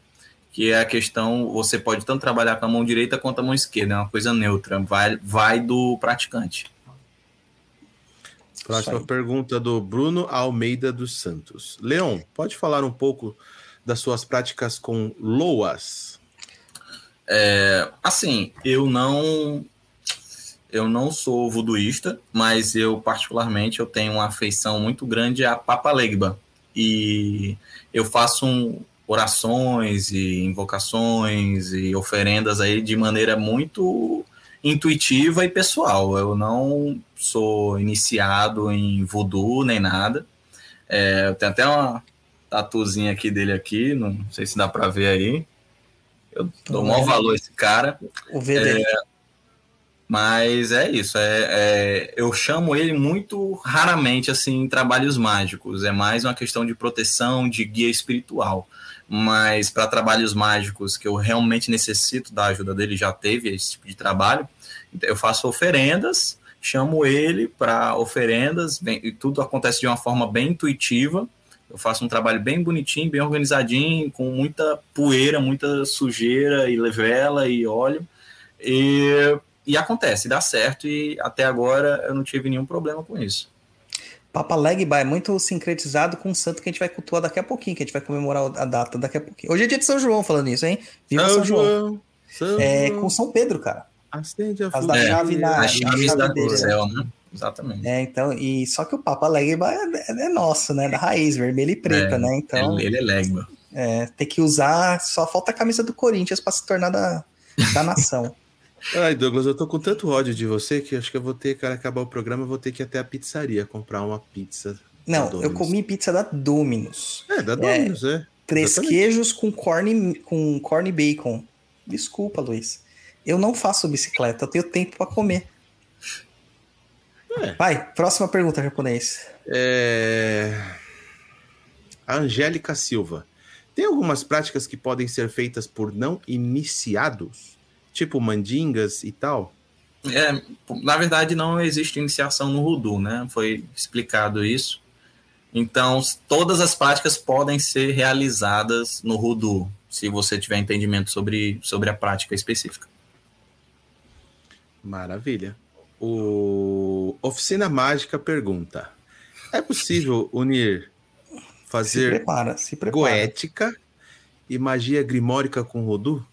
que é a questão você pode tanto trabalhar com a mão direita quanto a mão esquerda. É uma coisa neutra, vai vai do praticante. Próxima pergunta do Bruno Almeida dos Santos. Leon, pode falar um pouco das suas práticas com loas? É, assim, eu não eu não sou voduísta, mas eu particularmente eu tenho uma afeição muito grande à Papa Legba e eu faço um- orações e invocações e oferendas aí de maneira muito intuitiva e pessoal. Eu não sou iniciado em voodoo nem nada. É, eu tenho até uma tatuzinha aqui dele aqui, não sei se dá para ver aí. Eu dou o maior valor a esse cara. O V dele. Mas é isso, é, é- eu chamo ele muito raramente assim em trabalhos mágicos. É mais uma questão de proteção, de guia espiritual. Mas para trabalhos mágicos que eu realmente necessito da ajuda dele, já teve esse tipo de trabalho. Eu faço oferendas, chamo ele para oferendas, bem- e tudo acontece de uma forma bem intuitiva. Eu faço um trabalho bem bonitinho, bem organizadinho, com muita poeira, muita sujeira e levela e óleo. E e acontece, dá certo, e até agora eu não tive nenhum problema com isso. Papa Legba é muito sincretizado com o santo que a gente vai cultuar daqui a pouquinho, que a gente vai comemorar a data daqui a pouquinho. Hoje é dia de São João falando isso, hein? Viva São, São João. João. São é com São Pedro, cara. Acende a As da chave na, As chaves chave da dele, né? céu, né? Exatamente. É, então, e só que o Papa Legba é, é nosso, né? Da raiz, vermelha e preta, É, né? Então, Ele, é legba. é, tem que usar, só falta a camisa do Corinthians para se tornar da, da nação. Ai, Douglas, eu tô com tanto ódio de você que acho que eu vou ter, cara, acabar o programa, eu vou ter que ir até a pizzaria comprar uma pizza. Não, eu Domino's. comi pizza da Dominus. É, da Domino's, é. Três Exatamente. queijos com corn, com corn bacon. Desculpa, Luiz. Eu não faço bicicleta, eu tenho tempo para comer. É. Vai, próxima pergunta, japonês. É... A Angélica Silva. Tem algumas práticas que podem ser feitas por não iniciados? Tipo mandingas e tal? É, na verdade, não existe iniciação no Rudu, né? Foi explicado isso. Então, todas as práticas podem ser realizadas no Rudu, se você tiver entendimento sobre, sobre a prática específica. Maravilha. O Oficina Mágica pergunta: É possível unir, Se fazer prepara, se prepara. goética e magia grimórica com Rodu?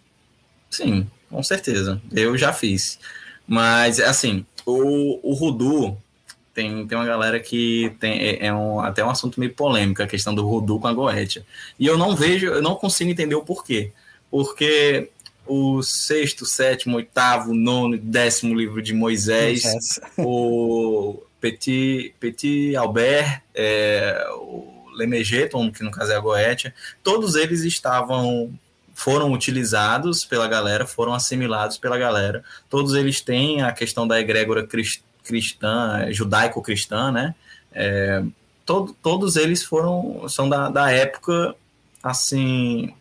Sim, com certeza. Eu já fiz. Mas, assim, o, o Rudu, tem, tem uma galera que tem, é, é um, até um assunto meio polêmico, a questão do Rudu com a Goetia. E eu não vejo, eu não consigo entender o porquê. Porque o sexto, sétimo, oitavo, nono, décimo livro de Moisés, o Petit, Petit Albert, é, o Lemegeton, que no caso é a Goetia, todos eles estavam foram utilizados pela galera, foram assimilados pela galera. Todos eles têm a questão da egrégora cris- cristã, judaico-cristã, né? É, todo- todos eles foram são da, da época assim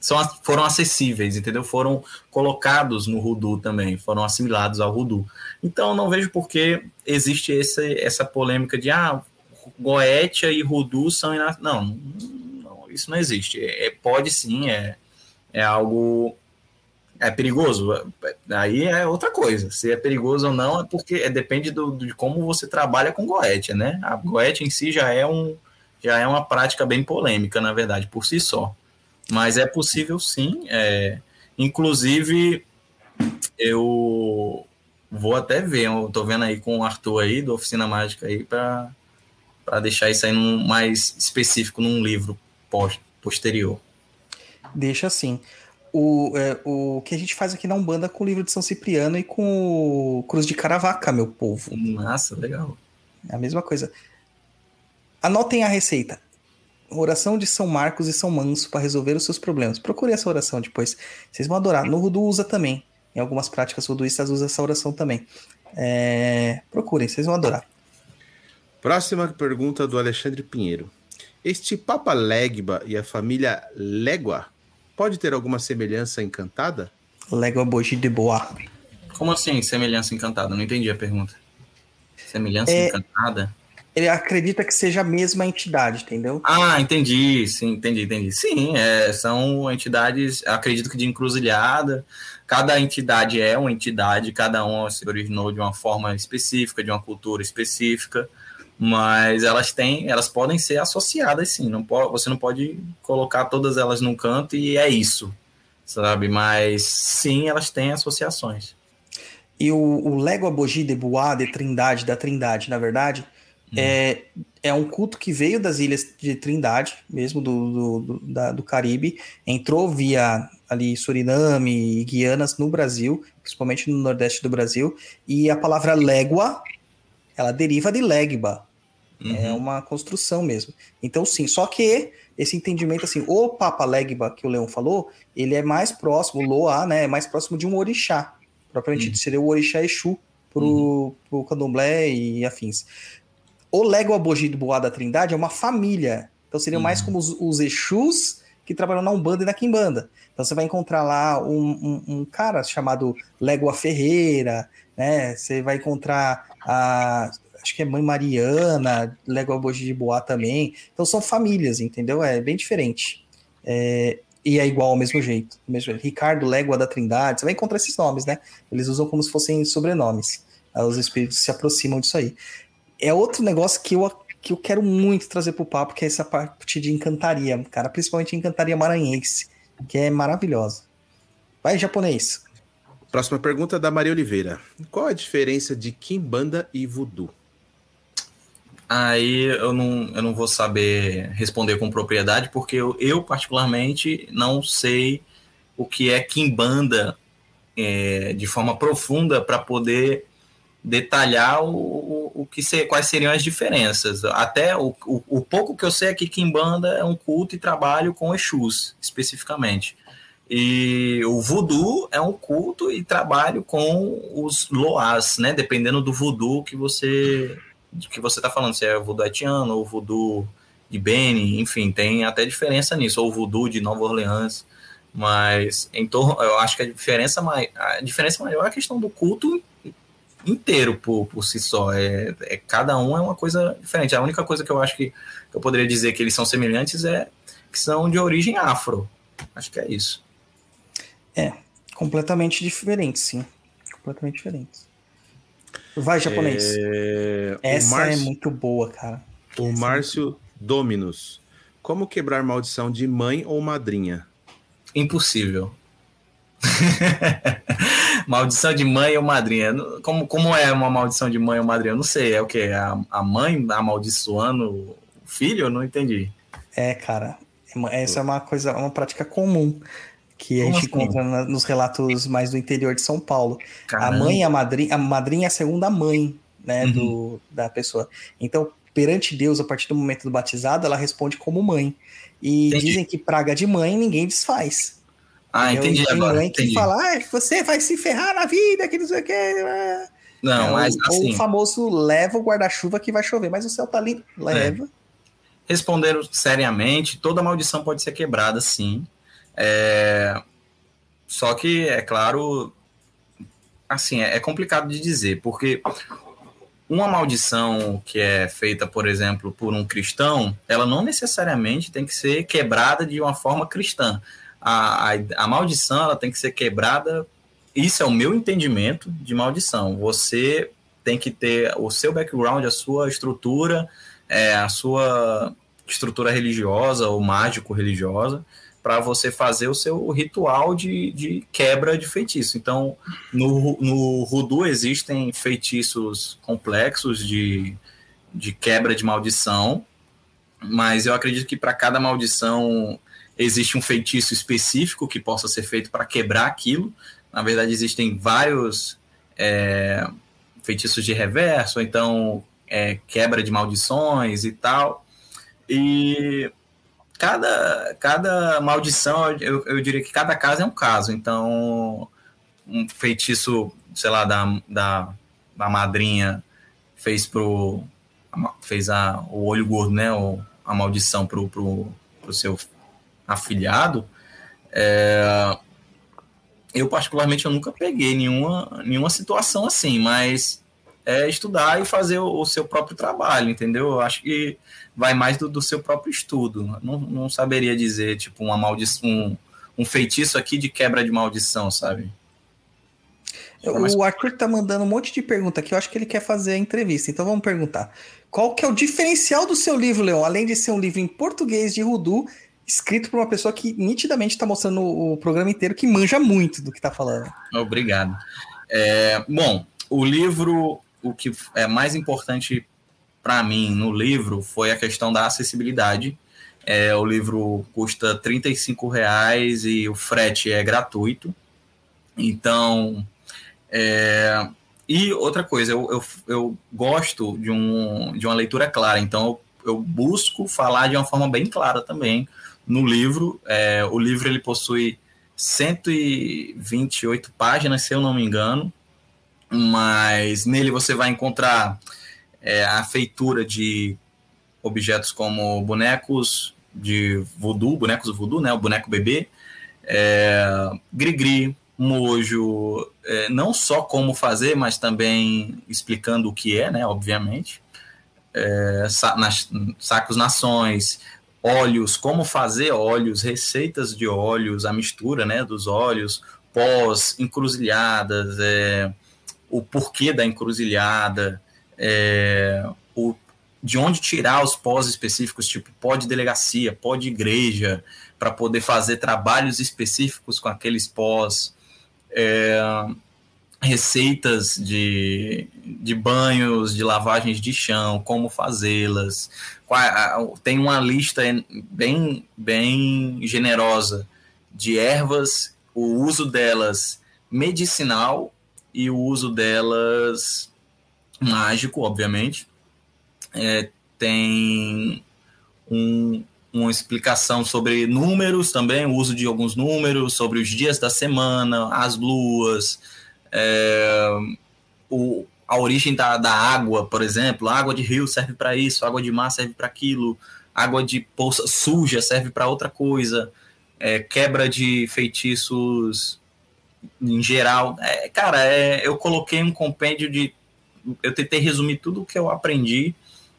são, foram acessíveis, entendeu? Foram colocados no Rudu também, foram assimilados ao Rudu. Então, não vejo por que existe esse, essa polêmica de ah, Goetia e Rudu são. ina- Não, não, isso não existe. É, pode sim, é, é algo. É perigoso. Aí é outra coisa. Se é perigoso ou não, é porque é, depende do, de como você trabalha com Goetia, né? A Goetia em si já é, um, já é uma prática bem polêmica, na verdade, por si só. Mas é possível sim. é, inclusive, eu vou até ver, eu tô vendo aí com o Arthur aí, do Oficina Mágica aí, para deixar isso aí num, mais específico num livro pós, posterior. Deixa assim. O, é, o que a gente faz aqui na Umbanda com o livro de São Cipriano e com o Cruz de Caravaca, meu povo. Massa, legal. É a mesma coisa. Anotem a receita. Oração de São Marcos e São Manso para resolver os seus problemas. Procure essa oração depois. Vocês vão adorar. No Rudu usa também. Em algumas práticas ruduistas usa essa oração também. É, Procurem, vocês vão adorar. Próxima pergunta do Alexandre Pinheiro. Este Papa Legba e a família Légua pode ter alguma semelhança encantada? Légua Boji de Boa. Como assim, semelhança encantada? Não entendi a pergunta. Semelhança É- encantada? Ele acredita que seja a mesma entidade, entendeu? Ah, entendi, sim, entendi, entendi. Sim, é, são entidades, acredito que de encruzilhada. Cada entidade é uma entidade, cada uma se originou de uma forma específica, de uma cultura específica, mas elas têm, elas podem ser associadas, sim. Não pode, você não pode colocar todas elas num canto e é isso, sabe? Mas sim, elas têm associações. E o, o Légua Boji de Boa, de Trindade, da Trindade, na verdade, é, é um culto que veio das ilhas de Trindade, mesmo do, do, do, da- do Caribe, entrou via ali Suriname e Guianas no Brasil, principalmente no nordeste do Brasil, e a palavra légua, ela deriva de legba, é Uhum. uma construção mesmo. Então, sim, só que esse entendimento, assim, o Papa Legba que o Leão falou, ele é mais próximo, o Loa, né, é mais próximo de um orixá, propriamente Uhum. seria o orixá Exu pro, pro candomblé e afins. O Légua Boji do Boa da Trindade é uma família, então seriam mais Uhum. como os, os Exus que trabalham na Umbanda e na Quimbanda. Então você vai encontrar lá um, um- um cara chamado Légua Ferreira, né? Você vai encontrar a acho que é Mãe Mariana, Légua Boji de Boa também. Então são famílias, entendeu? É bem diferente. É, E é igual ao mesmo jeito. mesmo. Ricardo Légua da Trindade, você vai encontrar esses nomes, né? Eles usam como se fossem sobrenomes. Os espíritos se aproximam disso aí. É outro negócio que eu, que eu quero muito trazer pro papo, que é essa parte de encantaria, cara. Principalmente encantaria maranhense, que é maravilhosa. Vai, japonês. Próxima pergunta da Maria Oliveira. Qual a diferença de Kimbanda e Voodoo? Aí eu não, eu não vou saber responder com propriedade, porque eu, eu particularmente não sei o que é Kimbanda é, de forma profunda para poder detalhar o, o, o que ser, quais seriam as diferenças. Até o, o, o pouco que eu sei é que Kimbanda é um culto e trabalho com Exus, especificamente. E o voodoo é um culto e trabalho com os loás, né? Dependendo do voodoo que você que você está falando, se é voodoo haitiano ou voodoo de Beni, enfim, tem até diferença nisso, ou voodoo de Nova Orleans, mas em torno, eu acho que a diferença, mai, a diferença maior é a questão do culto inteiro por, por si só, é, é, cada um é uma coisa diferente, a única coisa que eu acho que, que eu poderia dizer que eles são semelhantes é que são de origem afro, acho que é isso. É, completamente diferente, sim, completamente diferentes. Vai, japonês. É, o Essa é muito boa, cara. O Essa é Márcio Dominus. Como quebrar maldição de mãe ou madrinha? Impossível. maldição de mãe ou madrinha. Como, como é uma maldição de mãe ou madrinha? Eu não sei. É o quê? A, a mãe amaldiçoando o filho? Eu não entendi. É, cara. é uma- Essa é uma coisa, uma prática comum que a Como gente assim? encontra na- nos relatos mais do interior de São Paulo. A Caramba. mãe e a madrinha, a madrinha é a segunda mãe, né, Uhum. do, da pessoa. Então, perante Deus, a partir do momento do batizado, ela responde como mãe. E Entendi. dizem que praga de mãe ninguém desfaz. Ah, entendi Tem agora. mãe que entendi. fala, ah, você vai se ferrar na vida, que não sei o que. É, Não, mas ou, ou assim, o famoso leva o guarda-chuva que vai chover, mas o céu tá lindo. É. Leva. respondendo seriamente, toda maldição pode ser quebrada, sim. É, Só que, é claro, assim, é é complicado de dizer, porque uma maldição que é feita, por exemplo, por um cristão, ela não necessariamente tem que ser quebrada de uma forma cristã. A, a, a maldição ela tem que ser quebrada. Isso é o meu entendimento de maldição. Você tem que ter o seu background, a sua estrutura, é, a sua estrutura religiosa ou mágico-religiosa para você fazer o seu ritual de, de quebra de feitiço. Então, no, no Voodoo existem feitiços complexos de, de quebra de maldição, mas eu acredito que para cada maldição existe um feitiço específico que possa ser feito para quebrar aquilo. Na verdade, existem vários é, feitiços de reverso, ou então é, quebra de maldições e tal. E cada, cada maldição, eu, eu diria que cada caso é um caso. Então, um feitiço, sei lá, da, da, da madrinha fez pro. fez a, o olho gordo, né? O, a maldição pro, pro, pro seu afilhado. É, eu, particularmente, eu nunca peguei nenhuma, nenhuma situação assim, mas é estudar e fazer o, o seu próprio trabalho, entendeu? Eu acho que vai mais do, do seu próprio estudo. Não, não saberia dizer, tipo, uma maldição, um, um feitiço aqui de quebra de maldição, sabe? Mas- O Arthur tá mandando um monte de pergunta aqui. Eu acho que ele quer fazer a entrevista. Então vamos perguntar. Qual que é o diferencial do seu livro, Leon? Além de ser um livro em português de Rudu, escrito por uma pessoa que nitidamente está mostrando o programa inteiro, que manja muito do que tá falando. Obrigado. É, bom, o livro, o que é mais importante para mim no livro foi a questão da acessibilidade. É, o livro custa 35 reais e o frete é gratuito. Então, é, e outra coisa, eu, eu, eu gosto de, um, de uma leitura clara, então eu, eu busco falar de uma forma bem clara também no livro. É, o livro ele possui 128 páginas, se eu não me engano, mas nele você vai encontrar é, a feitura de objetos como bonecos de voodoo, bonecos voodoo, né, o boneco bebê, é, grigri, mojo, é, não só como fazer, mas também explicando o que é, né, obviamente, é, sa nas, sacos nações, óleos, como fazer óleos, receitas de óleos, a mistura né, dos óleos, pós, encruzilhadas, é, o porquê da encruzilhada, é, o, de onde tirar os pós específicos, tipo pó de delegacia, pó de igreja, para poder fazer trabalhos específicos com aqueles pós. É, receitas de, de banhos, de lavagens de chão, como fazê-las. Tem uma lista bem, bem generosa de ervas, o uso delas medicinal e o uso delas mágico, obviamente. É, tem um, uma explicação sobre números também, o uso de alguns números, sobre os dias da semana, as luas, é, o, a origem da, da água, por exemplo, a água de rio serve para isso, água de mar serve para aquilo, água de poça suja serve para outra coisa, é, quebra de feitiços em geral. É, cara, é, eu coloquei um compêndio de. Eu tentei resumir tudo o que eu aprendi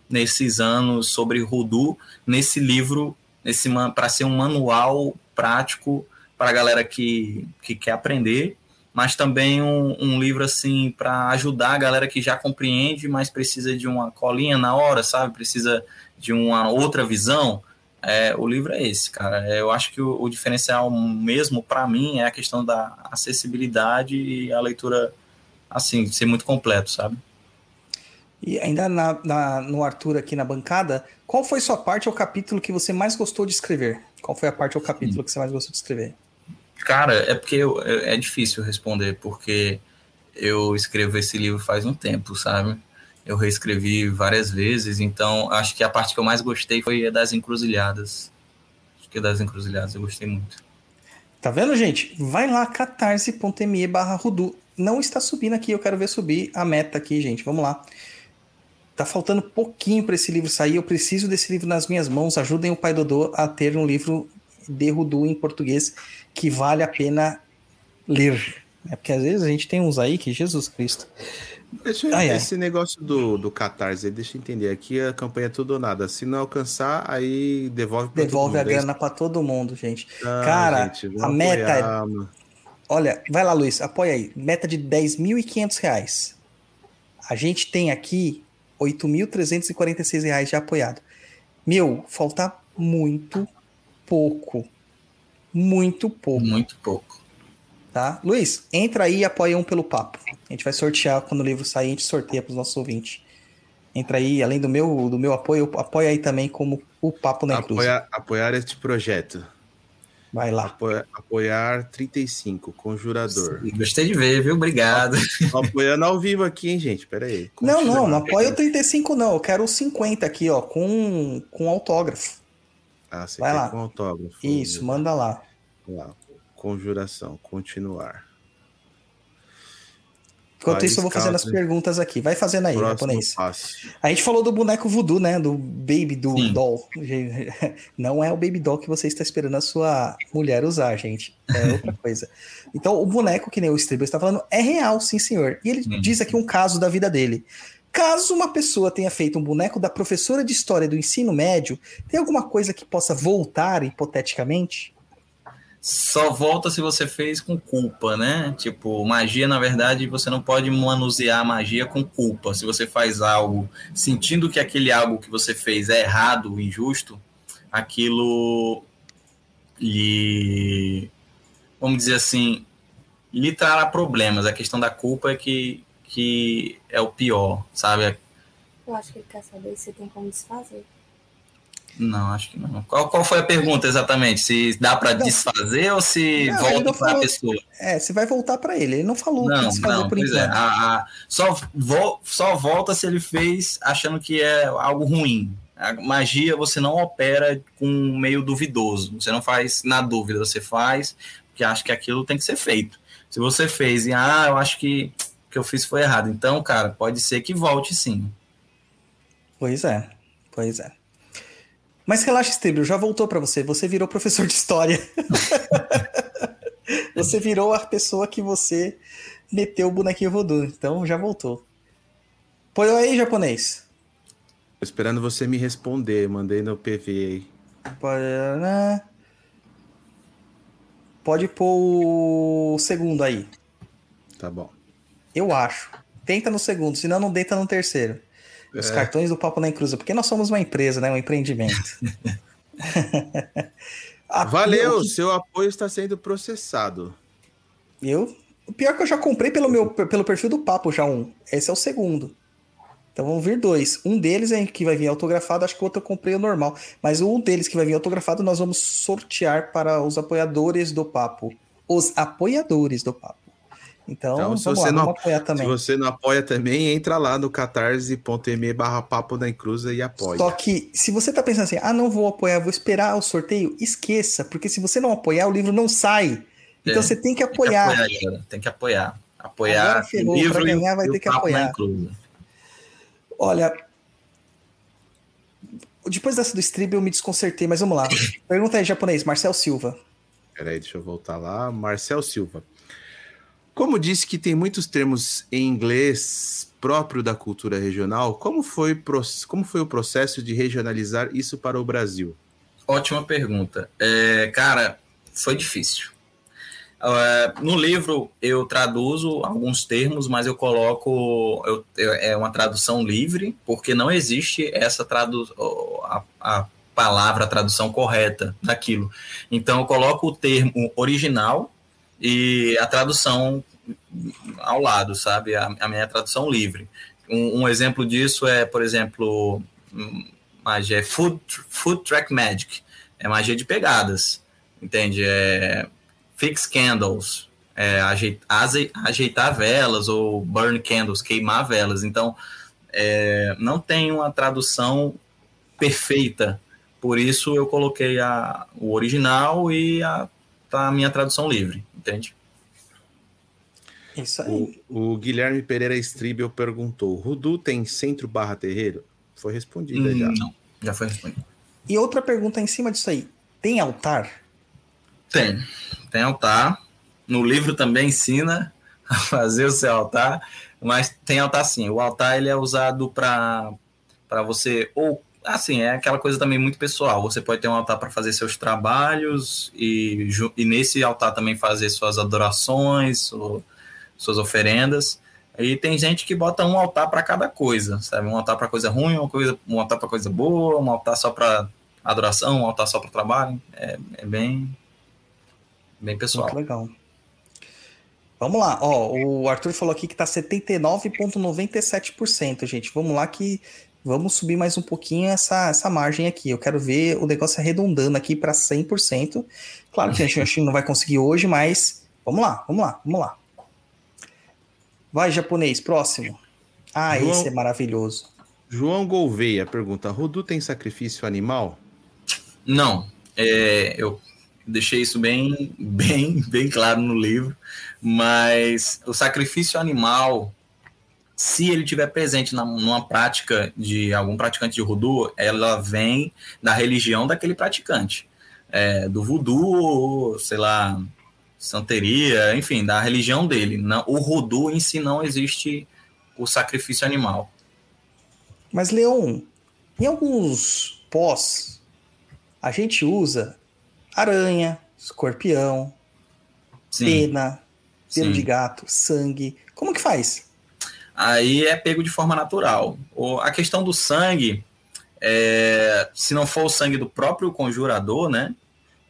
nesses anos sobre Rudu nesse livro, nesse para ser um manual prático para a galera que, que quer aprender mas também um, um livro assim para ajudar a galera que já compreende, mas precisa de uma colinha na hora, sabe? Precisa de uma outra visão. É, o livro é esse, cara. É, eu acho que o, o diferencial mesmo para mim é a questão da acessibilidade e a leitura assim ser muito completo, sabe? E ainda na, na, no Arthur aqui na bancada, qual foi sua parte ou capítulo que você mais gostou de escrever? Qual foi a parte ou capítulo Sim. que você mais gostou de escrever? Cara, é porque eu, é difícil responder, porque eu escrevo esse livro faz um tempo, sabe? Eu reescrevi várias vezes, então acho que a parte que eu mais gostei foi a das encruzilhadas. Acho que das encruzilhadas eu gostei muito. Tá vendo, gente? Vai lá, catarse.me barra Rudu. Não está subindo aqui, eu quero ver subir a meta aqui, gente. Vamos lá. Tá faltando pouquinho para esse livro sair. Eu preciso desse livro nas minhas mãos. Ajudem o pai Dodô a ter um livro de Rudu em português que vale a pena ler. É porque às vezes a gente tem uns aí que Jesus Cristo. Deixa eu, esse negócio do, do Catarse, deixa eu entender. Aqui a campanha é tudo ou nada. Se não alcançar, aí devolve pra Devolve a é grana para todo mundo, gente. Ah, Cara, gente, a meta é apoiar, é. Olha, vai lá, Luiz, apoia aí. Meta de 10.500 reais. A gente tem aqui 8.346 reais já apoiado. Meu, falta muito pouco. Muito pouco. Muito pouco. Tá? Luiz, entra aí e apoia um pelo papo. A gente vai sortear quando o livro sair, a gente sorteia para os nossos ouvintes. Entra aí, além do meu, do meu apoio, apoia aí também como o Papo na Cruz. Apoiar, apoiar este projeto. Vai lá. Apoiar, apoiar 35, Conjurador. Gostei de ver, viu? Obrigado. Apoiando ao vivo aqui, hein, gente? Pera aí. Não, não, não apoia o 35 não. Eu quero o 50 aqui, ó, com, com autógrafo. Ah, você Vai quer lá. com autógrafo. Isso, manda lá. lá. Conjuração, continuar. Enquanto isso, eu vou fazendo as perguntas aqui. Vai fazendo aí, japonês. Passo. A gente falou do boneco voodoo, né? Do Baby do Sim. Doll. Não é o Baby Doll que você está esperando a sua mulher usar, gente. É outra coisa. Então, o boneco, que nem o Stribble está falando, é real, sim, senhor. E ele diz aqui um caso da vida dele. Caso uma pessoa tenha feito um boneco da professora de história do ensino médio, tem alguma coisa que possa voltar hipoteticamente? Só volta se você fez com culpa, né? Tipo, magia, na verdade, você não pode manusear a magia com culpa. Se você faz algo sentindo que aquele algo que você fez é errado, injusto, aquilo lhe. Vamos dizer assim, lhe trará problemas. A questão da culpa é que que é o pior, sabe? Eu acho que ele quer saber se tem como desfazer. Não, acho que não. Qual, qual foi a pergunta exatamente? Se dá para desfazer ou se não, volta para a pessoa? É, se vai voltar para ele. Ele não falou não, que desfazer não, por é. enquanto. É. A, a, só, vo, só volta se ele fez achando que é algo ruim. A magia você não opera com meio duvidoso. Você não faz na dúvida, você faz porque acha que aquilo tem que ser feito. Se você fez e, ah, eu acho que que eu fiz foi errado. Então, cara, pode ser que volte sim. Pois é, pois é. Mas relaxa, Esteban, já voltou para você. Você virou professor de história. você virou a pessoa que você meteu o bonequinho voodoo. Então já voltou. Põe aí, japonês. Tô esperando você me responder. Mandei no PV aí. Pode pôr o segundo aí. Tá bom. Eu acho. Tenta no segundo, senão não deita no terceiro. Os É. cartões do Papo na Encruza, porque nós somos uma empresa, né? Um empreendimento. Valeu, seu apoio está sendo processado. Eu? O pior é que eu já comprei pelo meu pelo perfil do Papo já um. Esse é o segundo. Então vão vir dois. Um deles é que vai vir autografado, acho que o outro eu comprei o normal. Mas um deles que vai vir autografado nós vamos sortear para os apoiadores do Papo. Os apoiadores do Papo. Então, Então, se você lá, não- apoiar. Se você não apoia também, entra lá no catarse.me barra papo da encruza e apoia. Só que se você tá pensando assim, ah, não vou apoiar, vou esperar o sorteio, esqueça, porque se você não apoiar, o livro não sai. Então É, você tem que Tem que apoiar. apoiar. Tem que apoiar. Apoiar Agora ferrou, o livro pra ganhar vai ter que apoiar. Olha, depois dessa do strip eu me desconcertei, mas vamos lá. Pergunta aí, japonês, Marcel Silva. Peraí, deixa eu voltar lá. Marcel Silva. Como disse que tem muitos termos em inglês próprio da cultura regional, como foi, como foi o processo de regionalizar isso para o Brasil? Ótima pergunta. É, cara, foi difícil. É, no livro eu traduzo alguns termos, mas eu coloco eu- eu- é uma tradução livre, porque não existe essa tradu a, a palavra, a tradução correta daquilo. Então eu coloco o termo original e a tradução ao lado, sabe? A, a minha tradução livre. Um, um exemplo disso é, por exemplo, magia é food, food track magic, é magia de pegadas, entende? É fix candles, é ajei- aze- ajeitar velas ou burn candles, queimar velas. Então, é, não tem uma tradução perfeita, por isso eu coloquei a, o original e a, tá a minha tradução livre, entende? Isso aí. O, o Guilherme Pereira Stribel perguntou: Rudu tem centro barra terreiro? Foi respondida já. Hum, Não, já foi respondido. E outra pergunta em cima disso aí. Tem altar? Tem. Tem altar. No livro também ensina a fazer o seu altar, mas tem altar sim. O altar ele é usado para para você ou assim, é aquela coisa também muito pessoal. Você pode ter um altar para fazer seus trabalhos e, e nesse altar também fazer suas adorações, su- suas oferendas. E tem gente que bota um altar para cada coisa, sabe? Um altar para coisa ruim, uma coisa, um altar para coisa boa, um altar só para adoração, um altar só para trabalho. É, é bem bem pessoal. Muito legal. Vamos lá, ó, o Arthur falou aqui que tá 79,97%, gente. Vamos lá que vamos subir mais um pouquinho essa, essa margem aqui. Eu quero ver o negócio arredondando aqui para 100%. Claro que a gente, não vai conseguir hoje, mas vamos lá, vamos lá, vamos lá. Vai, japonês, próximo. Ah, João- esse é maravilhoso. João Gouveia pergunta: Rudu tem sacrifício animal? Não, é, eu deixei isso bem, bem, bem claro no livro, mas o sacrifício animal, se ele tiver presente na, numa prática de algum praticante de voodoo, ela vem da religião daquele praticante, é, do voodoo, sei lá, santeria, enfim, da religião dele. Não, o voodoo em si não existe o sacrifício animal. Mas, Leon, em alguns pós, a gente usa aranha, escorpião, Sim, pena, pelo de gato, sangue. Como que faz? Aí é pego de forma natural. A questão do sangue, é, se não for o sangue do próprio conjurador, né?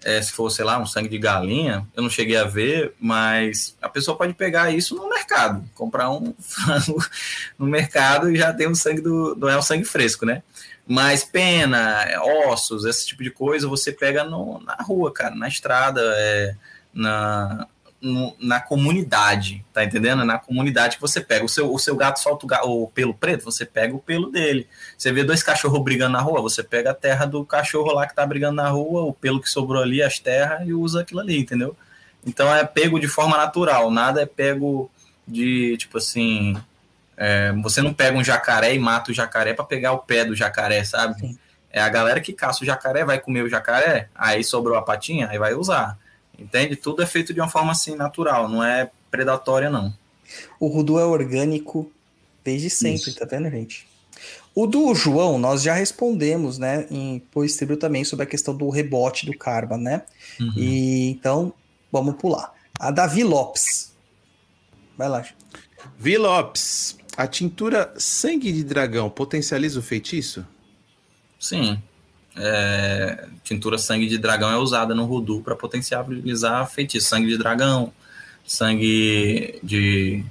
É, se for, sei lá, um sangue de galinha, eu não cheguei a ver, mas a pessoa pode pegar isso no mercado, comprar um frango no mercado e já tem o sangue do. Não é o sangue fresco, né? Mas pena, ossos, esse tipo de coisa, você pega no- na rua, cara, na estrada, é, na, no- na comunidade, tá entendendo? Na comunidade que você pega. O seu, o seu gato solta o, o pelo preto, você pega o pelo dele. Você vê dois cachorros brigando na rua, você pega a terra do cachorro lá que tá brigando na rua, o pelo que sobrou ali, as terras, e usa aquilo ali, entendeu? Então é pego de forma natural, nada é pego de, tipo assim. é, você não pega um jacaré e mata o jacaré para pegar o pé do jacaré, sabe? Sim. É a galera que caça o jacaré, vai comer o jacaré, aí sobrou a patinha, aí vai usar. Entende? Tudo é feito de uma forma assim natural, não é predatória, não. O Rudu é orgânico desde sempre, Isso. tá vendo, gente? O do João, nós já respondemos, né, em Poestribro também, sobre a questão do rebote do karma, né? Uhum. E então, vamos pular. A Davi Lopes. Vai lá. Vi Lopes, a tintura sangue de dragão potencializa o feitiço? Sim. É, tintura sangue de dragão é usada no Voodoo para potencializar feitiço. Sangue de dragão, sangue de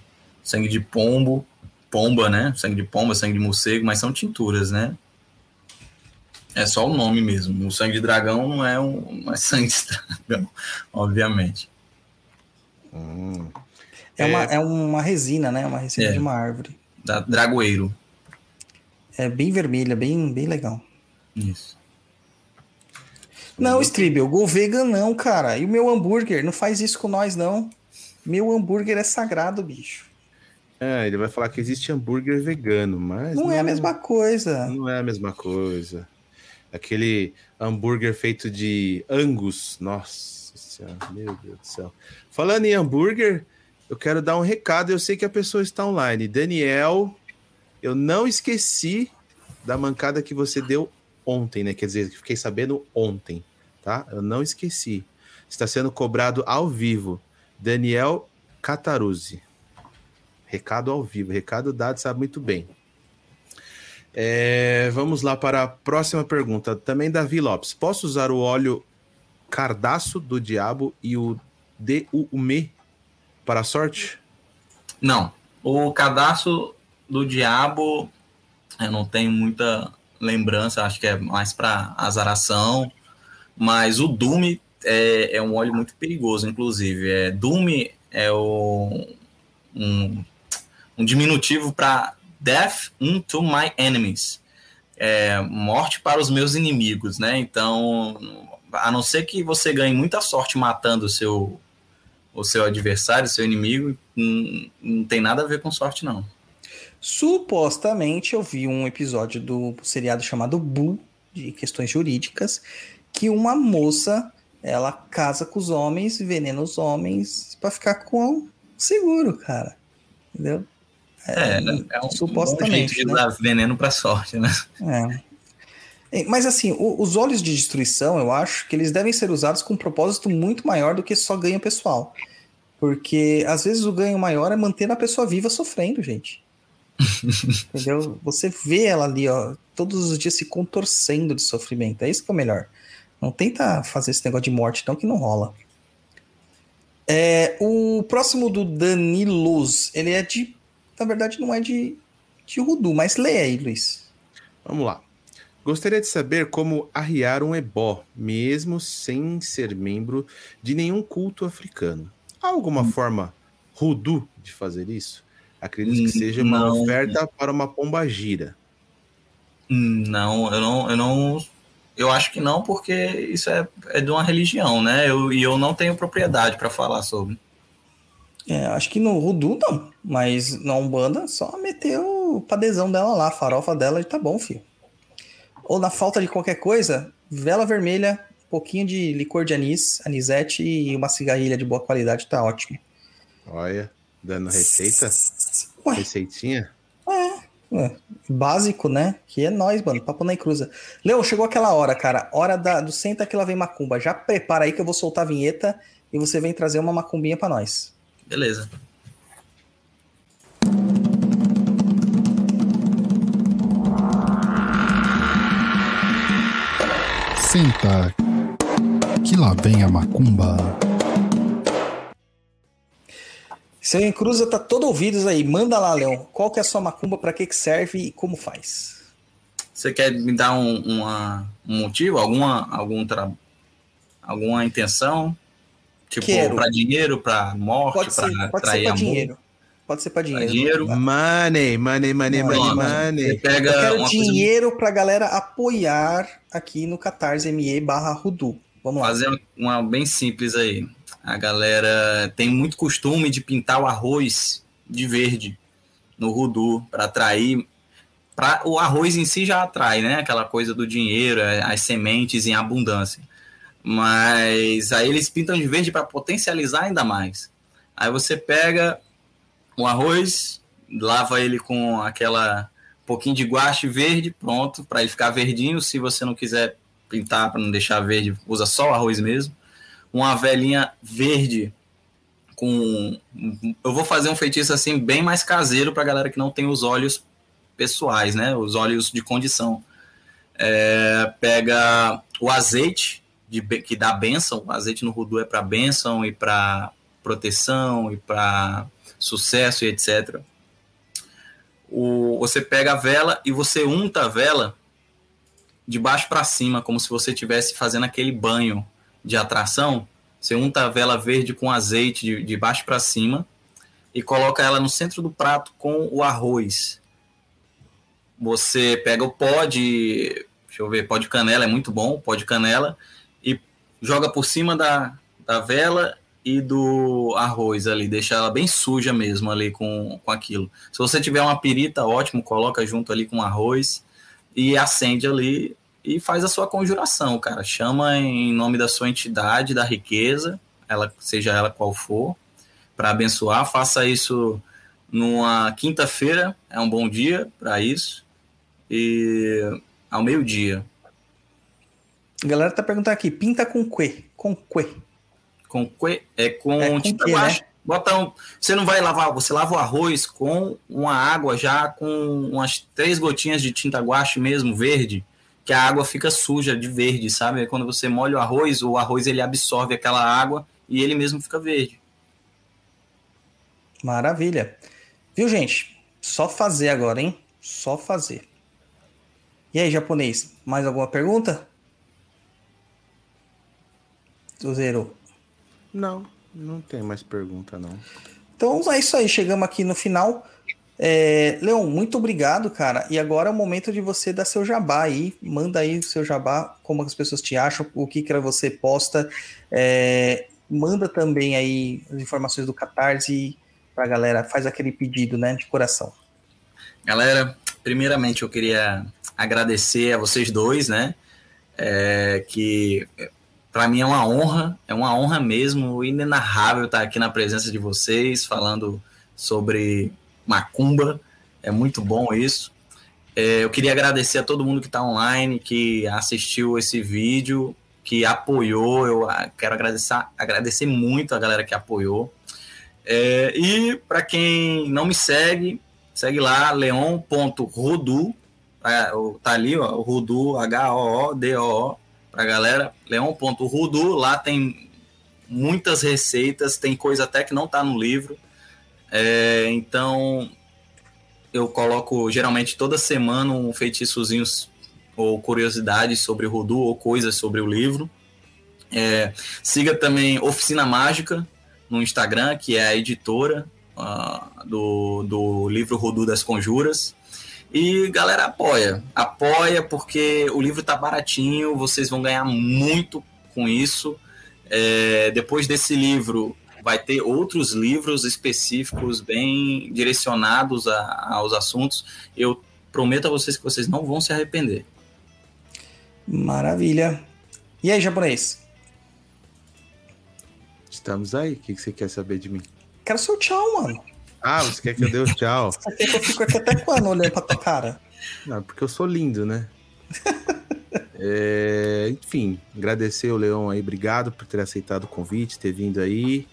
sangue de pombo, pomba, né? Sangue de pomba, sangue de morcego, mas são tinturas, né? É só o nome mesmo. O sangue de dragão não é um não é sangue de dragão, obviamente. Hum. É, Uma, é uma resina, né? Uma resina É. de uma árvore. Da dragoeiro. É bem vermelha, bem, bem legal. Isso. Não, Stribel, Go Vegan não, cara. E o meu hambúrguer? Não faz isso com nós, não. Meu hambúrguer é sagrado, bicho. É, ele vai falar que existe hambúrguer vegano, mas Não é a mesma coisa. Não é a mesma coisa. Aquele hambúrguer feito de angus. Nossa senhora, meu Deus do céu. Falando em hambúrguer, eu quero dar um recado. Eu sei que a pessoa está online. Daniel, eu não esqueci da mancada que você deu ontem, né? Quer dizer, que fiquei sabendo ontem, tá? Eu não esqueci. Está sendo cobrado ao vivo. Daniel Cataruzzi. Recado ao vivo. Recado dado, sabe muito bem. É, vamos lá para a próxima pergunta. Também Davi Lopes. Posso usar o óleo cardaço do diabo e o DUME para a sorte? Não. O cadastro do diabo, eu não tenho muita lembrança, acho que é mais para azaração. Mas o Dume é, é um óleo muito perigoso, inclusive. É, Dume é o, um, um diminutivo para Death into my enemies. É, morte para os meus inimigos, né? Então, a não ser que você ganhe muita sorte matando o seu, o seu adversário, seu inimigo, não, não tem nada a ver com sorte, não. Supostamente eu vi um episódio do seriado chamado Boo, de questões jurídicas, que uma moça ela casa com os homens, envenena os homens pra ficar com seguro, cara. Entendeu? É, é um supostamente, jeito de né? dar veneno para sorte, né? É. É, Mas assim, o- os olhos de destruição, eu acho que eles devem ser usados com um propósito muito maior do que só ganho pessoal. Porque às vezes o ganho maior é manter a pessoa viva sofrendo, gente. Entendeu? Você vê ela ali, ó, todos os dias se contorcendo de sofrimento. É isso que é o melhor. Não tenta fazer esse negócio de morte, não, que não rola. É, o próximo do Danilos, ele é de. Na verdade, não é de, de Rudu, mas lê aí, Luiz. Vamos lá. Gostaria de saber como arriar um ebó, mesmo sem ser membro de nenhum culto africano. Há alguma forma rudu de fazer isso? Acredito que Hum, seja uma não. oferta para uma pombagira. Hum, Não, eu não, eu não. Eu acho que não, porque isso é, é de uma religião, né? Eu, e eu não tenho propriedade para falar sobre. É, acho que no Rudu não, mas na Umbanda só meter o padezão dela lá, a farofa dela e tá bom, filho. Ou na falta de qualquer coisa, vela vermelha, um pouquinho de licor de anis, anisete e uma cigarrilha de boa qualidade tá ótimo. Olha, dando receita, Ué, receitinha. Ué, básico, né? Que é nós, mano, papo na cruza. Leon, chegou aquela hora, cara, hora da, do senta que lá vem macumba. Já prepara aí que eu vou soltar a vinheta e você vem trazer uma macumbinha pra nós. Beleza. Senta, que lá vem a macumba. Seu Encruza tá todo ouvidos aí. Manda lá, Leon. Qual que é a sua macumba, pra que que serve e como faz? Você quer me dar um, uma- um motivo, alguma, algum tra... alguma intenção? Tipo, para dinheiro, para morte, Pode ser, para pode ser pra amor? dinheiro. Pode ser pra Pra dinheiro. dinheiro? Money, money, money, money, Você money. pega Eu quero coisa, dinheiro pra galera apoiar aqui no Catarse ME barra Rudu. Vamos lá. fazer uma bem simples aí. A galera tem muito costume de pintar o arroz de verde no rudu para atrair. Pra, o arroz em si já atrai, né? Aquela coisa do dinheiro, é, as sementes em abundância. Mas aí eles pintam de verde para potencializar ainda mais. Aí você pega o arroz, lava ele com aquela pouquinho de guache verde, pronto, para ele ficar verdinho. Se você não quiser pintar para não deixar verde, usa só o arroz mesmo. Uma velinha verde com. Eu vou fazer um feitiço assim bem mais caseiro para galera que não tem os olhos pessoais, né? Os olhos de condição. É, pega o azeite de, que dá benção. O azeite no Rudu é para benção e para proteção e para sucesso e etc. O, você pega a vela e você unta a vela de baixo para cima, como se você estivesse fazendo aquele banho de atração. Você unta a vela verde com azeite de, de baixo para cima e coloca ela no centro do prato com o arroz. Você pega o pó de, deixa eu ver, pó de canela é muito bom, pó de canela e joga por cima da, da vela e do arroz ali, deixa ela bem suja mesmo ali com, com aquilo. Se você tiver uma pirita, ótimo, coloca junto ali com arroz e acende ali e faz a sua conjuração, cara. Chama em nome da sua entidade, da riqueza, ela seja ela qual for, para abençoar. Faça isso numa quinta-feira, é um bom dia para isso. E ao meio-dia. A galera tá perguntando aqui, pinta com que? Com que? Com que? É com, É com tinta quê, guache. Bota um, você não vai lavar, você lava o arroz com uma água já com umas três gotinhas de tinta guache mesmo, verde, que a água fica suja de verde, sabe? Quando você molha o arroz, o arroz ele absorve aquela água e ele mesmo fica verde. Maravilha. Viu, gente? Só fazer agora, hein? Só fazer. E aí, japonês, mais alguma pergunta? Tu zerou. Não, não tem mais pergunta, não. Então é isso aí, chegamos aqui no final. É, Leon, muito obrigado, cara. E agora é o momento de você dar seu jabá aí. Manda aí o seu jabá, como as pessoas te acham, o que que você posta. É, manda também aí as informações do Catarse pra galera. Faz aquele pedido, né, de coração. Galera, primeiramente eu queria agradecer a vocês dois, né? É, que para mim é uma honra, é uma honra mesmo, inenarrável estar aqui na presença de vocês, falando sobre macumba. É muito bom isso. É, eu queria agradecer a todo mundo que está online, que assistiu esse vídeo, que apoiou. Eu ah, quero agradecer, agradecer muito a galera que apoiou. É, e para quem não me segue, segue lá, leon.rudu. É, o- tá ali, ó, o Rudu, H-O-O-D-O-O, pra galera. Leon.rudu, lá tem muitas receitas, tem coisa até que não tá no livro. É, então, eu coloco geralmente toda semana um feitiçozinho ou curiosidades sobre o Rudu ou coisas sobre o livro. É, siga também Oficina Mágica no Instagram, que é a editora ah, do, do livro Rudu das Conjuras. E galera, apoia. Apoia porque o livro tá baratinho, vocês vão ganhar muito com isso. É, depois desse livro, vai ter outros livros específicos, bem direcionados a- aos assuntos. Eu prometo a vocês que vocês não vão se arrepender. Maravilha. E aí, japonês? Estamos aí. O que que você quer saber de mim? Quero seu tchau, mano. Ah, você quer que eu dê o tchau? Você quer que eu fico aqui até quando olhando pra tua cara? Não, porque eu sou lindo, né? É, enfim, agradecer o Leão aí, obrigado por ter aceitado o convite, ter vindo aí.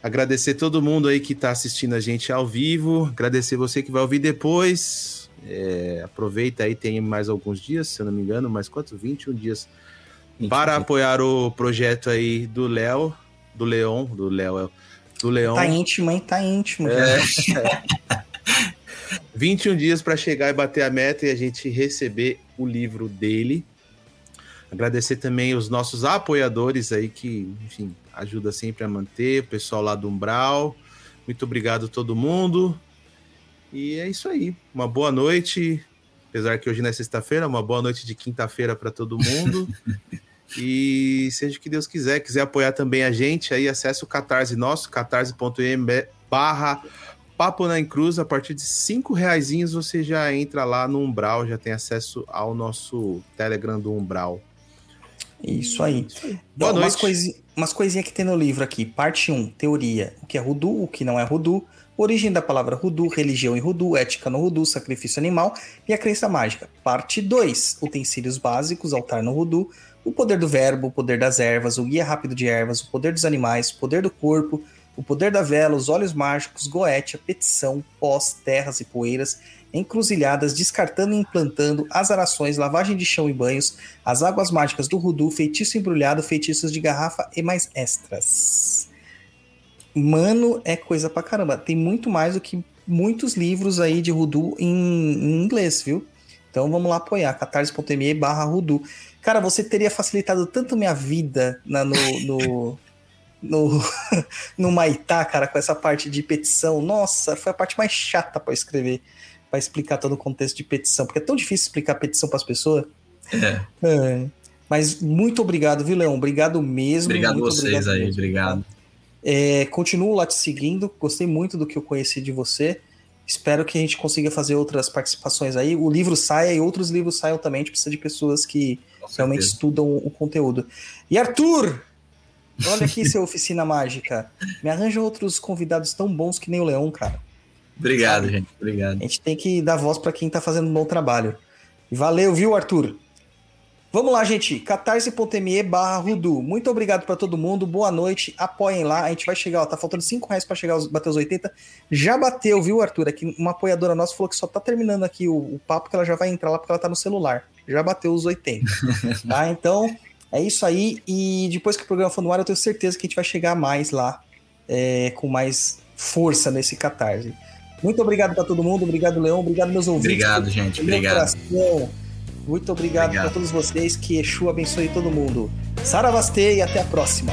Agradecer todo mundo aí que tá assistindo a gente ao vivo. Agradecer você que vai ouvir depois. É, aproveita aí, tem mais alguns dias, se eu não me engano, mais quantos? 21 dias para apoiar o projeto aí do Léo, do Leon, do Léo, do Leão. Tá íntimo, hein? Tá íntimo. É. já. 21 dias para chegar e bater a meta e a gente receber o livro dele. Agradecer também os nossos apoiadores aí que, enfim, ajuda sempre a manter, o pessoal lá do Umbral. Muito obrigado a todo mundo. E é isso aí. Uma boa noite. Apesar que hoje não é sexta-feira, uma boa noite de quinta-feira para todo mundo. e seja o que Deus quiser, quiser apoiar também a gente, aí acesse o Catarse nosso, catarse.m barra Papo na Cruz, a partir de cinco reaisinhos você já entra lá no Umbral, já tem acesso ao nosso Telegram do Umbral. Isso aí. Boa Ó, umas, noite. coisi- umas coisinhas que tem no livro aqui. Parte 1, teoria. O que é Rudu, o que não é Rudu. origem da palavra Rudu, religião em Rudu, ética no Rudu, sacrifício animal e a crença mágica. Parte 2, utensílios básicos, altar no Rudu, o poder do verbo, o poder das ervas, o guia rápido de ervas, o poder dos animais, o poder do corpo, o poder da vela, os olhos mágicos, goetia, petição, pós, terras e poeiras, encruzilhadas, descartando e implantando, azarações, lavagem de chão e banhos, as águas mágicas do Rudu, feitiço embrulhado, feitiços de garrafa e mais extras. Mano, é coisa pra caramba. Tem muito mais do que muitos livros aí de Rudu em, em inglês, viu? Então vamos lá apoiar, catarse.me barra Rudu. Cara, você teria facilitado tanto minha vida na, no, no, no, no Maitá, cara, com essa parte de petição. Nossa, foi a parte mais chata para escrever, para explicar todo o contexto de petição, porque é tão difícil explicar petição para as pessoas. É. É. Mas muito obrigado, viu, Leão? Obrigado mesmo. Obrigado a muito vocês aí, mesmo. obrigado. É, continuo lá te seguindo, gostei muito do que eu conheci de você. Espero que a gente consiga fazer outras participações aí. O livro saia e outros livros saiam também. A gente precisa de pessoas que realmente estudam o conteúdo. E Arthur! Olha aqui seu oficina mágica. Me arranja outros convidados tão bons que nem o Leão, cara. Obrigado, gente. Obrigado. A gente tem que dar voz para quem tá fazendo um bom trabalho. Valeu, viu, Arthur? Vamos lá, gente. catarse.me barra Rudu. Muito obrigado para todo mundo. Boa noite. Apoiem lá. A gente vai chegar, ó, tá faltando 5 reais para chegar bater os 80. Já bateu, viu, Arthur? Aqui uma apoiadora nossa falou que só tá terminando aqui o, o papo, que ela já vai entrar lá porque ela tá no celular. Já bateu os 80. tá? Então, é isso aí. E depois que o programa for no ar, eu tenho certeza que a gente vai chegar mais lá, é, com mais força nesse catarse. Muito obrigado para todo mundo. Obrigado, Leão. Obrigado, meus ouvintes. Obrigado, gente. Obrigado. coração. Muito obrigado, Obrigado. para todos vocês. Que Exu abençoe todo mundo. Saravastê e até a próxima.